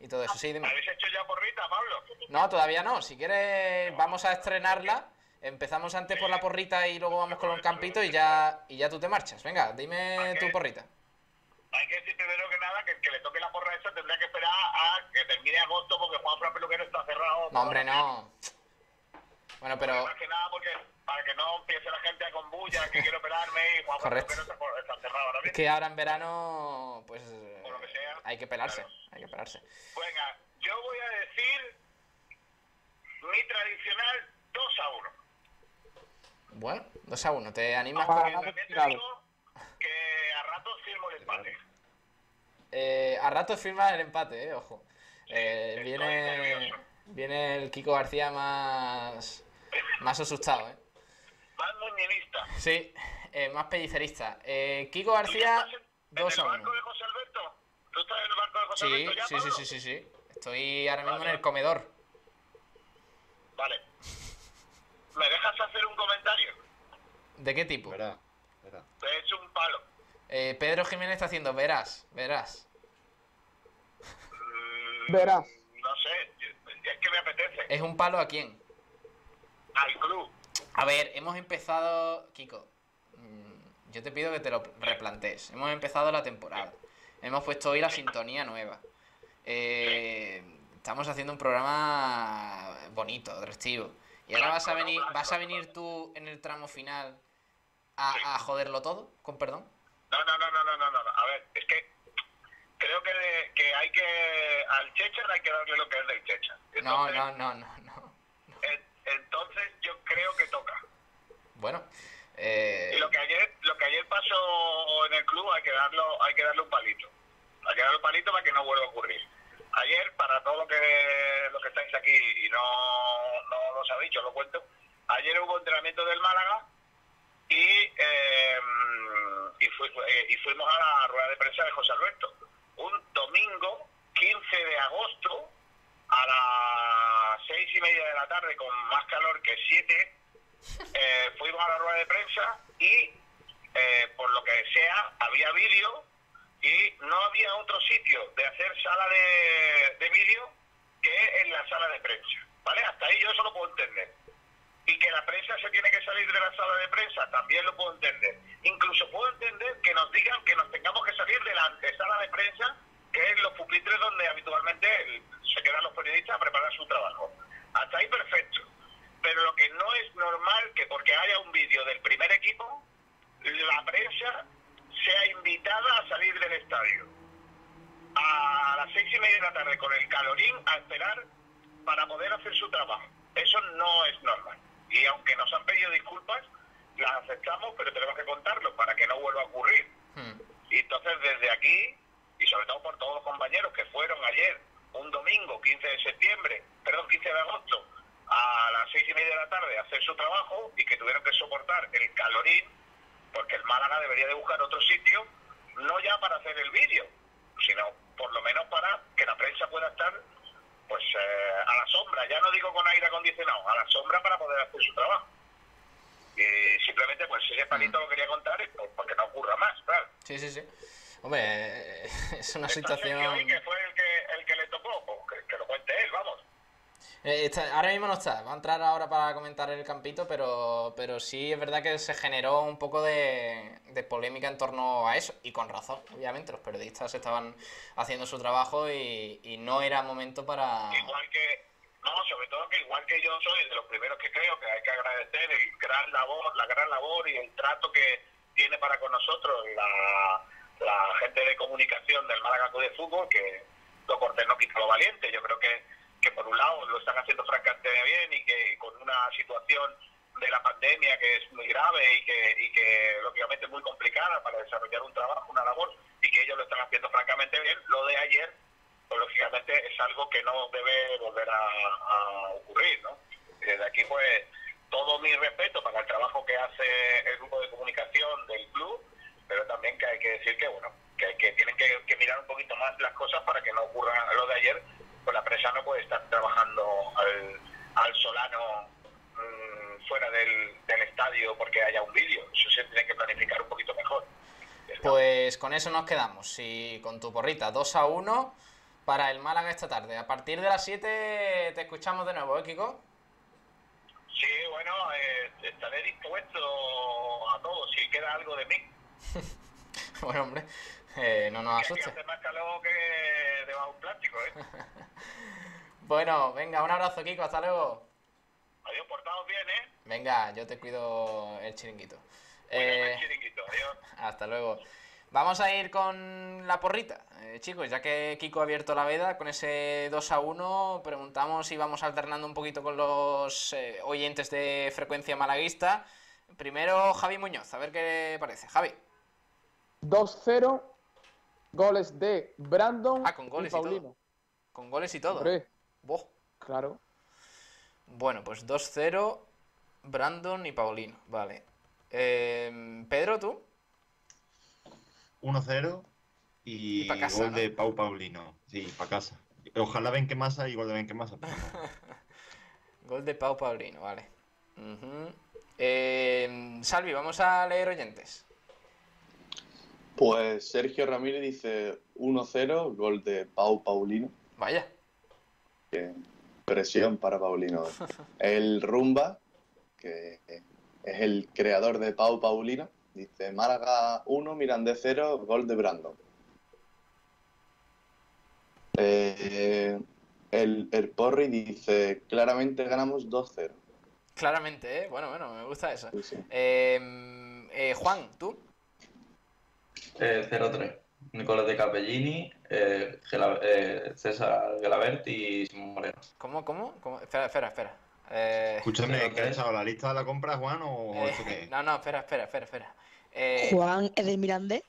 y todo eso. Sí, dime. ¿Habéis hecho ya porrita, Pablo? No, todavía no. Si quieres, vamos a estrenarla. Empezamos antes por la porrita y luego vamos con los campitos y ya, y ya tú te marchas. Venga, dime tu porrita. Hay que decir primero que nada que el que le toque la porra esa tendrá que esperar a que termine agosto porque Juan Fran Peluquero está cerrado. No, hombre, no. Bueno, pero Más que nada porque para que no empiece la gente a con bulla que quiero operarme y Juan Fran. Peluquero está, por- está cerrado ahora es que ahora en verano, pues eh, hay que pelarse. Hay que pelarse. Venga, yo voy a decir mi tradicional 2 a 1. Bueno, 2 a 1. ¿Te animas? Ah, con- También te digo que a ratos firmo el empate. Eh, a rato firma el empate, eh, ojo. Eh, viene, viene el Kiko García más, más asustado, ¿eh? Más muñinista. Sí, eh, más pellicerista. Eh, Kiko García, 2 a 1. ¿Barco de José Alberto? ¿Tú estás en el barco de José Sí, Alberto ya, sí, sí, Pablo? sí, sí, sí. Estoy ahora mismo en el comedor. Vale. ¿Me dejas hacer un comentario? ¿De qué tipo? Te he hecho un palo. Eh, Pedro Jiménez está haciendo, verás, verás. Verás. No sé, es que me apetece. ¿Es un palo a quién? Al club. A ver, hemos empezado, Kiko. mm, Yo te pido que te lo replantees. Hemos empezado la temporada. Hemos puesto hoy la sintonía nueva. Eh, estamos haciendo un programa bonito, atractivo. Y ahora vas a venir, vas a venir tú en el tramo final a, a joderlo todo, con perdón. No, no, no, no, no, no, no. A ver, es que creo que, que hay que... Al Chechar hay que darle lo que es del Chechar. No, no, no, no, no. En- Entonces yo creo que toca. Bueno, eh, Y lo que ayer, lo que ayer pasó en el club hay que darlo, hay que darle un palito. Hay que darle un palito para que no vuelva a ocurrir. Ayer, para todo lo que, lo que estáis aquí y no, no lo sabéis, yo lo cuento, ayer hubo entrenamiento del Málaga eh, y, fui- eh, y fuimos a la rueda de prensa de José Alberto. Un domingo 15 de agosto a las seis y media de la tarde con más calor que siete [laughs] eh, fuimos a la rueda de prensa y eh, por lo que sea había vídeo y no había otro sitio de hacer sala de, de vídeo que en la sala de prensa vale hasta ahí yo eso lo puedo entender y que la prensa se tiene que salir de la sala de prensa también lo puedo entender incluso puedo entender que nos digan que nos tengamos que salir de la antesala de prensa que es los pupitres donde habitualmente se quedan los periodistas a preparar su trabajo hasta ahí perfecto pero lo que no es normal que porque haya un vídeo del primer equipo, la prensa sea invitada a salir del estadio a las seis y media de la tarde con el calorín a esperar para poder hacer su trabajo. Eso no es normal. Y aunque nos han pedido disculpas, las aceptamos, pero tenemos que contarlo para que no vuelva a ocurrir. Y entonces desde aquí, y sobre todo por todos los compañeros que fueron ayer, un domingo, 15 de septiembre, perdón, 15 de agosto, a las seis y media de la tarde a hacer su trabajo y que tuvieron que soportar el calorín, porque el Málaga debería de buscar otro sitio, no ya para hacer el vídeo, sino por lo menos para que la prensa pueda estar pues eh, a la sombra, ya no digo con aire acondicionado, a la sombra para poder hacer su trabajo. Y simplemente pues ese palito lo quería contar y, pues, porque no ocurra más, claro. Sí, sí, sí. Hombre, [laughs] es una situación... que que fue el que, el que le tocó, pues que, que lo cuente él, vamos. Eh, ahora mismo no está, va a entrar ahora para comentar el campito, pero, pero sí es verdad que se generó un poco de, polémica en torno a eso, y con razón, obviamente, los periodistas estaban haciendo su trabajo y, y no era momento para... Igual que, no, sobre todo que igual que yo soy de los primeros que creo que hay que agradecer el gran labor, la gran labor y el trato que tiene para con nosotros la, la gente de comunicación del Málaga Club de Fútbol, que lo cortés no quita lo valiente. Yo creo que, que por un lado lo están haciendo francamente bien y que con una situación de la pandemia que es muy grave y que, y que lógicamente es muy complicada para desarrollar un trabajo, una labor, y que ellos lo están haciendo francamente bien. Lo de ayer pues lógicamente es algo que no debe volver a, ocurrir, ¿no? Desde aquí, pues, todo mi respeto para el trabajo que hace el grupo de comunicación del club, pero también que hay que decir que, bueno, que, que tienen que, que mirar un poquito más las cosas para que no ocurra lo de ayer, pues la prensa no puede estar trabajando al, al solano mm, fuera del, del estadio porque haya un vídeo, eso se tiene que planificar un poquito mejor. Pues con eso nos quedamos, y con tu porrita, 2 a 1 para el Málaga esta tarde. A partir de las 7 te escuchamos de nuevo, ¿eh, Kiko? Sí, bueno, eh, estaré dispuesto a todo si queda algo de mí. [laughs] Bueno, hombre, eh, no nos aquí asustes. hace más calor que debajo de un plástico, ¿eh? [laughs] Bueno, venga, un abrazo, Kiko, hasta luego. Adiós, portados bien, ¿eh? Venga, yo te cuido el chiringuito. Eh, el chiringuito, adiós. [laughs] hasta luego. Vamos a ir con la porrita. Eh, chicos, ya que Kiko ha abierto la veda con ese 2 a 1, preguntamos si vamos alternando un poquito con los eh, oyentes de frecuencia malaguista primero Javi Muñoz, a ver qué parece. Javi. 2-0, goles de Brandon Ah, con goles y y todo. Paulino. Con goles y todo. Claro. Bueno, pues 2-0, Brandon y Paulino. Vale. Eh, Pedro, ¿tú? 1-0 y, Y pa' casa, gol ¿no? de Pau Paulino. Sí, para casa. Ojalá ven que masa y gol de ven que masa. [laughs] Gol de Pau Paulino, vale. Ujú. Eh, Salvi, vamos a leer oyentes. Pues Sergio Ramírez dice 1-0, gol de Pau Paulino. Vaya. Que presión para Paulino. [laughs] El Rumba, que es el creador de Pau Paulino, dice Málaga 1, Mirandés 0, gol de Brandon. Eh, el, el Porri dice claramente ganamos 2-0. Claramente, ¿eh? Bueno, bueno, me gusta eso. Sí, sí. Eh, eh, Juan, ¿tú? Eh, 0-3. Nicolás de Capellini, eh, Gela- eh, César Gelabert y Simón Moreno. ¿Cómo, cómo? cómo? Espera, espera, espera. Eh, Escúchame, ¿qué has echado la lista de la compra, Juan, o eh, esto qué [laughs] no, no, espera, espera, espera, espera. Eh, Juan es del Mirandés.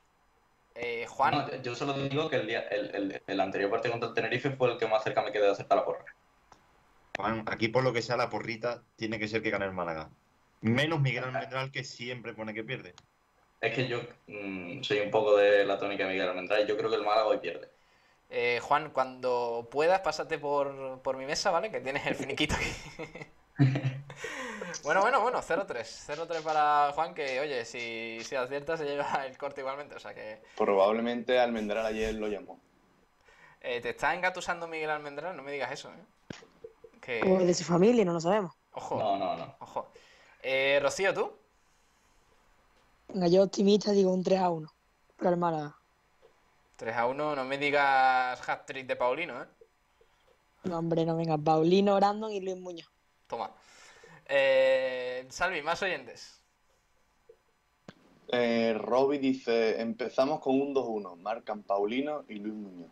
eh, Juan, No, yo solo digo que el, día, el, el- el anterior partido contra el Tenerife fue el que más cerca me quedé de acertar la porra. Juan, aquí por lo que sea la porrita, tiene que ser que gane el Málaga. Menos Miguel Almendral, que siempre pone que pierde. Es que yo mm, soy un poco de la tónica de Miguel Almendral y yo creo que el Málaga hoy pierde. eh, Juan, cuando puedas, pásate por, por mi mesa, ¿vale? Que tienes el finiquito aquí. [laughs] bueno, bueno, bueno, 0-3. 0-3 para Juan, que oye, si, si acierta se lleva el corte igualmente. O sea que. Probablemente Almendral ayer lo llamó. eh, te está engatusando Miguel Almendral, no me digas eso, ¿eh? Que... O de su familia, no lo sabemos. Ojo. No, no, no. Ojo. Eh, Rocío, ¿tú? Venga, yo optimista digo un 3 a 1 para el Málaga. 3 a 1, no me digas hat-trick de Paulino, ¿eh? No, hombre, no, venga. Paulino, Brandon y Luis Muñoz. Toma. Eh, Salvi, más oyentes. Eh, Robbie dice, empezamos con un 2-1, marcan Paulino y Luis Muñoz.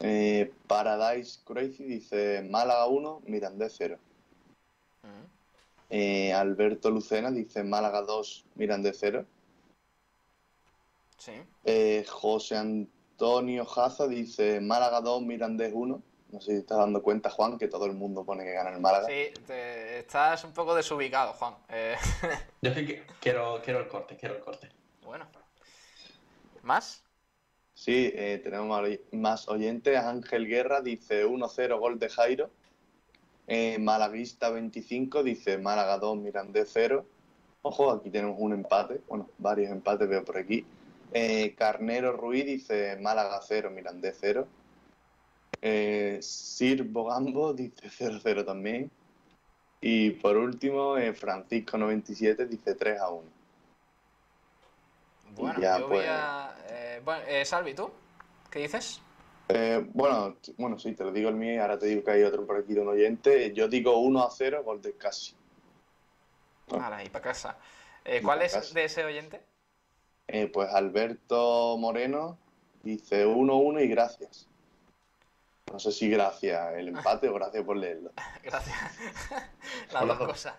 Eh, Paradise Crazy dice, Málaga 1, Mirandés 0. Eh, Alberto Lucena dice, Málaga 2, Mirandés 0. Sí. Eh, José Antonio Jaza dice, Málaga 2, Mirandés 1. No sé si te estás dando cuenta, Juan, que todo el mundo pone que gana el Málaga. Sí, te- estás un poco desubicado, Juan. Eh, [laughs] Yo es que qui- quiero, quiero el corte, quiero el corte. bueno. ¿Más? Sí, eh, tenemos más oyentes. Ángel Guerra dice 1-0 gol de Jairo. Eh, Malaguista 25 dice Málaga 2, Mirandés 0. Ojo, aquí tenemos un empate. Bueno, varios empates veo por aquí. Eh, Carnero Ruiz dice Málaga 0, Mirandés 0. Eh, Sir Bogambo dice [laughs] 0-0 también. Y por último, eh, Francisco 97 dice 3 a 1. Bueno, ya, yo voy pues. a... eh, bueno, eh, Salvi, ¿tú? ¿Qué dices? Eh, bueno, bueno, sí, te lo digo el mío y ahora te digo que hay otro por aquí de un oyente. Yo digo 1 a 0, gol de casi. Ahora, y para casa. Eh, ¿Cuál pa' es casa. de ese oyente? Eh, pues Alberto Moreno dice 1-1 y gracias. No sé si gracias el [laughs] empate o gracias por leerlo. [laughs] Gracias. [laughs] Las dos cosas.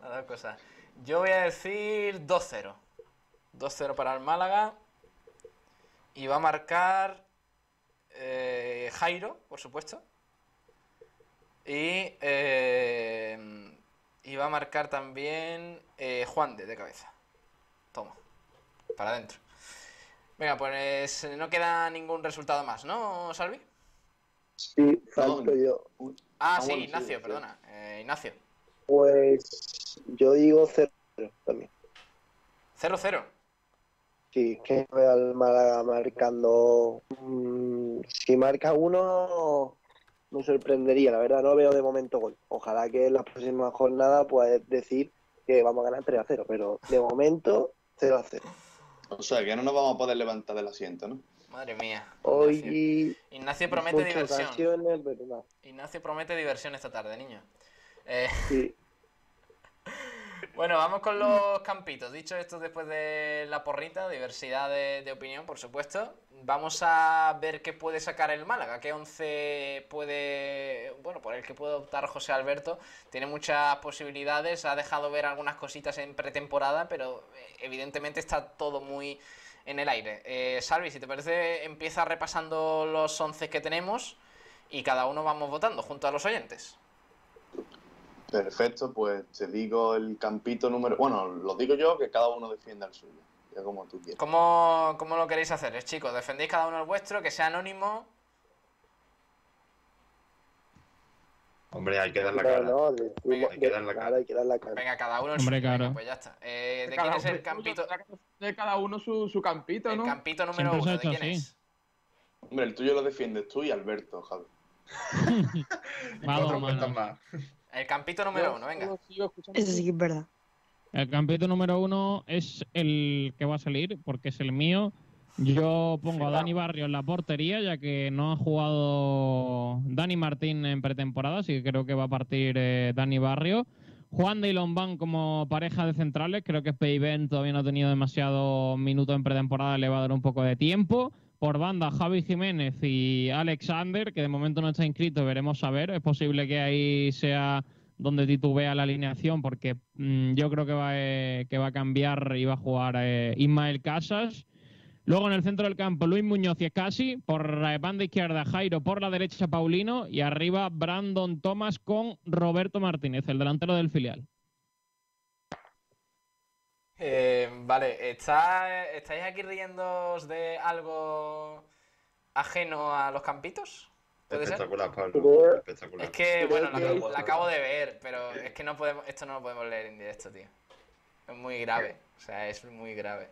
Las dos cosas. Yo voy a decir 2-0. 2-0 para el Málaga. Y va a marcar eh, Jairo, por supuesto. Y, eh, va a marcar también eh, Juan de, de cabeza. Toma. Para adentro. Venga, pues no queda ningún resultado más, ¿no, Salvi? Sí, falto yo. Ah, Ah, sí, bueno, Ignacio, sí. perdona. Eh, Ignacio. Pues yo digo 0 también. 0-0. Sí, que no veo al Málaga marcando. Si marca uno, me sorprendería. La verdad, no veo de momento gol. Ojalá que en la próxima jornada puedas decir que vamos a ganar 3 a 0, pero de momento 0 a 0. O sea, que no nos vamos a poder levantar del asiento, ¿no? Madre mía. Hoy. Ignacio promete diversión. ocasiones, pero no. Ignacio promete diversión esta tarde, niño. Eh, Sí. [laughs] Bueno, vamos con los campitos. Dicho esto después de la porrita, diversidad de, opinión, por supuesto. Vamos a ver qué puede sacar el Málaga, qué 11 puede, bueno, por el que puede optar José Alberto. Tiene muchas posibilidades, ha dejado ver algunas cositas en pretemporada, pero eh, evidentemente está todo muy en el aire. Eh, Salvi, si te parece, empieza repasando los 11 que tenemos y cada uno vamos votando junto a los oyentes. Perfecto, pues te digo el campito número. Bueno, lo digo yo, que cada uno defienda el suyo. Ya como tú quieras. ¿Cómo, cómo lo queréis hacer, chicos? ¿Defendéis cada uno el vuestro? ¿Que sea anónimo? Hombre, hay que dar la cara. no, de- Venga, hay que dar la cara. hay que dar la cara. Venga, cada uno el Hombre, suyo. Venga, pues ya está. Eh, ¿De Cada quién es uno el campito? De cada uno su, su campito, ¿no? El campito número uno, ¿de quién así. es? Hombre, el tuyo lo defiendes tú y Alberto, Javi. [laughs] Va a dos Otro cuentan manos. más. El campito número Yo- uno, venga. Eso sí que es verdad. El campito número uno es el que va a salir, porque es el mío. Yo pongo a Dani Barrio en la portería, ya que no ha jugado Dani Martín en pretemporada, así que creo que va a partir eh, Dani Barrio. Juan de Ilombán como pareja de centrales, creo que Peiben todavía no ha tenido demasiado minuto en pretemporada, le va a dar un poco de tiempo. Por banda, Javi Jiménez y Alexander, que de momento no está inscrito, veremos a ver. Es posible que ahí sea donde titubea la alineación, porque mm, yo creo que va, eh, que va a cambiar y va a jugar eh, Ismael Casas. Luego en el centro del campo, Luis Muñoz y Escasi. Por la banda izquierda, Jairo. Por la derecha, Paulino. Y arriba, Brandon Thomas con Roberto Martínez, el delantero del filial. Eh, vale, ¿está- ¿estáis aquí riéndoos de algo ajeno a los campitos? Espectacular, Pablo. Creo- Espectacular. Es que, bueno, la acabo de ver, pero es que no podemos, esto no lo podemos leer en directo, tío. Es muy grave, o sea, es muy grave.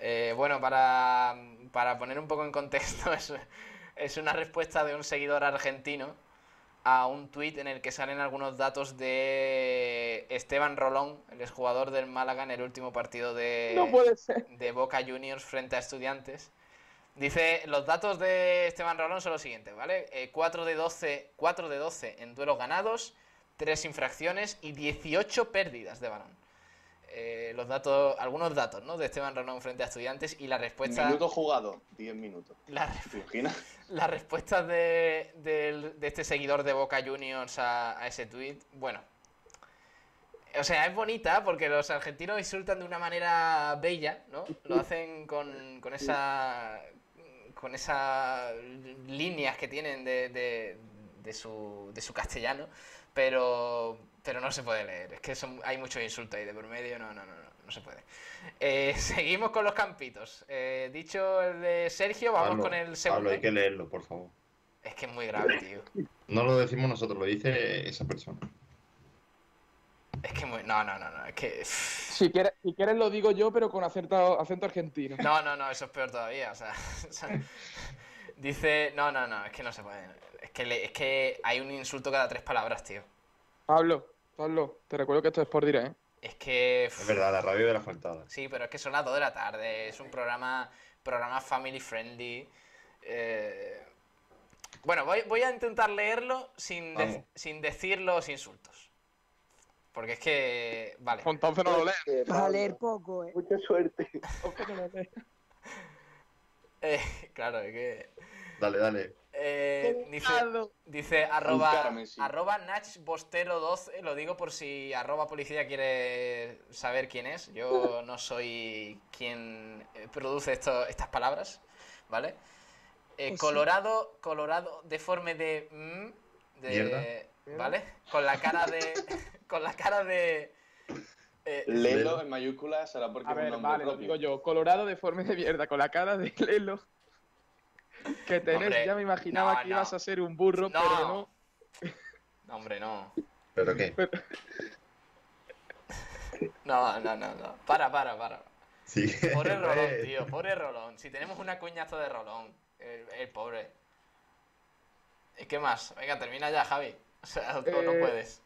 Eh, bueno, para, para poner un poco en contexto, [laughs] es, es una respuesta de un seguidor argentino a un tuit en el que salen algunos datos de Esteban Rolón, el exjugador del Málaga en el último partido de, No puede ser. de Boca Juniors frente a Estudiantes. Dice, los datos de Esteban Rolón son los siguientes, ¿vale? Eh, 4, de 12, 4 de 12 en duelos ganados, 3 infracciones y 18 pérdidas de balón. Eh, los datos, algunos datos, ¿no? De Esteban Rolón frente a Estudiantes y la respuesta... Minuto jugado, 10 minutos. La, ¿Te imaginas? [laughs] las respuestas de, del- de este seguidor de Boca Juniors a, a ese tweet, bueno. O sea, es bonita porque los argentinos insultan de una manera bella, ¿no? Lo hacen con, con esa. con esas líneas que tienen de, de, de su, de su castellano, pero, pero no se puede leer. Es que son, hay mucho insulto ahí de por medio, no, no, no, no, no se puede. Eh, [laughs] seguimos con los campitos. Eh, dicho el de Sergio, vamos Pablo, con el segundo. Pablo, hay que leerlo, por favor. Es que es muy grave, tío. No lo decimos nosotros, lo dice esa persona. Es que muy. No, no, no, no. Es que. Si quieres, si quieres lo digo yo, pero con acento, acento argentino. No, no, no, eso es peor todavía. O sea, [laughs] o sea, dice. No, no, no, es que no se puede. Es que, le- es que hay un insulto cada tres palabras, tío. Pablo, Pablo, te recuerdo que esto es por direct, ¿eh? Es que. Es verdad, la radio de la faltada. Sí, pero es que son las 2 de la tarde. Es un programa, programa family friendly. eh, Bueno, voy, voy a intentar leerlo sin, de- sin decir los insultos. Porque es que. Vale. Entonces no lo lees. Vas a leer poco, eh. Mucha suerte. [laughs] Eh, claro, es que. Dale, dale. Eh, dice, dice arroba, Encárame, sí. arroba nachbostero12, lo digo por si arroba policía quiere saber quién es. Yo [laughs] no soy quien eh, produce esto, estas palabras, ¿vale? Eh, Pues sí. colorado, colorado, deforme de... mm, de. ¿Vale? Con la cara de... [laughs] con la cara de... eh, Lelo en mayúsculas será porque A es un ver, nombre vale, lo digo yo. Colorado deforme de mierda, con la cara de Lelo. [laughs] Que tenés, Hombre, ya me imaginaba no, que no. ibas a ser un burro, No. pero no. no, hombre, no. ¿Pero qué? [laughs] No, no, no, no. Para, para, para. Sí. Pobre [laughs] Rolón, tío, pobre Rolón. Si tenemos una cuñazo de Rolón, el, el pobre. ¿Y qué más? Venga, termina ya, Javi. O sea, o no Eh, puedes.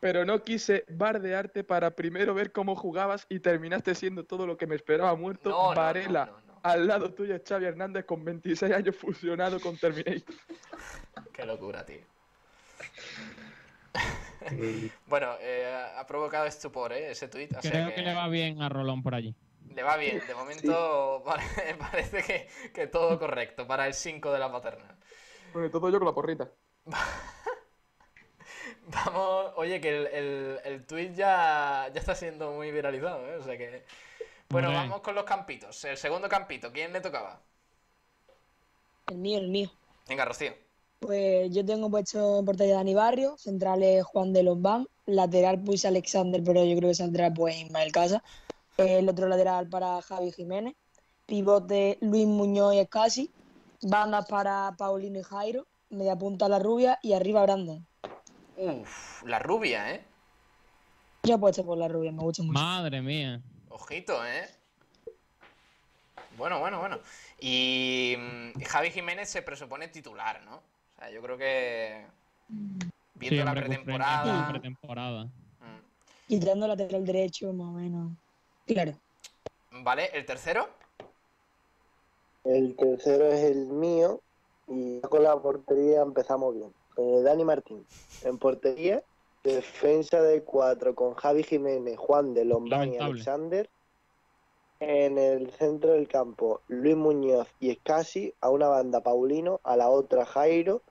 Pero no quise bardearte para primero ver cómo jugabas y terminaste siendo todo lo que me esperaba muerto. No, no, no, Varela. Al lado tuyo, Xavi Hernández, con 26 años fusionado con Terminator. Qué locura, tío. Bueno, eh, ha provocado estupor, ¿eh? Ese tuit. sea Creo que le va bien a Rolón por allí. Le va bien, de momento pare- [laughs] [laughs] parece que, que todo correcto para el 5 de la paternal. Sobre todo yo con la porrita. [laughs] Vamos, oye, que el, el, el tweet ya, ya está siendo muy viralizado, ¿eh? O sea que. Bueno, vamos con los campitos. El segundo campito, ¿quién le tocaba? El mío, el mío. Venga, Rocío. Pues yo tengo puesto en portería Dani Barrio, centrales Juan de los Bam, lateral puse Alexander, pero yo creo que saldrá pues Ismael Casa. El otro lateral para Javi Jiménez, pivote Luis Muñoz y Escasi, bandas para Paulino y Jairo, media punta la rubia y arriba Brandon. Uf, la rubia, ¿eh? Yo he puesto por la rubia, me gusta mucho. Madre mía. Ojito, ¿eh? Bueno, bueno, bueno. Y mm, Javi Jiménez se presupone titular, ¿no? O sea, yo creo que. Viendo Sí, la que pretemporada. pretemporada. Quitando lateral derecho, más o menos. Claro. ¿Vale? ¿El tercero? El tercero es el mío y ya con la portería empezamos bien. Eh, Dani Martín, en portería, defensa de cuatro con Javi Jiménez, Juan de Lombán y. Alexander. En el centro del campo, Luis Muñoz y Escasi, a una banda Paulino, a la otra Jairo,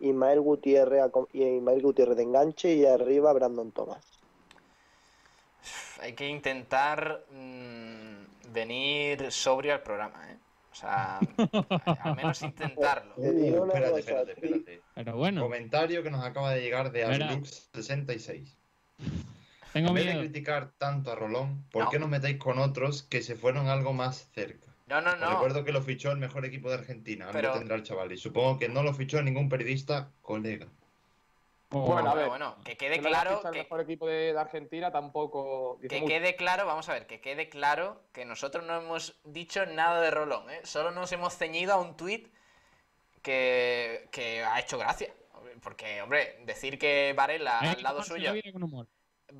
Ismael Gutiérrez y Ismael Gutiérrez de enganche y arriba Brandon Thomas. Hay que intentar mm, venir sobrio al programa, ¿eh? O sea, al menos [laughs] intentarlo. Digo espérate, espérate, espérate. Pero bueno. Comentario que nos acaba de llegar de Espera. Aslux66. Tengo en vez miedo. de criticar tanto a Rolón, ¿por No. qué nos metéis con otros que se fueron algo más cerca? No, no, Os no. Recuerdo que lo fichó el mejor equipo de Argentina, algo Pero- tendrá el chaval. Y supongo que no lo fichó ningún periodista colega. Bueno, a ver. bueno, que quede que claro que- el mejor equipo de, de Argentina tampoco dice Que mucho. quede claro, vamos a ver, que quede claro que nosotros no hemos dicho nada de Rolón, ¿eh? Solo nos hemos ceñido a un tuit que, que ha hecho gracia. Porque, hombre, decir que Varela al lado suyo.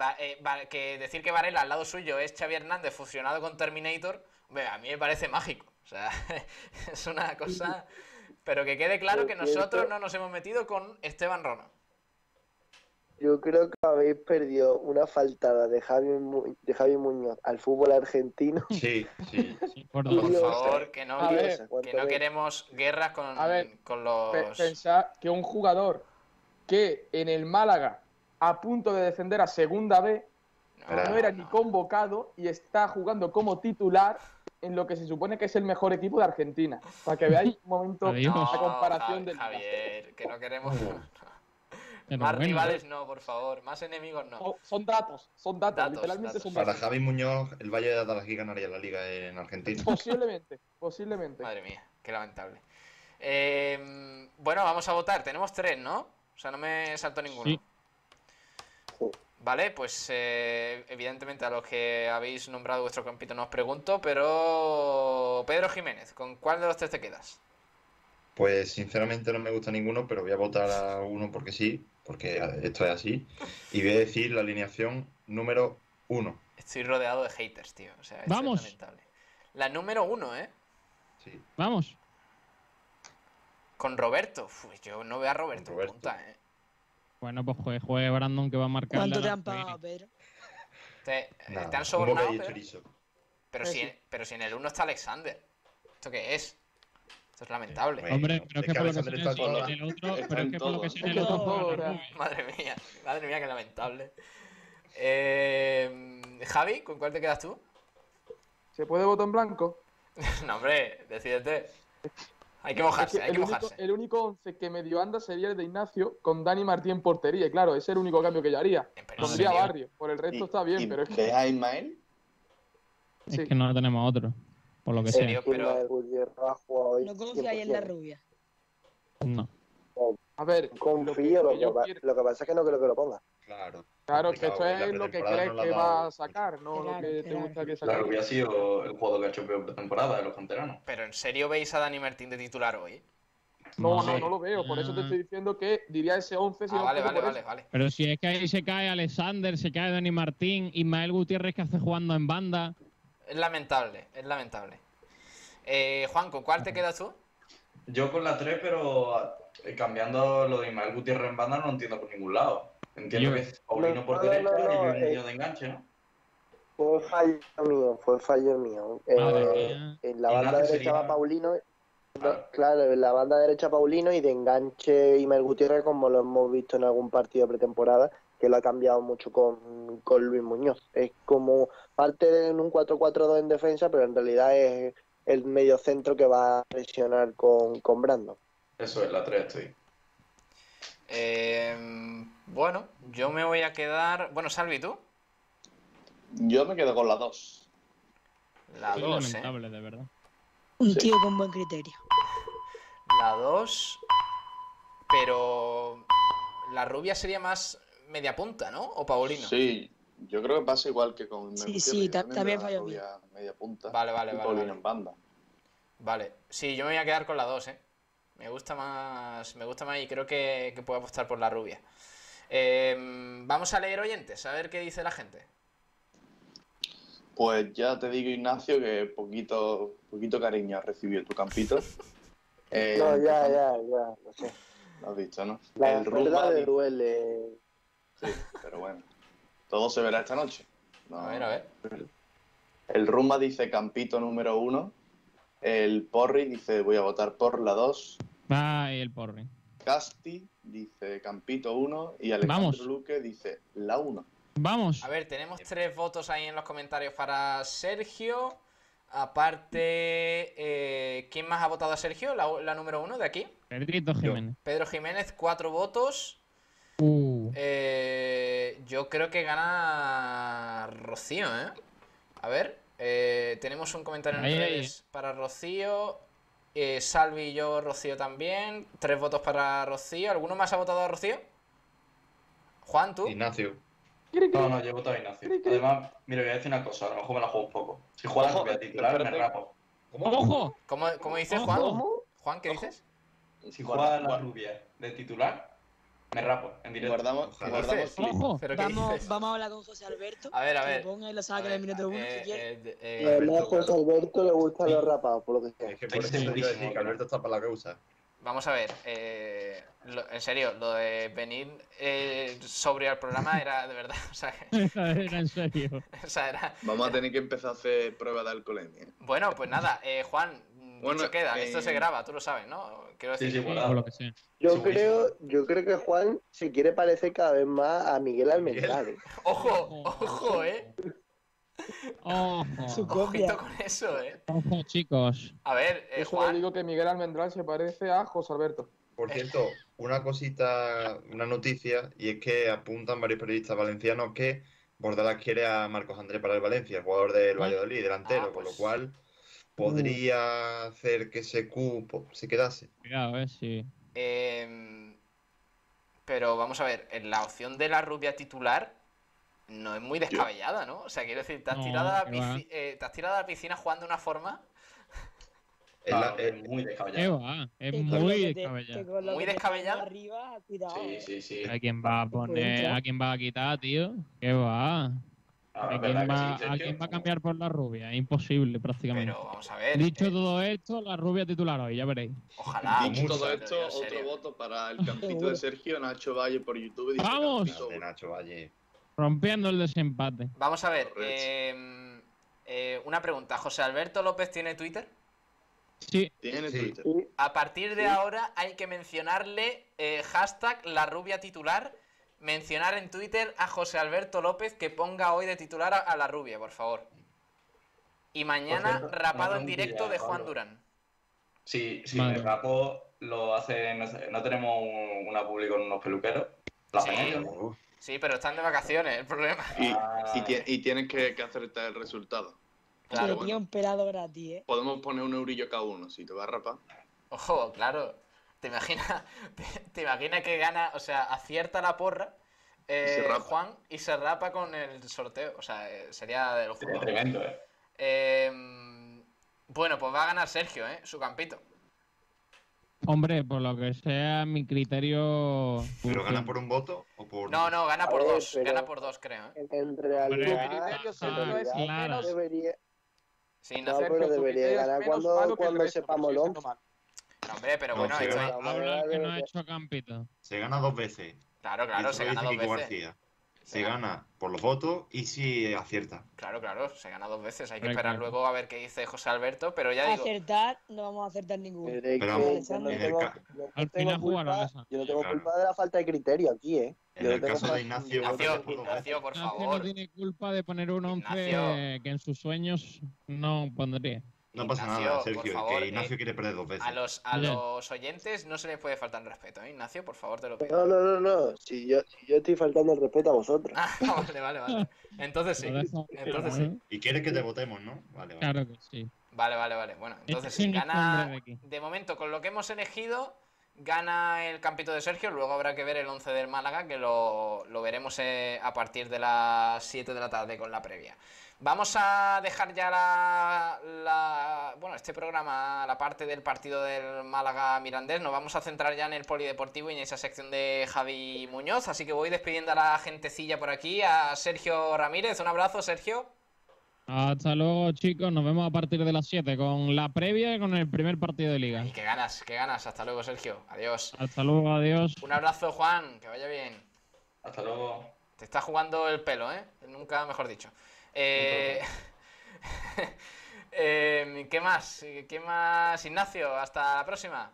Va- eh, va- que decir que Varela al lado suyo es Xavi Hernández fusionado con Terminator, hombre, a mí me parece mágico. O sea, [laughs] es una cosa. Pero que quede claro que nosotros no nos hemos metido con Esteban Rono. Yo creo que habéis perdido una faltada de Javi, Mu- de Javi Muñoz al fútbol argentino. Sí, sí. [laughs] por Por favor, que no, que- ver, que no queremos guerras con, A ver, con los. Pe- Pensar que un jugador que en el Málaga, a punto de descender a segunda B, no, era ni convocado y está jugando como titular en lo que se supone que es el mejor equipo de Argentina. Para que veáis un momento la comparación del Javier, que no queremos. Pero Más bueno, rivales no, por favor. Más enemigos no. Son- Son datos, son datos, Datos, literalmente datos. son Para. Javi Muñoz, el Valle de Adalgí ganaría la liga en Argentina. Posiblemente, posiblemente. Madre mía, qué lamentable. Eh, bueno, vamos a votar. Tenemos tres, ¿no? O sea, no me salto ninguno. Sí. Vale, pues eh, evidentemente a los que habéis nombrado vuestro campito no os pregunto, pero Pedro Jiménez, ¿con cuál de los tres te quedas? Pues sinceramente no me gusta ninguno, pero voy a votar a uno porque sí, porque esto es así. Y voy a decir la alineación número uno. Estoy rodeado de haters, tío. O sea, esto Vamos. es lamentable. La número uno, ¿eh? Sí. Vamos. Con Roberto. Uf, yo no veo a Roberto, en punta, ¿eh? Bueno, pues juegue, juegue Brandon que va a marcar. ¿Cuánto te han pagado, Pedro? Te, eh, Nada, te han sobornado. Pero si, pero si en el 1 está Alexander. ¿Esto qué es? Esto es lamentable. Bueno, Hombre, pero es es que por lo que está en el otro, Está que por lo que [laughs] en el otro. Madre mía, madre mía, qué lamentable. Eh, Javi, ¿con cuál te quedas tú? ¿Se puede votar en blanco? [laughs] no, hombre, decídete. Hay que Es mojarse, que hay que el, único, mojarse. el único once que medio anda sería el de Ignacio con Dani Martín en portería. Y claro, ese es el único cambio que yo haría. Pondría sería- Barrio. Por el resto está bien, ¿Y pero es que. Ismael? Es Sí. que no tenemos otro. Por lo que ¿En sea. serio? pero- No confiáis en la 100%. rubia. No. A ver, Confío, lo lo que que, yo pa- quiero- lo que pasa es que no creo que lo ponga. Claro. claro, que esto es lo que crees que va a sacar, no lo Claro, que te claro. gusta que La saque. rubia ha sido el jugador que ha hecho peor temporada de los canteranos. Pero ¿en serio veis a Dani Martín de titular hoy? No, no, no lo veo. Por eso te Ah. estoy diciendo que diría ese 11 si Ah, no vale, vale, vale, vale. Pero si es que ahí se cae Alexander, se cae Dani Martín, Ismael Gutiérrez que hace jugando en banda. Es lamentable, es lamentable. Eh, Juan, ¿con cuál te quedas tú? Yo con la 3, pero eh, cambiando lo de Ismael Gutiérrez en banda no lo entiendo por ningún lado. Entiendo Yo- que es Paulino por No, derecha no, y un eh. niño de enganche, ¿no? Fue fallo mío, fue fallo mío. Eh, mía. en la banda derecha sería- va Paulino. no, Ah. claro, en la banda derecha Paulino y de enganche Imer Gutiérrez, como lo hemos visto en algún partido de pretemporada, que lo ha cambiado mucho con, con Luis Muñoz. Es como parte de un 4-4-2 en defensa, pero en realidad es el medio centro que va a presionar con, con Brandon. Eso es, la 3 estoy. Eh, bueno, yo me voy a quedar. Bueno, Salvi, ¿tú? Yo me quedo con la 2. La Qué 2, ¿eh? lamentable, de verdad. Un Sí. tío con buen criterio. La 2. Pero. La rubia sería más media punta, ¿no? O Paulino. Sí, yo creo que pasa igual que con Sí, sí, también la rubia media punta. Vale, vale, y vale, Paulino vale. en banda. Vale. Sí, yo me voy a quedar con la 2, ¿eh? Me gusta más. Me gusta más y creo que, que puedo apostar por la rubia. Eh, vamos a leer oyentes, a ver qué dice la gente. Pues ya te digo, Ignacio, que poquito, poquito cariño has recibido tu campito. [laughs] Eh, No, ya, empezando- ya, ya, lo sé. Lo has visto, ¿no? La el verdad duele. Sí, pero bueno. Todo se verá esta noche. No. A ver, a ver. El Rumba dice Campito número uno. El Porri dice voy a votar por la 2. Ay, el porri. Casti dice Campito 1 y Alejandro Vamos. Luque dice la 1. Vamos. A ver, tenemos tres votos ahí en los comentarios para Sergio. Aparte, eh, ¿quién más ha votado a Sergio? La, la número uno de aquí. Pedrito Jiménez. Pedro Jiménez, cuatro votos. Uh, Eh, yo creo que gana Rocío, ¿eh? A ver, eh, tenemos un comentario en Ahí, ahí. redes para Rocío. Eh, Salvi y yo, Rocío también. Tres votos para Rocío. ¿Alguno más ha votado a Rocío? Juan, tú. Ignacio. No, no, yo he votado a Ignacio. Además, mira, voy a decir una cosa, a lo mejor me la juego un poco. Si juega la Ojo, rubia titular, me rapo. ¡Ojo! ¿Cómo, cómo dices, Ojo. Juan? ¿Cómo? Juan, ¿qué dices? Si juega la rubia de titular, me rapo en directo. Guardamos, Ojalá. guardamos Vamos, vamos a hablar con José Alberto. A ver, a que ver. ponga y lo A minuto uno eh, si quiere. eh, eh, Alberto, José Alberto le gustan los rapados, por lo que sea. Es que por eso yo decía que. Alberto está para la causa. Vamos a ver, eh, lo- en serio, lo de venir eh, sobrio al programa era de verdad, [laughs] o sea, que- [laughs] Era en serio. [laughs] o sea, era... Vamos a tener que empezar a hacer pruebas de alcoholemia. Bueno, pues nada, eh, Juan, Bueno, dicho queda, esto eh, se graba, tú lo sabes, ¿no? Quiero decir, sí, lo que sea. Yo Sí, creo, yo creo que Juan se quiere parecer cada vez más a Miguel Almendral. ¿eh? [laughs] ojo, ojo, eh, Ojo. [laughs] Su copia. ojito con eso, eh. Ojo, chicos. A ver, eh, Juan, digo que Miguel Almendral se parece a José Alberto. Por cierto, una cosita, una noticia, y es que apuntan varios periodistas valencianos que Bordalás quiere a Marcos Andrés para el Valencia, jugador del Valladolid, delantero, Ah, con lo pues. cual podría hacer que ese cupo se quedase. Cuidado, eh, sí. eh, pero vamos a ver, en la opción de la rubia titular no es muy descabellada, ¿no? O sea, quiero decir, te has, No, tirado, a la que va. pisci- eh, te has tirado a la piscina jugando de una forma Es la- es- muy ¿Qué descabellado. va? Es muy lo Muy ponga Arriba, cuidado. Sí, eh. sí, sí. ¿A quién va a poner? ¿A quién va a quitar, tío? ¿Qué va? Ah, ¿A es quién verdad que va, sí, va a cambiar por la rubia? Imposible, prácticamente. Pero vamos a ver. Dicho eh, todo esto, la rubia titular hoy, ya veréis. Ojalá. Dicho mucho, todo esto, otro voto para el campito de Sergio, Nacho Valle por YouTube. Dice ¡Vamos! Campito de uno. Nacho Valle. Rompiendo el desempate. Vamos a ver. Correcto. eh, eh, una pregunta. ¿José Alberto López tiene Twitter? Sí, Tiene Sí. Twitter. A partir de Sí. ahora hay que mencionarle eh, hashtag la rubia titular. Mencionar en Twitter a José Alberto López que ponga hoy de titular a, a la rubia, por favor. Y mañana cierto, rapado en directo de Juan Pablo. Durán. Sí, sí, Madre. me rapo lo hace. No, sé, no tenemos un- una publi con unos peluqueros. La Sí. Sí, pero están de vacaciones, el problema. Y, Ah. y, tie- y tienes que, que aceptar el resultado. Claro, bueno. pilla un pelado gratis, eh. Podemos poner un eurillo cada uno si te vas a rapar. Ojo, claro. ¿Te imaginas [laughs] te, te imaginas que gana, o sea, acierta la porra eh. Juan y se rapa con el sorteo? O sea, eh, sería de los Sería tremendo, ¿eh? bueno, pues va a ganar Sergio, ¿eh? Su campito. hombre, por lo que sea, mi criterio. ¿Pero gana por un voto o por.? No, no, gana por ver, dos. Gana por dos, creo, ¿eh? en, realidad, es claro. menos, debería, Sí, no, no, pero debería ganar cuando, cuando resto, sepamos pero no, hombre, pero No, bueno, sí, esto gana. es- Vamos a Habla ver, que no ha de- hecho campito. Se gana dos veces. Claro, claro, se gana dos Kiko veces. García. Se gana por los votos y si acierta. Claro, claro, se gana dos veces. Hay que esperar luego a ver qué dice José Alberto, pero ya digo. Acertar, no vamos a acertar ninguno. Pero vamos, yo no tengo, yo no Al tengo final jugaron culpa, esa. yo no tengo Claro. culpa de la falta de criterio aquí, ¿eh? En Yo el tengo caso de Ignacio, Ignacio, por dos Ignacio, por Ignacio no favor. tiene culpa de poner un 11 Ignacio. que en sus sueños no pondría. No pasa Ignacio, nada, Sergio, favor, que Ignacio eh, quiere perder dos veces. A los, a los oyentes no se les puede faltar el respeto, ¿eh? Ignacio, por favor, te lo pido. No, no, no, no. Si yo, si yo estoy faltando el respeto a vosotros. Ah, [laughs] vale, vale, vale. Entonces sí. Entonces sí. Y quieres que te votemos, ¿no? Vale, vale. Claro que sí. Vale, vale, vale. Bueno, entonces Este sí, es nuestro gana. De momento, con lo que hemos elegido, gana el campito de Sergio. Luego habrá que ver el 11 del Málaga, que lo, lo veremos eh, a partir de las 7 de la tarde con la previa. Vamos a dejar ya la, la- bueno, este programa, la parte del partido del Málaga Mirandés. Nos vamos a centrar ya en el polideportivo y en esa sección de Javi Muñoz. Así que voy despidiendo a la gentecilla por aquí, a Sergio Ramírez. Un abrazo, Sergio. Hasta luego, chicos. Nos vemos a partir de las 7 con la previa y con el primer partido de liga. Y que ganas, que ganas. Hasta luego, Sergio. Adiós. Hasta luego, adiós. Un abrazo, Juan, que vaya bien. Hasta luego. Te está jugando el pelo, ¿eh? Nunca mejor dicho. Eh, [laughs] eh, ¿Qué más? ¿Qué más, Ignacio? Hasta la próxima.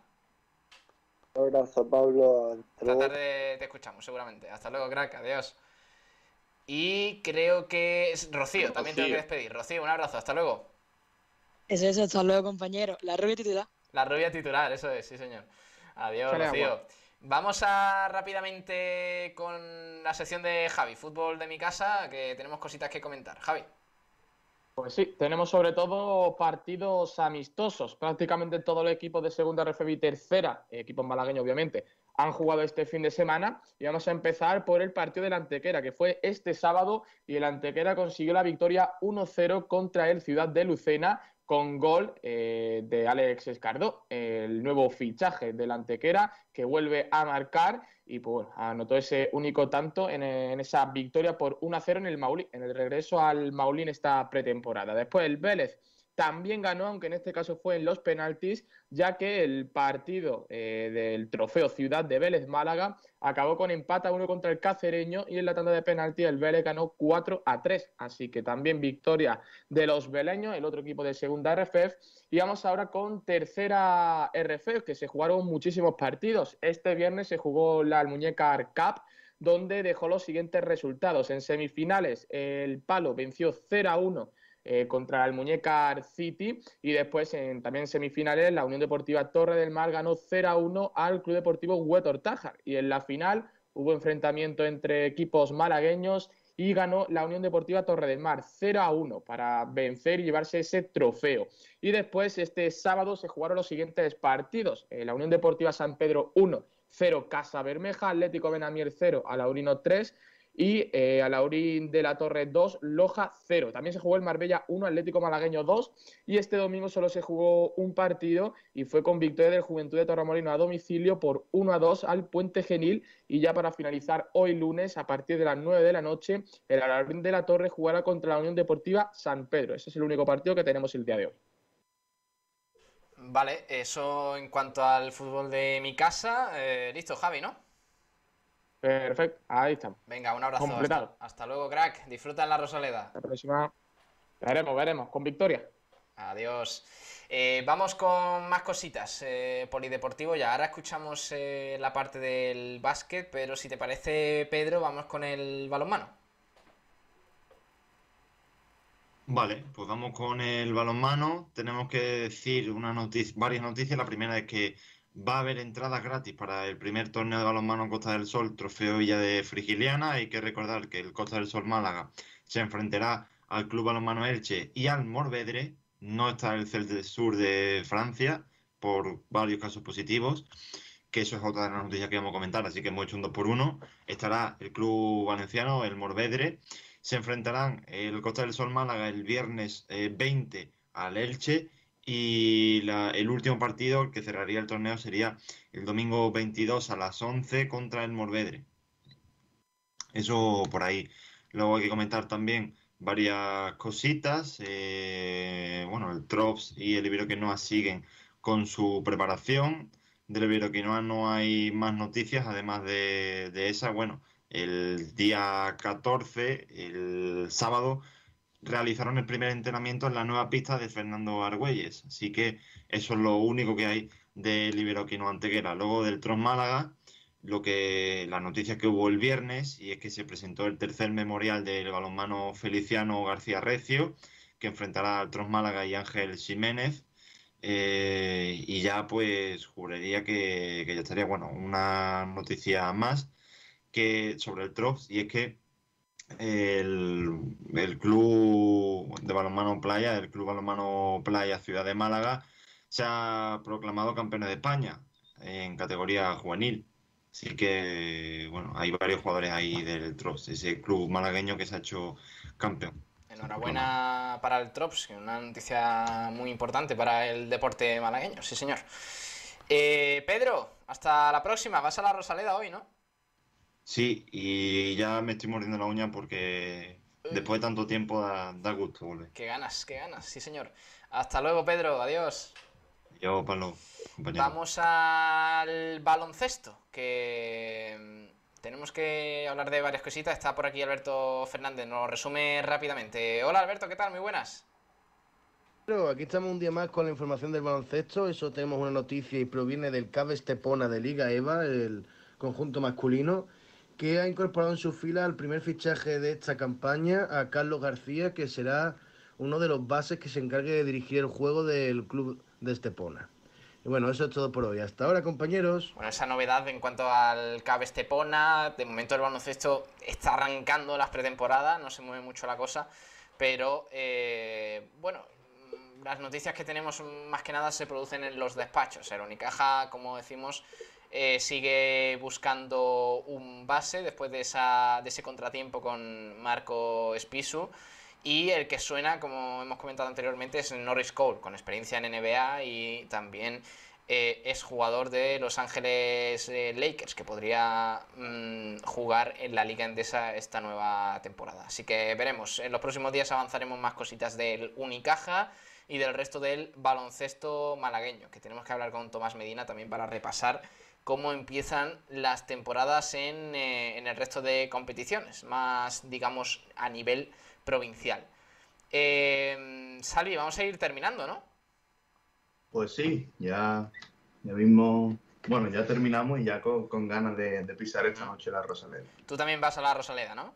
Un abrazo, Pablo. Hasta Esta luego. tarde te escuchamos, seguramente. Hasta luego, crack. Adiós. Y creo que es Rocío. También tengo que despedir. Rocío, un abrazo. Hasta luego. Eso, eso, hasta luego, compañero. La rubia titular. La rubia titular, eso es, sí, señor. Adiós, Rocío. agua. Vamos a rápidamente con la sección de Javi, fútbol de mi casa, que tenemos cositas que comentar. Javi. Pues sí, tenemos sobre todo partidos amistosos. Prácticamente todo el equipo de segunda RFB y tercera, equipo malagueño obviamente, han jugado este fin de semana. Y vamos a empezar por el partido del Antequera, que fue este sábado y el Antequera consiguió la victoria 1-0 contra el Ciudad de Lucena con gol eh, de Alex Escardó, el nuevo fichaje del Antequera que vuelve a marcar y pues, anotó ese único tanto en, esa victoria por 1-0 en el Maulí, en el regreso al Maulín esta pretemporada. Después el Vélez también ganó, aunque en este caso fue en los penaltis, ya que el partido eh, del trofeo Ciudad de Vélez Málaga acabó con empate a uno contra el Cacereño y en la tanda de penaltis el Vélez ganó 4 a 3. Así que también victoria de los veleños, el otro equipo de segunda RFF. Y vamos ahora con tercera RFF, que se jugaron muchísimos partidos. Este viernes se jugó la Almuñécar Cup donde dejó los siguientes resultados. En semifinales, el Palo venció 0 a 1 eh, contra el Muñecar City y después en también semifinales la Unión Deportiva Torre del Mar ganó 0 a 1 al Club Deportivo Huetor y en la final hubo enfrentamiento entre equipos malagueños y ganó la Unión Deportiva Torre del Mar 0 a 1 para vencer y llevarse ese trofeo. Y después este sábado se jugaron los siguientes partidos. Eh, la Unión Deportiva San Pedro 1, 0 Casa Bermeja, Atlético Benamier 0, Alaurino 3 y eh, Alaurín de la Torre 2, Loja 0. También se jugó el Marbella 1, Atlético Malagueño 2 y este domingo solo se jugó un partido y fue con victoria del Juventud de Torremolino a domicilio por 1 a 2 al Puente Genil y ya para finalizar hoy lunes a partir de las 9 de la noche el Alaurín de la Torre jugará contra la Unión Deportiva San Pedro. Ese es el único partido que tenemos el día de hoy. Vale, eso en cuanto al fútbol de mi casa. Eh, listo, Javi, ¿no? Perfecto, ahí estamos. Venga, un abrazo. Completado. Hasta, hasta luego, crack. Disfruta en la Rosaleda. La próxima veremos, veremos, con victoria. Adiós. Eh, vamos con más cositas. Eh, polideportivo ya. Ahora escuchamos eh, la parte del básquet, pero si te parece, Pedro, vamos con el balonmano. Vale, pues vamos con el balonmano. Tenemos que decir una noticia, varias noticias. La primera es que va a haber entradas gratis para el primer torneo de balonmano Costa del Sol, Trofeo Villa de Frigiliana. Hay que recordar que el Costa del Sol Málaga se enfrentará al Club Balonmano Elche y al Morvedre. No está el Celta Sur de Francia por varios casos positivos, que eso es otra de las noticias que vamos a comentar, así que hemos hecho un 2 por 1 Estará el Club Valenciano, el Morvedre. Se enfrentarán el Costa del Sol Málaga el viernes eh, 20 al Elche y la- el último partido que cerraría el torneo sería el domingo 22 a las 11 contra el Morvedre. Eso por ahí. Luego hay que comentar también varias cositas. eh, bueno, el Trops y el Ibero que no siguen con su preparación. del Iberoquinoa no hay más noticias, además de, de esa. Bueno, el día 14, el sábado, realizaron el primer entrenamiento en la nueva pista de Fernando Argüelles. Así que eso es lo único que hay del Iberoquinoa Antequera. Luego del Tron Málaga, lo que la noticia que hubo el viernes y es que se presentó el tercer memorial del balonmano Feliciano García Recio, que enfrentará al Tron Málaga y Ángel Jiménez. Eh, y ya pues juraría que, ya estaría, bueno, una noticia más que sobre el Trops y es que el, club de balonmano Playa, el club balonmano Playa Ciudad de Málaga, se ha proclamado campeón de España en categoría juvenil. Así que, bueno, hay varios jugadores ahí del Trops, ese club malagueño que se ha hecho campeón. Enhorabuena para el Trops, una noticia muy importante para el deporte malagueño, sí señor. Eh, Pedro, hasta la próxima, vas a la Rosaleda hoy, ¿no? Sí, y ya me estoy mordiendo la uña porque después de tanto tiempo da, da gusto volver. Qué ganas, qué ganas, sí señor. Hasta luego, Pedro, adiós. Yo, Pablo, compañero. Vamos al baloncesto, que mm, tenemos que hablar de varias cositas. Está por aquí Alberto Fernández, nos lo resume rápidamente. Hola Alberto, ¿qué tal? Muy buenas. Aquí estamos un día más con la información del baloncesto. Eso tenemos una noticia y proviene del CAB Estepona de Liga EVA, el conjunto masculino, que ha incorporado en su fila al primer fichaje de esta campaña a Carlos García, que será uno de los bases que se encargue de dirigir el juego del club de Estepona. Y bueno, eso es todo por hoy. Hasta ahora, compañeros. Bueno, esa novedad en cuanto al CAB Estepona, de momento el baloncesto está arrancando las pretemporadas, no se mueve mucho la cosa, pero eh, bueno, las noticias que tenemos más que nada se producen en los despachos. El como decimos, eh, sigue buscando un base después de, esa, de ese contratiempo con Marco Spisu. Y el que suena, como hemos comentado anteriormente, es Norris Cole, con experiencia en NBA y también eh, es jugador de Los Ángeles eh, Lakers, que podría mmm, jugar en la Liga Endesa esta nueva temporada. Así que veremos, en los próximos días avanzaremos más cositas del Unicaja y del resto del baloncesto malagueño, que tenemos que hablar con Tomás Medina también para repasar cómo empiezan las temporadas en, eh, en el resto de competiciones, más digamos a nivel provincial. Eh, Salvi, vamos a ir terminando, ¿no? Pues sí, ya, ya mismo, bueno, ya terminamos y ya con, con ganas de, de, pisar esta noche la Rosaleda. Tú también vas a la Rosaleda, ¿no?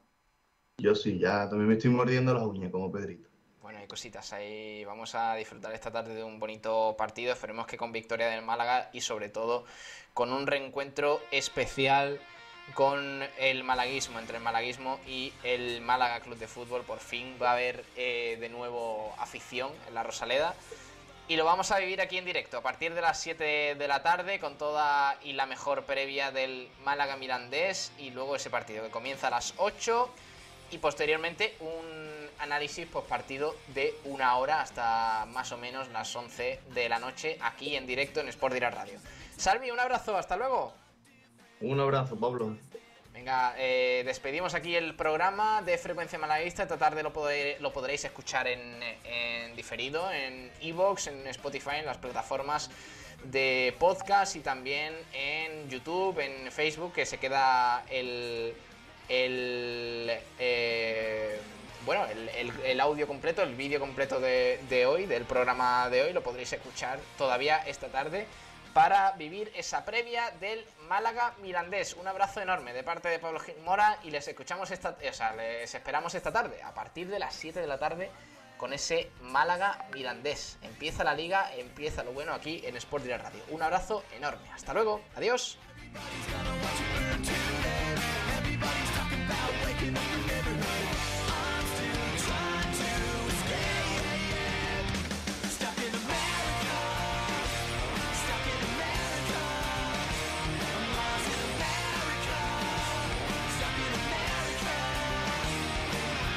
Yo sí, ya también me estoy mordiendo las uñas como Pedrito. Bueno, hay cositas ahí. Vamos a disfrutar esta tarde de un bonito partido. Esperemos que con victoria del Málaga y sobre todo con un reencuentro especial con el malaguismo, entre el malaguismo y el Málaga Club de Fútbol. Por fin va a haber eh, de nuevo afición en la Rosaleda. Y lo vamos a vivir aquí en directo a partir de las 7 de la tarde con toda y la mejor previa del Málaga Mirandés y luego ese partido que comienza a las 8 y posteriormente un análisis post partido de una hora hasta más o menos las 11 de la noche aquí en directo en Sport Direct Radio. Salvi, un abrazo, hasta luego. Un abrazo, Pablo. Venga, eh, despedimos aquí el programa de Frecuencia Malaguista. Esta tarde lo, poder, lo podréis escuchar en, en diferido, en Evox, en Spotify, en las plataformas de podcast y también en YouTube, en Facebook, que se queda el, el eh, bueno, el, audio completo, el vídeo completo de, hoy, del programa de hoy, lo podréis escuchar todavía esta tarde para vivir esa previa del Málaga Mirandés. Un abrazo enorme de parte de Pablo Gil Mora y les escuchamos esta, o sea, les esperamos esta tarde, a partir de las 7 de la tarde, con ese Málaga Mirandés. Empieza la liga, empieza lo bueno aquí en Sport Direct Radio. Un abrazo enorme. Hasta luego. Adiós.